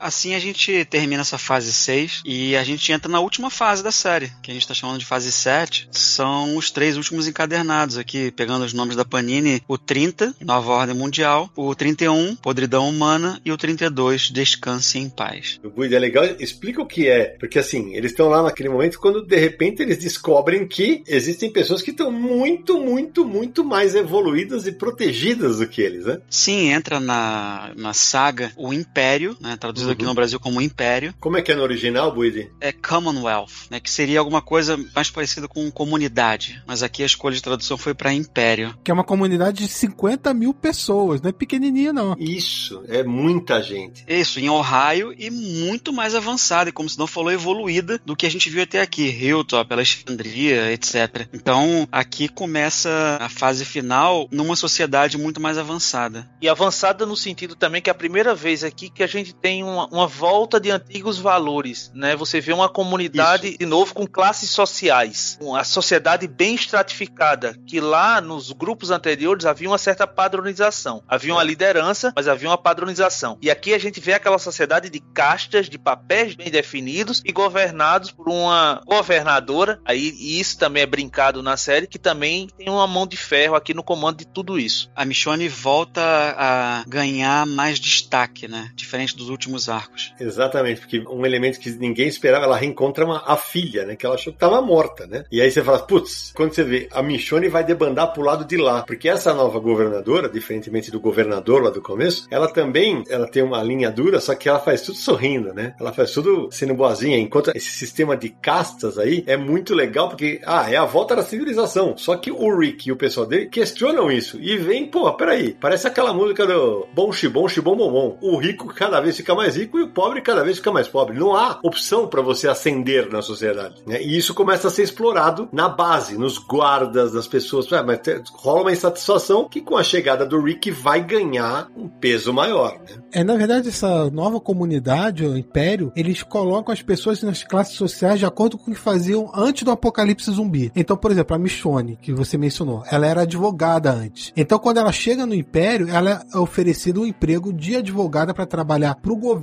Assim a gente termina essa fase 6 e a gente entra na última fase da série, que a gente tá chamando de fase 7. São os três últimos encadernados aqui, pegando os nomes da Panini: o 30, Nova Ordem Mundial, o 31, Podridão Humana e o 32, Descanse em Paz. O Guido é legal, explica o que é, porque assim, eles estão lá naquele momento quando de repente eles descobrem que existem pessoas que estão muito, muito, muito mais evoluídas e protegidas do que eles, né? Sim, entra na, na saga o Império, né, traduzido aqui no Brasil como Império. Como é que é no original, Buide? É Commonwealth, né, que seria alguma coisa mais parecida com comunidade, mas aqui a escolha de tradução foi para Império. Que é uma comunidade de 50 mil pessoas, não é pequenininha não. Isso, é muita gente. Isso, em Ohio e muito mais avançada, e como se não falou, evoluída do que a gente viu até aqui, Hilltop, Alexandria, etc. Então, aqui começa a fase final numa sociedade muito mais avançada. E avançada no sentido também que é a primeira vez aqui que a gente tem uma, uma volta de antigos valores, né? Você vê uma comunidade Isso. de novo com classes sociais, uma sociedade bem estratificada, que lá nos grupos anteriores havia uma certa padronização, havia uma liderança, mas havia uma padronização. E aqui a gente vê aquela sociedade de castas, de papéis bem definidos e governados por uma governadora. Aí e isso também é brincado na série, que também tem uma mão de ferro aqui no comando de tudo isso. A Michonne volta a ganhar mais destaque, né? Diferente dos últimos arcos. Exatamente, porque um elemento que ninguém esperava, ela reencontra uma, a filha, né? Que ela achou que estava morta, né? E aí você fala, putz, quando você vê, a Michonne vai debandar pro lado de lá, porque essa nova governadora, diferentemente do governador lá do começo, ela também, ela tem uma linha dura, só que ela faz tudo sorrindo, né? Ela faz tudo sendo boazinha, enquanto esse sistema de castas aí é muito legal, porque, ah, é a volta da civilização, só que o Rick e o pessoal dele questionam isso, e vem, pô, peraí, parece aquela música do bom xibom, xibom, bom, bom, o rico cada vez fica mais mais rico e o pobre cada vez fica mais pobre. Não há opção para você ascender na sociedade. Né? E isso começa a ser explorado na base, nos guardas das pessoas. Ah, mas rola uma insatisfação que com a chegada do Rick vai ganhar um peso maior. Né? É, na verdade, essa nova comunidade, o Império, eles colocam as pessoas nas classes sociais de acordo com o que faziam antes do apocalipse zumbi. Então, por exemplo, a Michonne, que você mencionou, ela era advogada antes. Então, quando ela chega no Império, ela é oferecida um emprego de advogada para trabalhar para o governo,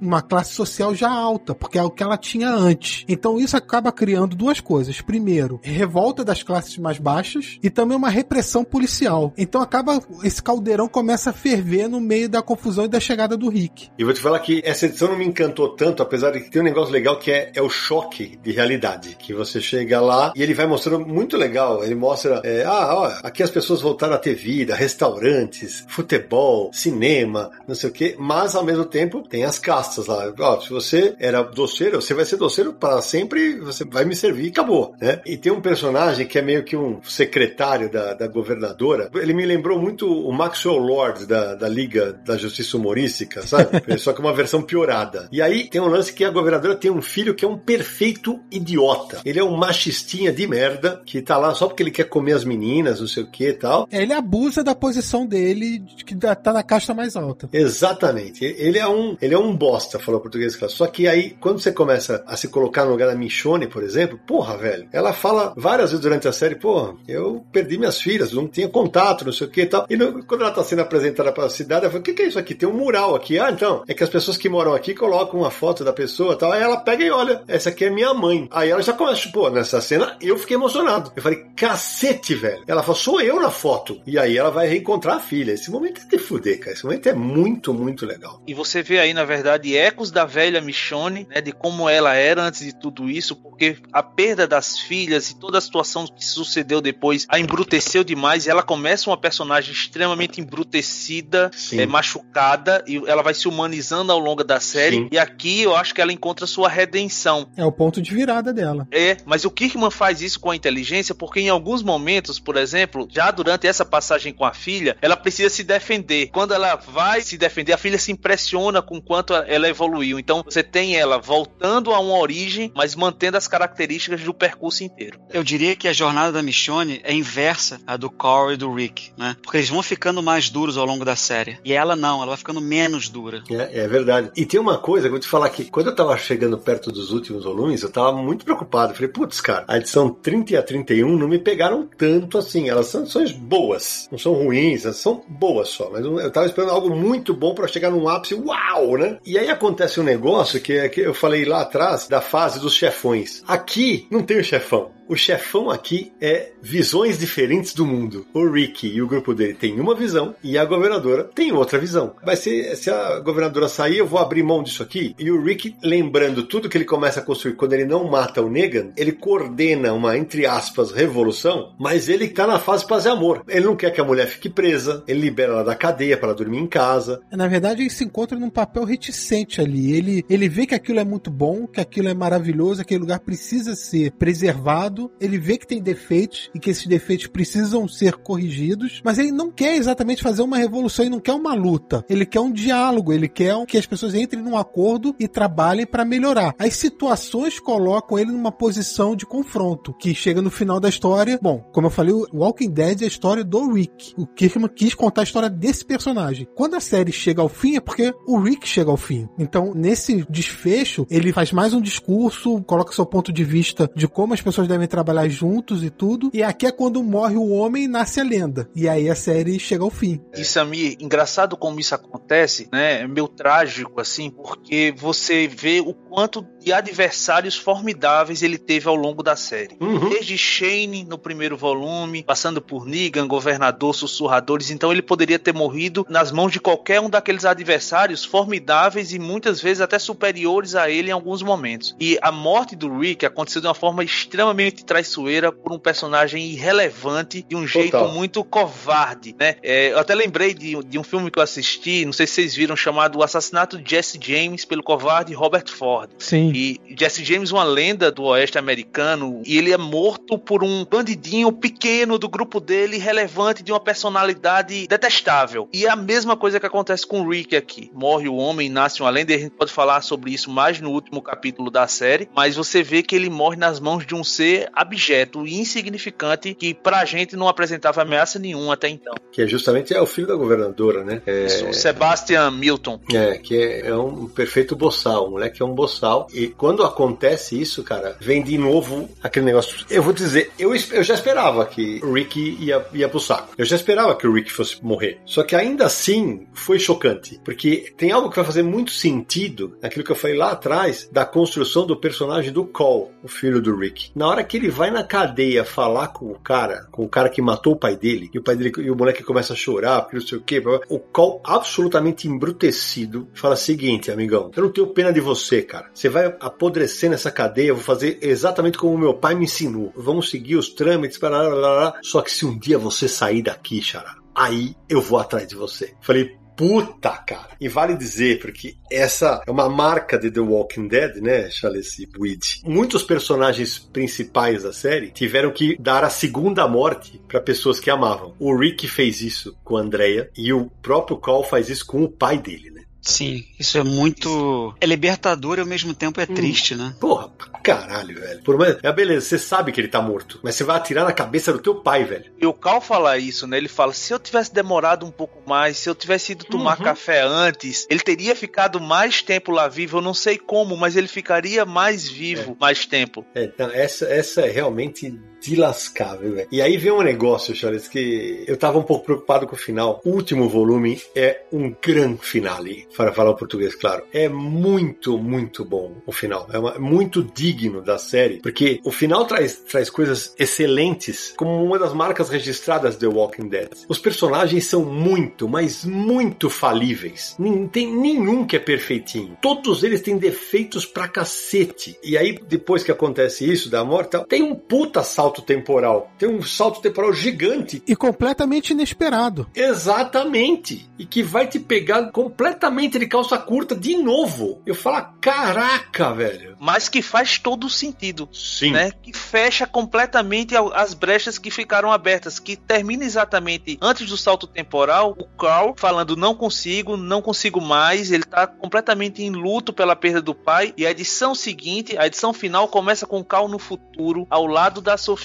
uma classe social já alta, porque é o que ela tinha antes. Então, isso acaba criando duas coisas. Primeiro, revolta das classes mais baixas e também uma repressão policial. Então, acaba esse caldeirão começa a ferver no meio da confusão e da chegada do Rick. E vou te falar que essa edição não me encantou tanto, apesar de que tem um negócio legal que é, é o choque de realidade. Que você chega lá e ele vai mostrando muito legal. Ele mostra, é, ah, ó, aqui as pessoas voltaram a ter vida, restaurantes, futebol, cinema, não sei o quê, mas ao mesmo tempo tem as castas lá. Se você era doceiro, você vai ser doceiro para sempre, você vai me servir e acabou, né? E tem um personagem que é meio que um secretário da, da governadora. Ele me lembrou muito o Maxwell Lord da, da Liga da Justiça Humorística, sabe? [laughs] Só que uma versão piorada. E aí tem um lance que a governadora tem um filho que é um perfeito idiota. Ele é um machistinha de merda que tá lá só porque ele quer comer as meninas, não sei o que e tal. É, ele abusa da posição dele, que tá na caixa mais alta. Exatamente. Ele é um, ele é um bosta, falou português claro. Só que aí, quando você começa a se colocar no lugar da Michonne, por exemplo, porra, velho, ela fala várias vezes durante a série, porra, eu perdi minhas filhas, não tinha contato, não sei o que e tal. E no, quando ela tá sendo apresentada para a cidade, ela fala, o que, que é isso aqui? Tem um mural aqui. Ah, então, é que as pessoas que moram aqui colocam uma foto da pessoa e tal. Aí ela pega e olha, essa aqui é minha mãe. Aí ela já começa, pô, nessa cena eu fiquei emocionado. Eu falei, cacete, velho. Ela falou, sou eu na foto. E aí ela vai reencontrar a filha. Esse momento é de fuder, cara. Esse momento é muito, muito legal. E você vê aí, na verdade, ecos da velha Michonne, né, de como ela era antes de tudo isso, porque a perda das filhas e toda a situação que sucedeu depois a embruteceu demais e ela começa uma personagem extremamente embrutecida, é, machucada, e ela vai se humanizando ao longo da série. Sim. E aqui eu acho que ela encontra sua redenção. É o ponto de virada dela. É, mas o Kirkman faz isso com a inteligência porque em alguns momentos, por exemplo, já durante essa passagem com a filha, ela precisa se defender. Quando ela vai se defender, a filha se impressiona com quanto ela evoluiu. Então você tem ela voltando a uma origem, mas mantendo as características do percurso inteiro. Eu diria que a jornada da Michonne é inversa à do Carl e do Rick, né? Porque eles vão ficando mais duros ao longo da série. E ela não, ela vai ficando menos dura. É, é verdade. E tem uma coisa que eu vou te falar que quando eu tava chegando perto dos últimos volumes, eu tava muito preocupado. Eu falei, putz, cara, a edição 30 e a 31 não me pegaram tanto assim. Elas são edições boas, não são ruins, elas são boas só. Mas eu tava esperando algo muito bom para chegar num ápice, uau, né? E aí acontece um negócio que, é que eu falei lá atrás da fase dos chefões. Aqui não tem o chefão. O chefão aqui é visões diferentes do mundo. O Rick e o grupo dele têm uma visão e a governadora tem outra visão. Vai ser, se a governadora sair, eu vou abrir mão disso aqui. E o Rick, lembrando tudo que ele começa a construir quando ele não mata o Negan, ele coordena uma, entre aspas, revolução, mas ele tá na fase paz e amor. Ele não quer que a mulher fique presa, ele libera ela da cadeia para dormir em casa. Na verdade, ele se encontra num papel reticente ali. Ele, ele vê que aquilo é muito bom, que aquilo é maravilhoso, aquele lugar precisa ser preservado ele vê que tem defeitos e que esses defeitos precisam ser corrigidos, mas ele não quer exatamente fazer uma revolução e não quer uma luta. Ele quer um diálogo, ele quer que as pessoas entrem num acordo e trabalhem para melhorar. As situações colocam ele numa posição de confronto, que chega no final da história. Bom, como eu falei, o Walking Dead é a história do Rick. O Kirkman quis contar a história desse personagem. Quando a série chega ao fim, é porque o Rick chega ao fim. Então, nesse desfecho, ele faz mais um discurso, coloca seu ponto de vista de como as pessoas devem trabalhar juntos e tudo. E aqui é quando morre o homem e nasce a lenda. E aí a série chega ao fim. E Samir, engraçado como isso acontece, né? É meio trágico, assim, porque você vê o quanto de adversários formidáveis ele teve ao longo da série. Uhum. Desde Shane no primeiro volume, passando por Negan, governador, sussurradores. Então ele poderia ter morrido nas mãos de qualquer um daqueles adversários formidáveis e muitas vezes até superiores a ele em alguns momentos. E a morte do Rick aconteceu de uma forma extremamente traiçoeira por um personagem irrelevante de um jeito Total. muito covarde, né? É, eu até lembrei de, de, um filme que eu assisti, não sei se vocês viram, chamado O Assassinato de Jesse James pelo covarde Robert Ford. Sim Sim. E Jesse James, uma lenda do oeste americano, e ele é morto por um bandidinho pequeno do grupo dele, relevante, de uma personalidade detestável. E é a mesma coisa que acontece com o Rick aqui. Morre o homem, nasce uma lenda, e a gente pode falar sobre isso mais no último capítulo da série, mas você vê que ele morre nas mãos de um ser abjeto e insignificante que pra gente não apresentava ameaça nenhuma até então. Que é justamente é o filho da governadora, né? É, O Sebastian Milton. é, que é, é um perfeito boçal, o moleque é um boçal. E quando acontece isso, cara, vem de novo aquele negócio. Eu vou dizer, eu, eu já esperava que o Rick ia, ia pro saco. Eu já esperava que o Rick fosse morrer. Só que ainda assim foi chocante. Porque tem algo que vai fazer muito sentido naquilo que eu falei lá atrás da construção do personagem do Cole, o filho do Rick. Na hora que ele vai na cadeia falar com o cara, com o cara que matou o pai dele, e o pai dele e o moleque começa a chorar, porque não sei o blá, o Cole absolutamente embrutecido fala o seguinte, amigão, eu não tenho pena de você, cara. Você vai apodrecer nessa cadeia, vou fazer exatamente como meu pai me ensinou. Vamos seguir os trâmites, blá, blá, blá, só que se um dia você sair daqui, Xará, aí eu vou atrás de você. Falei, Puta, cara. E vale dizer, porque essa é uma marca de The Walking Dead, né, Chalice Buid? Muitos personagens principais da série tiveram que dar a segunda morte para pessoas que amavam. O Rick fez isso com a Andrea e o próprio Cole faz isso com o pai dele, né? Sim, isso é muito. É libertador e ao mesmo tempo é triste, né? Porra, pra caralho, velho. Por mais... É beleza, você sabe que ele tá morto, mas você vai atirar na cabeça do teu pai, velho. E o Cal fala isso, né? Ele fala: se eu tivesse demorado um pouco mais, se eu tivesse ido tomar Uhum. café antes, ele teria ficado mais tempo lá vivo. Eu não sei como, mas ele ficaria mais vivo mais tempo. É, não, essa, essa é realmente de lascar, viu, velho? E aí vem um negócio, Charles, que eu tava um pouco preocupado com o final. O último volume é um grande finale, para falar o português, claro. É muito, muito bom o final. É uma- muito digno da série, porque o final traz, traz coisas excelentes, como uma das marcas registradas de The Walking Dead. Os personagens são muito, mas muito falíveis. Não tem nenhum que é perfeitinho. Todos eles têm defeitos pra cacete. E aí, depois que acontece isso, da morte, tem um puta salto temporal. Tem um salto temporal gigante. E completamente inesperado. Exatamente. E que vai te pegar completamente de calça curta de novo. Eu falo, caraca, velho. Mas que faz todo sentido. Sim. Né, que fecha completamente as brechas que ficaram abertas, que termina exatamente antes do salto temporal, o Carl falando não consigo, não consigo mais, ele tá completamente em luto pela perda do pai, e a edição seguinte, a edição final começa com o Carl no futuro, ao lado da Sofia,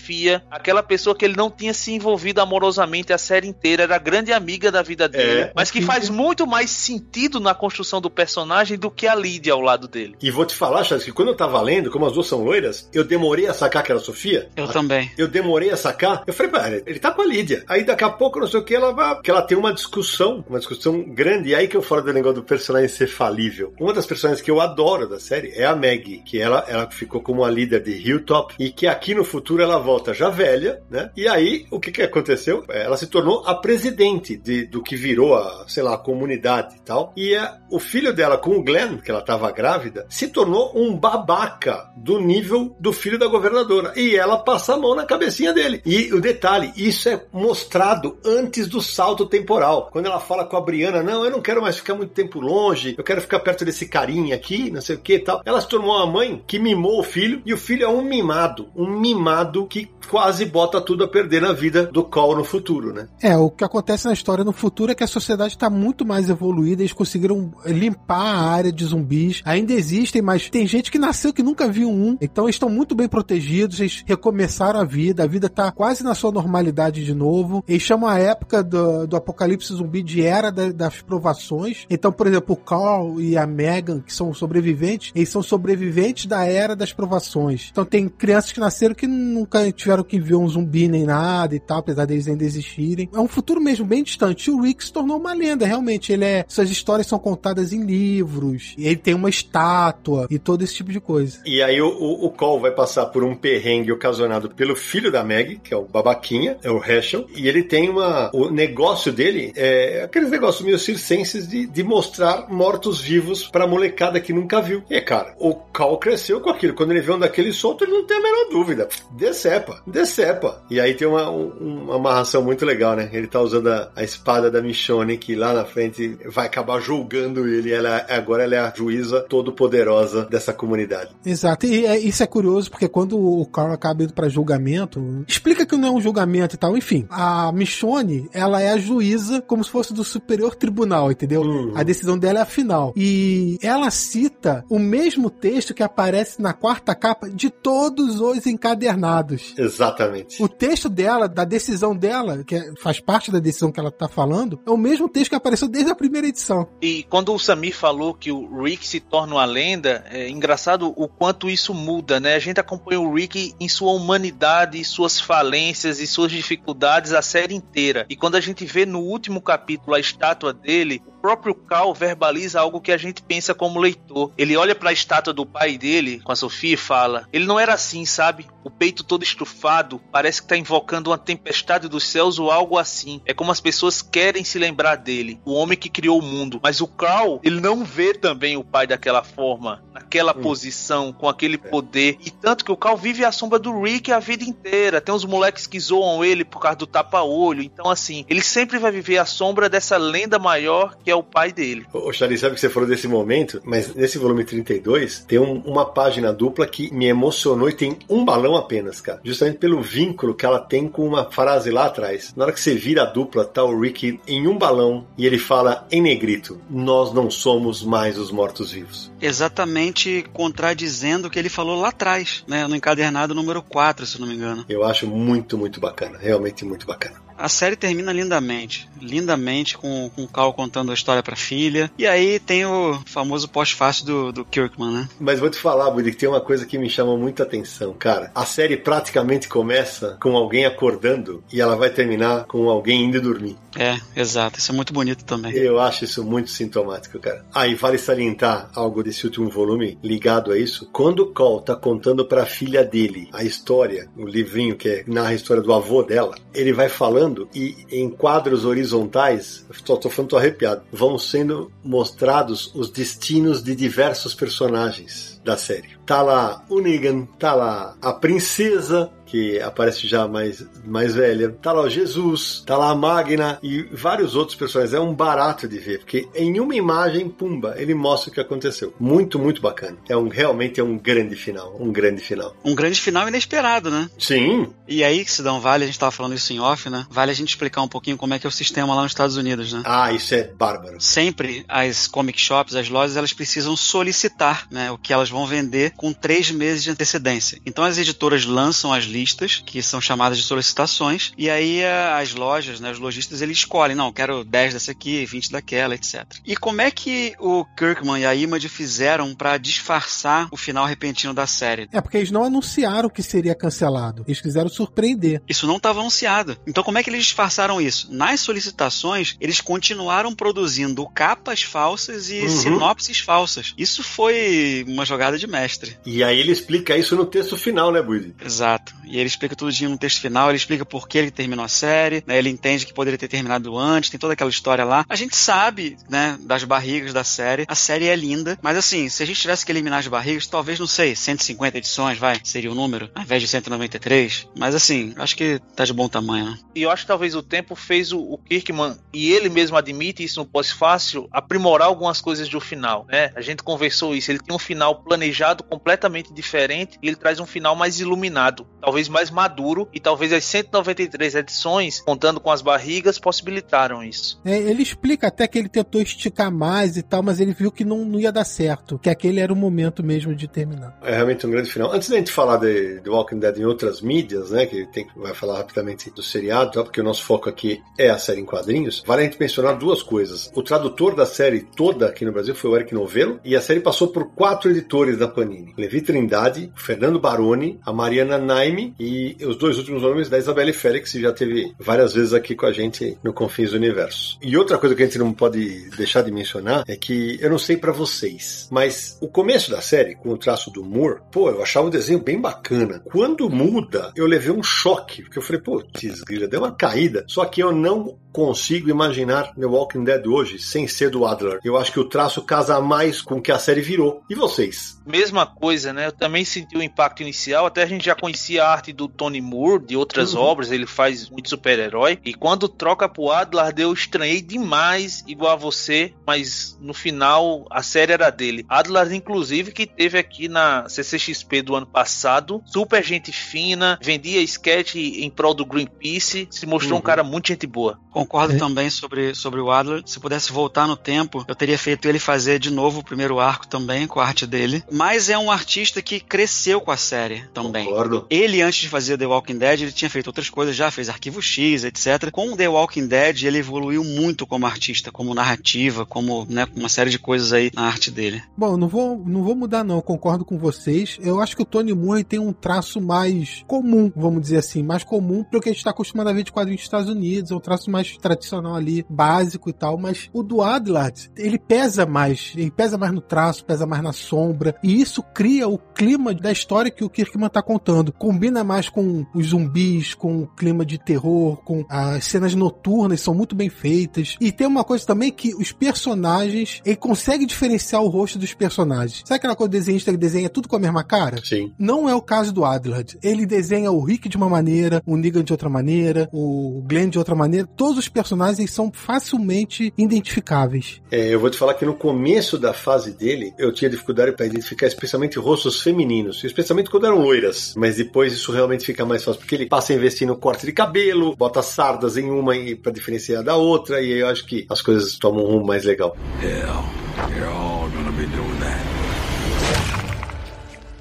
aquela pessoa que ele não tinha se envolvido amorosamente a série inteira, era a grande amiga da vida dele, É. mas que faz muito mais sentido na construção do personagem do que a Lydia ao lado dele. E vou te falar, Charles, que quando eu tava lendo, como as duas são loiras, eu demorei a sacar que era a Sofia. Eu também. Eu demorei a sacar. Eu falei, pera, ele tá com a Lídia. Aí daqui a pouco, não sei o que, ela vai. Que ela tem uma discussão, uma discussão grande. E aí que eu falo do negócio do personagem ser falível. Uma das personagens que eu adoro da série é a Maggie, que ela, ela ficou como a líder de Hilltop. E que aqui no futuro ela volta já velha, né? E aí, o que que aconteceu? Ela se tornou a presidente de, do que virou a, sei lá, a comunidade e tal. E é, o filho dela com o Glenn, que ela tava grávida, se tornou um babaca do nível do filho da governadora. E ela passa a mão na cabecinha dele. E o detalhe, isso é mostrado antes do salto temporal. Quando ela fala com a Briana, não, eu não quero mais ficar muito tempo longe, eu quero ficar perto desse carinha aqui, não sei o que e tal. Ela se tornou uma mãe que mimou o filho, e o filho é um mimado. Um mimado que quase bota tudo a perder na vida do Cole no futuro, né? É, o que acontece na história no futuro é que a sociedade está muito mais evoluída, eles conseguiram limpar a área de zumbis. Ainda existem, mas tem gente que nasceu que nunca viu um. Então eles estão muito bem protegidos, eles recomeçaram a vida, a vida tá quase na sua normalidade de novo. Eles chamam a época do, do apocalipse zumbi de era da- das provações. Então, por exemplo, o Carl e a Megan, que são sobreviventes, eles são sobreviventes da era das provações. Então tem crianças que nasceram que nunca tiveram que ver um zumbi nem nada e tal, apesar deles ainda existirem. É um futuro mesmo bem distante. O Rick se tornou uma lenda, realmente. Ele é. Suas histórias são contadas em livros. Ele tem uma estátua e todo esse tipo de coisa. E aí o, o, o Cole vai passar por um perrengue ocasionado pelo filho da Meg, que é o babaquinha, é o Heschel, e ele tem uma... O negócio dele é aqueles negócios meio circenses de, de mostrar mortos-vivos pra molecada que nunca viu. E, cara, o Cole cresceu com aquilo. Quando ele vê um daquele solto, ele não tem a menor dúvida. Decepa. Decepa. E aí tem uma, uma amarração muito legal, né? Ele tá usando a, a espada da Michonne, que lá na frente vai acabar julgando ele. Ela, agora ela é a juíza todo poderosa dessa comunidade. Exato. E é, isso é curioso, porque quando o Carl acaba indo pra julgamento, explica que não é um julgamento e tal. Enfim, a Michonne, ela é a juíza como se fosse do superior tribunal, entendeu? Uhum. A decisão dela é a final. E ela cita o mesmo texto que aparece na quarta capa de todos os encadernados. Exatamente. O texto dela, da decisão dela, que é, faz parte da decisão que ela tá falando, é o mesmo texto que apareceu desde a primeira edição. E quando o Samir falou que o Rick se torna uma lenda, é engraçado o quanto isso muda, né? A gente acompanha o Rick em sua humanidade, suas falências e suas dificuldades a série inteira. E quando a gente vê no último capítulo a estátua dele, o próprio Cal verbaliza algo que a gente pensa como leitor. Ele olha para a estátua do pai dele, com a Sofia, e fala: Ele não era assim, sabe? O peito todo estufado, parece que está invocando uma tempestade dos céus ou algo assim. É como as pessoas querem se lembrar dele, o homem que criou o mundo. Mas o Cal, ele não vê também o pai daquela forma, naquela hum. posição, com aquele é. poder. E tanto que o Cal vive à sombra do Rick a vida inteira. Tem uns moleques que zoam ele por causa do tapa-olho. Então, assim, ele sempre vai viver à sombra dessa lenda maior que é o pai dele. Ô, Charlie, sabe que você falou desse momento? Mas nesse volume 32 tem um, uma página dupla que me emocionou e tem um balão apenas, cara. Justamente pelo vínculo que ela tem com uma frase lá atrás. Na hora que você vira a dupla, tá o Rick em um balão e ele fala em negrito: Nós não somos mais os mortos-vivos. Exatamente contradizendo o que ele falou lá atrás, né? No encadernado número 4, se não me engano. Eu acho muito, muito bacana. Realmente muito bacana. A série termina lindamente. Lindamente, com, com o Cal contando a história pra filha. E aí tem o famoso pós-fácil do, do Kirkman, né? Mas vou te falar, Buddy, que tem uma coisa que me chama muita atenção. Cara, a série praticamente começa com alguém acordando e ela vai terminar com alguém indo dormir. É, exato. Isso é muito bonito também. Eu acho isso muito sintomático, cara. Ah, e vale salientar algo desse último volume ligado a isso. Quando o Cole tá contando pra filha dele a história, o livrinho que é, narra a história do avô dela, ele vai falando e em quadros horizontais, tô, tô falando, tô arrepiado, vão sendo mostrados os destinos de diversos personagens da série. Tá lá o Negan, tá lá a princesa, que aparece já mais, mais velha. Tá lá o Jesus, tá lá a Magna e vários outros personagens. É um barato de ver, porque em uma imagem, pumba, ele mostra o que aconteceu. Muito, muito bacana. É um realmente é um grande final, um grande final. Um grande final inesperado, né? Sim. E aí, se dá um vale, a gente tava falando isso em off, né? Vale a gente explicar um pouquinho como é que é o sistema lá nos Estados Unidos, né? Ah, isso é bárbaro. Sempre as comic shops, as lojas, elas precisam solicitar, né, o que elas vão vender com três meses de antecedência. Então as editoras lançam as listas, que são chamadas de solicitações, e aí as lojas, né, os lojistas, eles escolhem, não, quero 10 dessa aqui, 20 daquela, etc. E como é que o Kirkman e a Image fizeram para disfarçar o final repentino da série? É porque eles não anunciaram que seria cancelado. Eles quiseram surpreender. Isso não estava anunciado. Então como é que eles disfarçaram isso? Nas solicitações, eles continuaram produzindo capas falsas e uhum. sinopses falsas. Isso foi uma jogada de mestre. E aí ele explica isso no texto final, né, Buizy? Exato. E ele explica tudo no texto final, ele explica por que ele terminou a série, né? Ele entende que poderia ter terminado antes, tem toda aquela história lá. A gente sabe, né, das barrigas da série. A série é linda, mas assim, se a gente tivesse que eliminar as barrigas, talvez, não sei, 150 edições, vai, seria o número, ao invés de 193. Mas assim, acho que tá de bom tamanho, né? E eu acho que talvez o tempo fez o, o Kirkman, e ele mesmo admite isso no pós-fácil, aprimorar algumas coisas do final, né? A gente conversou isso, ele tem um final planejado completamente completamente diferente e ele traz um final mais iluminado, talvez mais maduro e talvez as 193 edições, contando com as barrigas, possibilitaram isso. É, ele explica até que ele tentou esticar mais e tal, mas ele viu que não, não ia dar certo, que aquele era o momento mesmo de terminar. É realmente um grande final. Antes da gente falar de, de Walking Dead em outras mídias, né, que tem, vai falar rapidamente do seriado, tá, porque o nosso foco aqui é a série em quadrinhos, vale a gente mencionar duas coisas. O tradutor da série toda aqui no Brasil foi o Eric Novello, e a série passou por quatro editores da Panini. Levi Trindade, Fernando Baroni, a Mariana Naime e os dois últimos nomes da Isabelle Félix, que já teve várias vezes aqui com a gente no Confins do Universo. E outra coisa que a gente não pode deixar de mencionar é que eu não sei para vocês, mas o começo da série, com o traço do Moore, pô, eu achava o desenho bem bacana. Quando muda, eu levei um choque, porque eu falei, pô, desgrila, deu uma caída. Só que eu não consigo imaginar The Walking Dead hoje sem ser do Adler. Eu acho que o traço casa mais com o que a série virou. E vocês? Mesma coisa, né? Eu também senti o impacto inicial, até a gente já conhecia a arte do Tony Moore, de outras uhum. obras, ele faz muito super-herói. E quando troca pro Adlard, eu estranhei demais, igual a você, mas no final a série era dele. Adlard, inclusive, que teve aqui na CCXP do ano passado, super gente fina, vendia sketch em prol do Greenpeace, se mostrou uhum. um cara muito gente boa. Concordo é. também sobre, sobre o Adler. Se pudesse voltar no tempo, eu teria feito ele fazer de novo o primeiro arco também, com a arte dele. Mas é um artista que cresceu com a série também. Concordo. Ele, antes de fazer The Walking Dead, ele tinha feito outras coisas, já fez Arquivo X, etc. Com The Walking Dead, ele evoluiu muito como artista, como narrativa, como né, uma série de coisas aí na arte dele. Bom, não vou, não vou mudar não, concordo com vocês. Eu acho que o Tony Moore tem um traço mais comum, vamos dizer assim, mais comum pro que a gente está acostumado a ver de quadrinhos dos Estados Unidos, é um traço mais tradicional ali, básico e tal, mas o do Adlard, ele pesa mais, ele pesa mais no traço, pesa mais na sombra, e isso cria o clima da história que o Kirkman tá contando. Combina mais com os zumbis, com o clima de terror, com as cenas noturnas, são muito bem feitas. E tem uma coisa também que os personagens, ele consegue diferenciar o rosto dos personagens. Sabe aquela coisa do desenhista que desenha tudo com a mesma cara? Sim. Não é o caso do Adlard. Ele desenha o Rick de uma maneira, o Negan de outra maneira, o Glenn de outra maneira. Todos os personagens são facilmente identificáveis. É, eu vou te falar que no começo da fase dele, eu tinha dificuldade para identificar especialmente rostos femininos, especialmente quando eram loiras. Mas depois isso realmente fica mais fácil, porque ele passa a investir no corte de cabelo, bota sardas em uma para diferenciar da outra, e eu acho que as coisas tomam um rumo mais legal. Hell,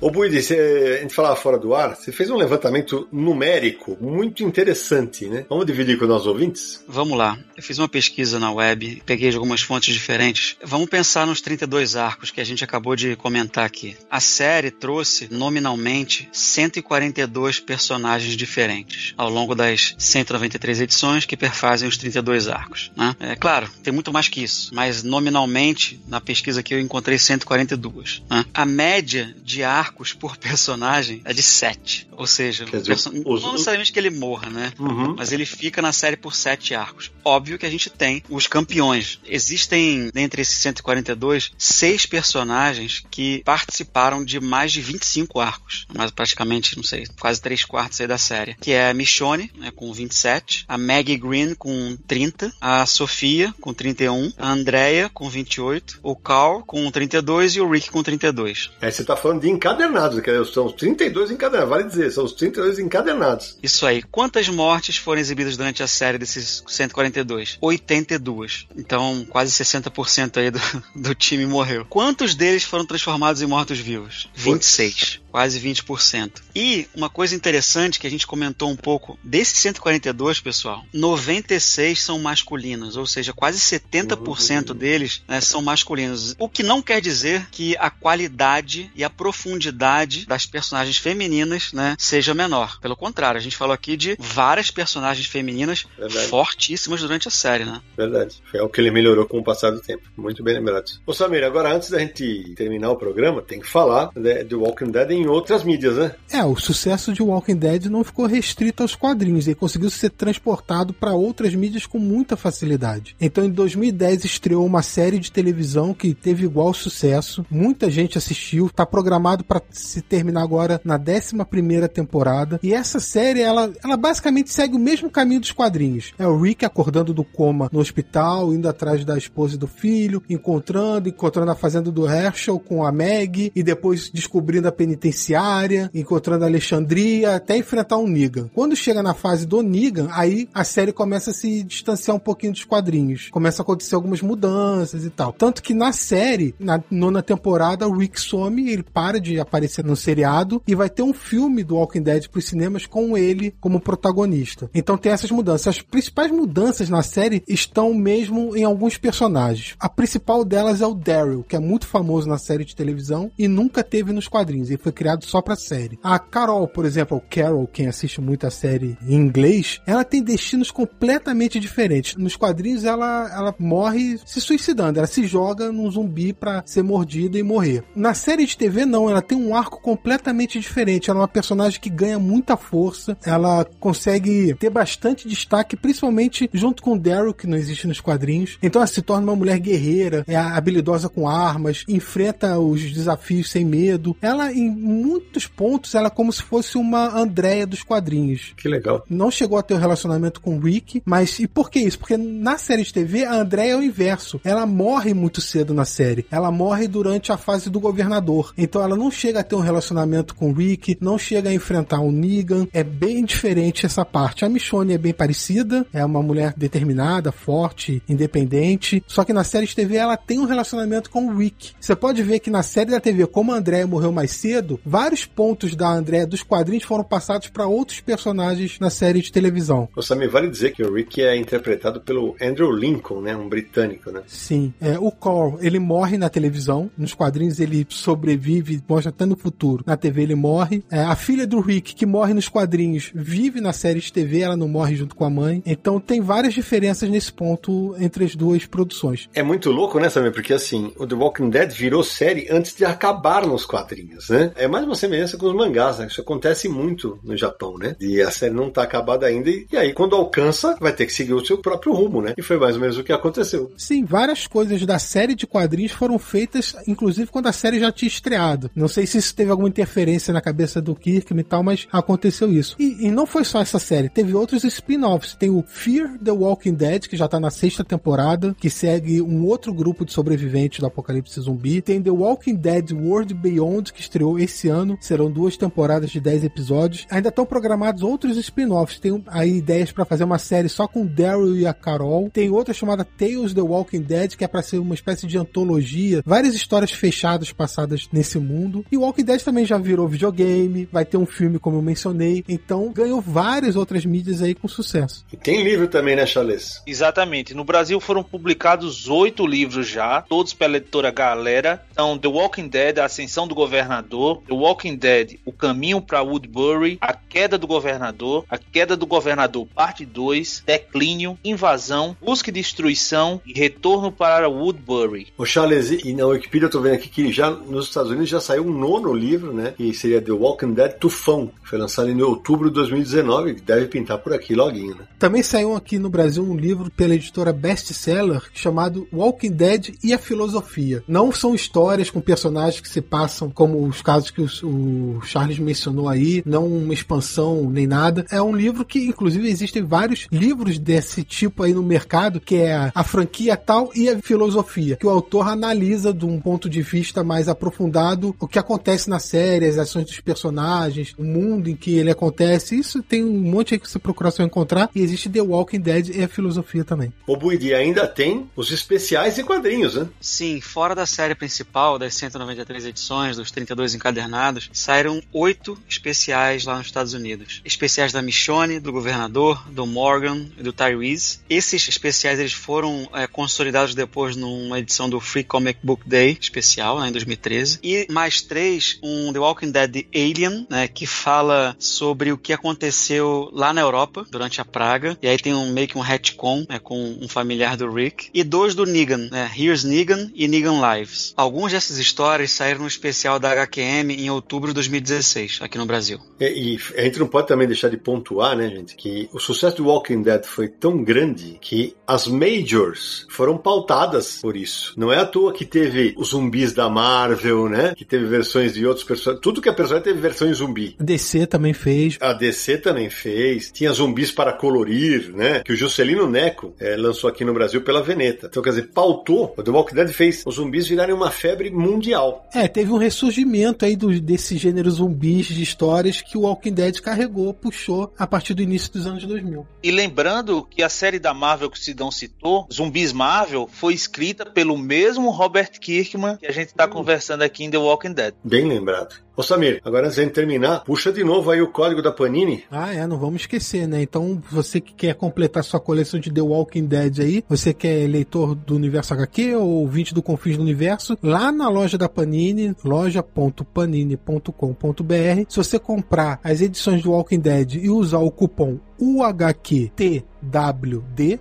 Ô Buidi, a gente falava fora do ar, você fez um levantamento numérico muito interessante, né? Vamos dividir com os nossos ouvintes? Vamos lá. Eu fiz uma pesquisa na web, peguei de algumas fontes diferentes. Vamos pensar nos 32 arcos que a gente acabou de comentar aqui. A série trouxe, nominalmente, 142 personagens diferentes ao longo das 193 edições que perfazem os 32 arcos. Né? É claro, tem muito mais que isso, mas nominalmente, na pesquisa que eu encontrei 142. Né? A média de arcos arcos por personagem é de 7. Ou seja, dizer, os... não necessariamente que ele morra, né? Uhum. Mas ele fica na série por 7 arcos. Óbvio que a gente tem os campeões. Existem, dentre esses 142, seis personagens que participaram de mais de 25 arcos. Mas praticamente, não sei, quase 3 quartos aí da série. Que é a Michonne, né, com 27, a Maggie Green com 30, a Sofia com 31, a Andrea com 28, o Carl com 32 e o Rick com 32. Aí você tá falando de encadernados, que são os 32 encadernados, vale dizer, são os 32 encadernados. Isso aí. Quantas mortes foram exibidas durante a série desses 142? 82. Então, quase 60% aí do, [laughs] do time morreu. Quantos deles foram transformados em mortos-vivos? 26 quase 20%. E uma coisa interessante que a gente comentou um pouco, desses 142, pessoal, 96 são masculinos, ou seja, quase 70% uhum. deles né, são masculinos. O que não quer dizer que a qualidade e a profundidade das personagens femininas né, seja menor. Pelo contrário, a gente falou aqui de várias personagens femininas Verdade. fortíssimas durante a série, né? Verdade. É o que ele melhorou com o passar do tempo. Muito bem lembrado. Ô Samir, agora antes da gente terminar o programa, tem que falar né, do Walking Dead em em outras mídias, né? É, o sucesso de Walking Dead não ficou restrito aos quadrinhos, ele conseguiu ser transportado para outras mídias com muita facilidade. Então, em 2010 estreou uma série de televisão que teve igual sucesso, muita gente assistiu, está programado para se terminar agora na 11 temporada. E essa série, ela, ela basicamente segue o mesmo caminho dos quadrinhos. É o Rick acordando do coma no hospital, indo atrás da esposa e do filho, encontrando, encontrando a fazenda do Herschel com a Meg e depois descobrindo a penitência penitenciária, encontrando Alexandria, até enfrentar um Negan. Quando chega na fase do Negan, aí a série começa a se distanciar um pouquinho dos quadrinhos. Começa a acontecer algumas mudanças e tal. Tanto que na série, na nona temporada, o Rick some, ele para de aparecer no seriado e vai ter um filme do Walking Dead pros cinemas com ele como protagonista. Então tem essas mudanças. As principais mudanças na série estão mesmo em alguns personagens. A principal delas é o Daryl, que é muito famoso na série de televisão e nunca teve nos quadrinhos. Ele foi criado só pra série. A Carol, por exemplo, Carol, quem assiste muito a série em inglês, ela tem destinos completamente diferentes. Nos quadrinhos, ela, ela morre se suicidando, ela se joga num zumbi pra ser mordida e morrer. Na série de TV, não, ela tem um arco completamente diferente. Ela é uma personagem que ganha muita força, ela consegue ter bastante destaque, principalmente junto com Daryl, que não existe nos quadrinhos. Então ela se torna uma mulher guerreira, é habilidosa com armas, enfrenta os desafios sem medo. Ela, em muitos pontos ela é como se fosse uma Andréia dos quadrinhos. Que legal. Não chegou a ter um relacionamento com o Rick, mas e por que isso? Porque na série de TV a Andréia é o inverso. Ela morre muito cedo na série. Ela morre durante a fase do governador. Então ela não chega a ter um relacionamento com o Rick, não chega a enfrentar o Negan. É bem diferente essa parte. A Michonne é bem parecida, é uma mulher determinada, forte, independente. Só que na série de TV ela tem um relacionamento com o Rick. Você pode ver que na série da TV, como a Andrea morreu mais cedo, vários pontos da Andrea dos quadrinhos foram passados para outros personagens na série de televisão. Ô Samir, vale dizer que o Rick é interpretado pelo Andrew Lincoln, né? Um britânico, né? Sim. É, o Carl, ele morre na televisão. Nos quadrinhos ele sobrevive, mostra até no futuro. Na TV ele morre. É, a filha do Rick, que morre nos quadrinhos, vive na série de TV, ela não morre junto com a mãe. Então tem várias diferenças nesse ponto entre as duas produções. É muito louco, né, Samir? Porque assim, o The Walking Dead virou série antes de acabar nos quadrinhos, né? É mais uma semelhança com os mangás, né? Isso acontece muito no Japão, né? E a série não tá acabada ainda, e aí quando alcança, vai ter que seguir o seu próprio rumo, né? E foi mais ou menos o que aconteceu. Sim, várias coisas da série de quadrinhos foram feitas, inclusive quando a série já tinha estreado. Não sei se isso teve alguma interferência na cabeça do Kirkman e tal, mas aconteceu isso. E, e não foi só essa série, teve outros spin-offs. Tem o Fear the Walking Dead, que já tá na sexta temporada, que segue um outro grupo de sobreviventes do apocalipse zumbi. Tem The Walking Dead World Beyond, que estreou esse ano. Serão duas temporadas de 10 episódios. Ainda estão programados outros spin-offs. Tem aí ideias para fazer uma série só com Daryl e a Carol. Tem outra chamada Tales the Walking Dead, que é para ser uma espécie de antologia. Várias histórias fechadas passadas nesse mundo. E o Walking Dead também já virou videogame. Vai ter um filme, como eu mencionei. Então ganhou várias outras mídias aí com sucesso. E tem livro também, né, Charles? Exatamente. No Brasil foram publicados oito livros já, todos pela editora Galera. Então, The Walking Dead, A Ascensão do Governador, The Walking Dead, O Caminho para Woodbury, A Queda do Governador, A Queda do Governador, Parte 2, Declínio, Invasão, Busca e Destruição e Retorno para Woodbury. O Charles, e na Wikipedia eu tô vendo aqui que já nos Estados Unidos já saiu um nono livro, né? Que seria The Walking Dead Tufão, que foi lançado em outubro de 2019, que deve pintar por aqui loguinho, né? Também saiu aqui no Brasil um livro pela editora Bestseller chamado Walking Dead e a Filosofia. Não são histórias com personagens que se passam como os casos que os, o Charles mencionou aí, não uma expansão nem nada. É um livro que, inclusive, existem vários livros desse tipo aí no mercado, que é a franquia tal e a filosofia, que o autor analisa de um ponto de vista mais aprofundado o que acontece na série, as ações dos personagens, o mundo em que ele acontece. Isso tem um monte aí que você procurar só encontrar. E existe The Walking Dead e a filosofia também. O Buidi ainda tem os especiais e quadrinhos, né? Sim, fora da série principal, das 193 edições, dos 32 encadernados, saíram oito especiais lá nos Estados Unidos. Especiais da Michonne, do Governador, do Morgan e do Tyrese. Esses especiais eles foram é, consolidados depois numa edição do Free Comic Book Day especial, né, em 2013. E mais três, um The Walking Dead Alien, né, que fala sobre o que aconteceu lá na Europa durante a praga. E aí tem um meio que um retcon né, com um familiar do Rick. E dois do Negan, né, Here's Negan e Negan Lives. Algumas dessas histórias saíram no especial da HQM em outubro de 2016, aqui no Brasil. E, e a gente não pode também deixar de pontuar, né, gente, que o sucesso do Walking Dead foi tão grande que as majors foram pautadas por isso. Não é à toa que teve os zumbis da Marvel, né? Que teve versões de outros personagens. Tudo que é personagem teve versões zumbi. A DC também fez. A DC também fez. Tinha zumbis para colorir, né? Que o Juscelino Neco é, lançou aqui no Brasil pela Veneta. Então, quer dizer, pautou. O The Walking Dead fez os zumbis virarem uma febre mundial. É, teve um ressurgimento aí do, desse gênero zumbis de histórias que o Walking Dead carregou, puxou a partir do início dos anos 2000. E lembrando que a série da Marvel que o Sidão citou, Zumbis Marvel, foi escrita pelo mesmo Robert Kirkman que a gente tá conversando aqui em The Walking Dead. Bem lembrado. Ô Samir, agora antes de terminar, puxa de novo aí o código da Panini. Ah, é, não vamos esquecer, né? Então, você que quer completar sua coleção de The Walking Dead aí, você que é leitor do Universo HQ ou ouvinte do Confins do Universo, lá na loja da Panini, loja.panini.com.br, se você comprar as edições do Walking Dead e usar o cupom UHQTWD,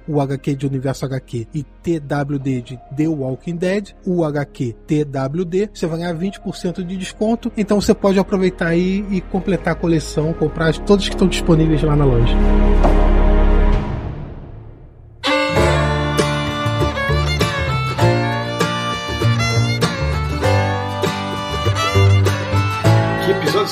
o HQ de Universo HQ e TWD de The Walking Dead, UHQTWD, você vai ganhar 20% de desconto. Então você pode aproveitar aí e completar a coleção, comprar todas que estão disponíveis lá na loja.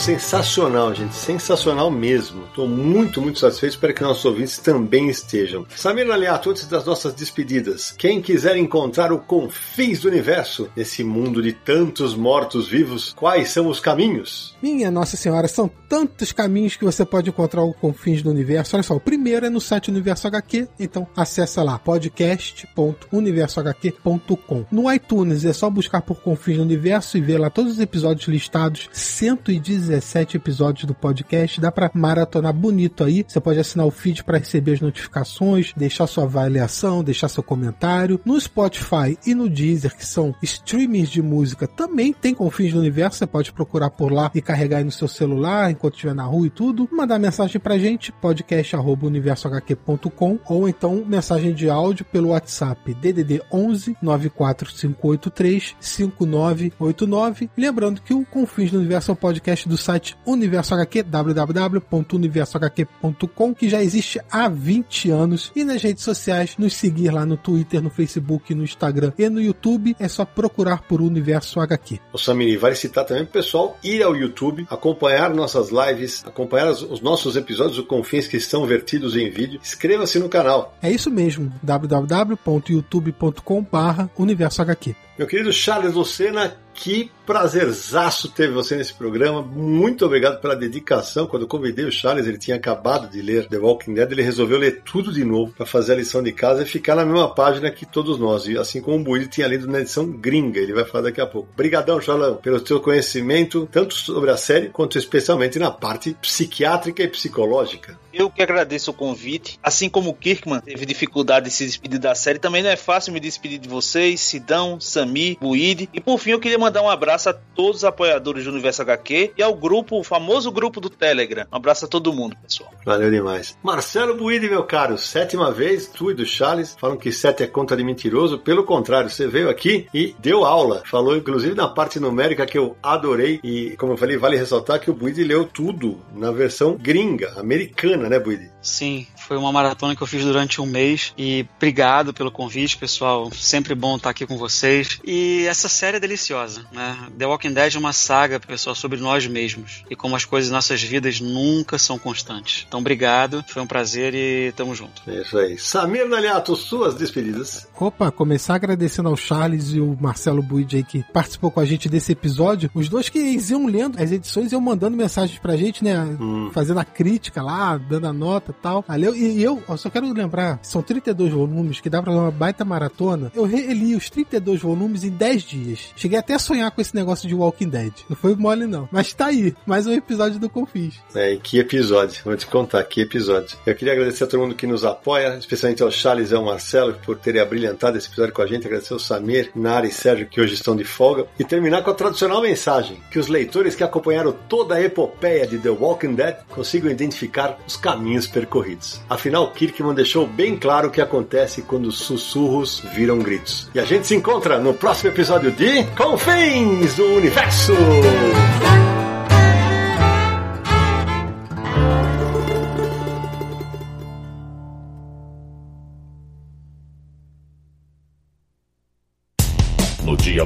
Sensacional, gente. Sensacional mesmo. Estou muito, muito satisfeito. Espero que nossos ouvintes também estejam. Samir Aliato, antes das nossas despedidas, quem quiser encontrar o confins do universo, nesse mundo de tantos mortos-vivos, quais são os caminhos? Minha Nossa Senhora, são tantos caminhos que você pode encontrar o confins do universo. Olha só, o primeiro é no site Universo HQ, então acessa lá podcast.universohq.com. No iTunes é só buscar por Confins do Universo e ver lá todos os episódios listados, 117 episódios do podcast. Dá para maratonar bonito aí. Você pode assinar o feed para receber as notificações, deixar sua avaliação, deixar seu comentário. No Spotify e no Deezer, que são streamings de música, também tem Confins do Universo. Você pode procurar por lá e carregar aí no seu celular enquanto estiver na rua e tudo. Mandar mensagem pra gente, podcast@universohq.com ou então mensagem de áudio pelo WhatsApp DDD 11 94583 5989. Lembrando que o Confins do Universo é o podcast do site Universo HQ, www.universohq.com, que já existe há 20 anos. E nas redes sociais, nos seguir lá no Twitter, no Facebook, no Instagram e no YouTube. É só procurar por Universo HQ. O Samiri vale citar também pessoal ir ao YouTube, acompanhar nossas lives, acompanhar os nossos episódios do Confins que estão vertidos em vídeo. Inscreva-se no canal. É isso mesmo, www.youtube.com/barra Universo HQ. Meu querido Charles Lucena, que prazerzaço teve você nesse programa. Muito obrigado pela dedicação. Quando eu convidei o Charles, ele tinha acabado de ler The Walking Dead, ele resolveu ler tudo de novo para fazer a lição de casa e ficar na mesma página que todos nós. E assim como o Buído tinha lido na edição gringa, ele vai falar daqui a pouco. Obrigadão, Charles, pelo seu conhecimento, tanto sobre a série, quanto especialmente na parte psiquiátrica e psicológica. Eu que agradeço o convite. Assim como o Kirkman teve dificuldade de se despedir da série, também não é fácil me despedir de vocês, Sidão, Sami, Buide. E por fim, eu queria mandar um abraço a todos os apoiadores do Universo HQ e ao grupo, o famoso grupo do Telegram. Um abraço a todo mundo, pessoal. Valeu demais. Marcelo Buide, meu caro, sétima vez, tu e do Charles falam que sete é conta de mentiroso. Pelo contrário, você veio aqui e deu aula. Falou, inclusive, na parte numérica que eu adorei. E, como eu falei, vale ressaltar que o Buide leu tudo na versão gringa, americana, né, Buide? Sim, foi uma maratona que eu fiz durante um mês e obrigado pelo convite, pessoal. Sempre bom estar aqui com vocês. E essa série é deliciosa, né? The Walking Dead é uma saga, pessoal, sobre nós mesmos e como as coisas em nossas vidas nunca são constantes. Então, obrigado, foi um prazer e tamo junto. É isso aí. Samir Naliato, suas despedidas. Opa, começar agradecendo ao Charles e o Marcelo Buide aí que participou com a gente desse episódio. Os dois que iam lendo as edições iam mandando mensagens pra gente, né? Hum. Fazendo a crítica lá, dando a nota e tal. Valeu. E eu, só quero lembrar, são 32 volumes que dá pra uma baita maratona. Eu reli os 32 volumes em 10 dias. Cheguei até a sonhar com esse negócio de Walking Dead. Não foi mole, não. Mas tá aí, mais um episódio do Confis. É, e que episódio, vou te contar, que episódio. Eu queria agradecer a todo mundo que nos apoia, especialmente ao Charles e ao Marcelo por terem abrilhantado esse episódio com a gente, agradecer ao Samir, Nara e Sérgio que hoje estão de folga, e terminar com a tradicional mensagem, que os leitores que acompanharam toda a epopeia de The Walking Dead consigam identificar os caminhos percorridos. Afinal, Kirkman deixou bem claro o que acontece quando os sussurros viram gritos. E a gente se encontra no próximo episódio de Confins do Universo!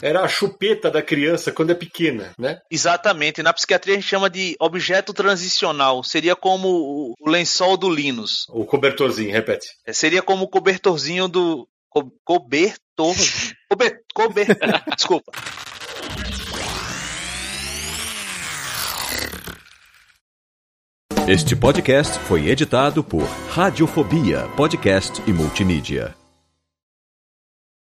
Era a chupeta da criança quando é pequena, né? Exatamente. Na psiquiatria a gente chama de objeto transicional. Seria como o- lençol do Linus. O cobertorzinho, repete. É, Seria como o cobertorzinho do. Co cobertorzinho. Cober, cober, [laughs] desculpa. Este podcast foi editado por Radiofobia, podcast e multimídia.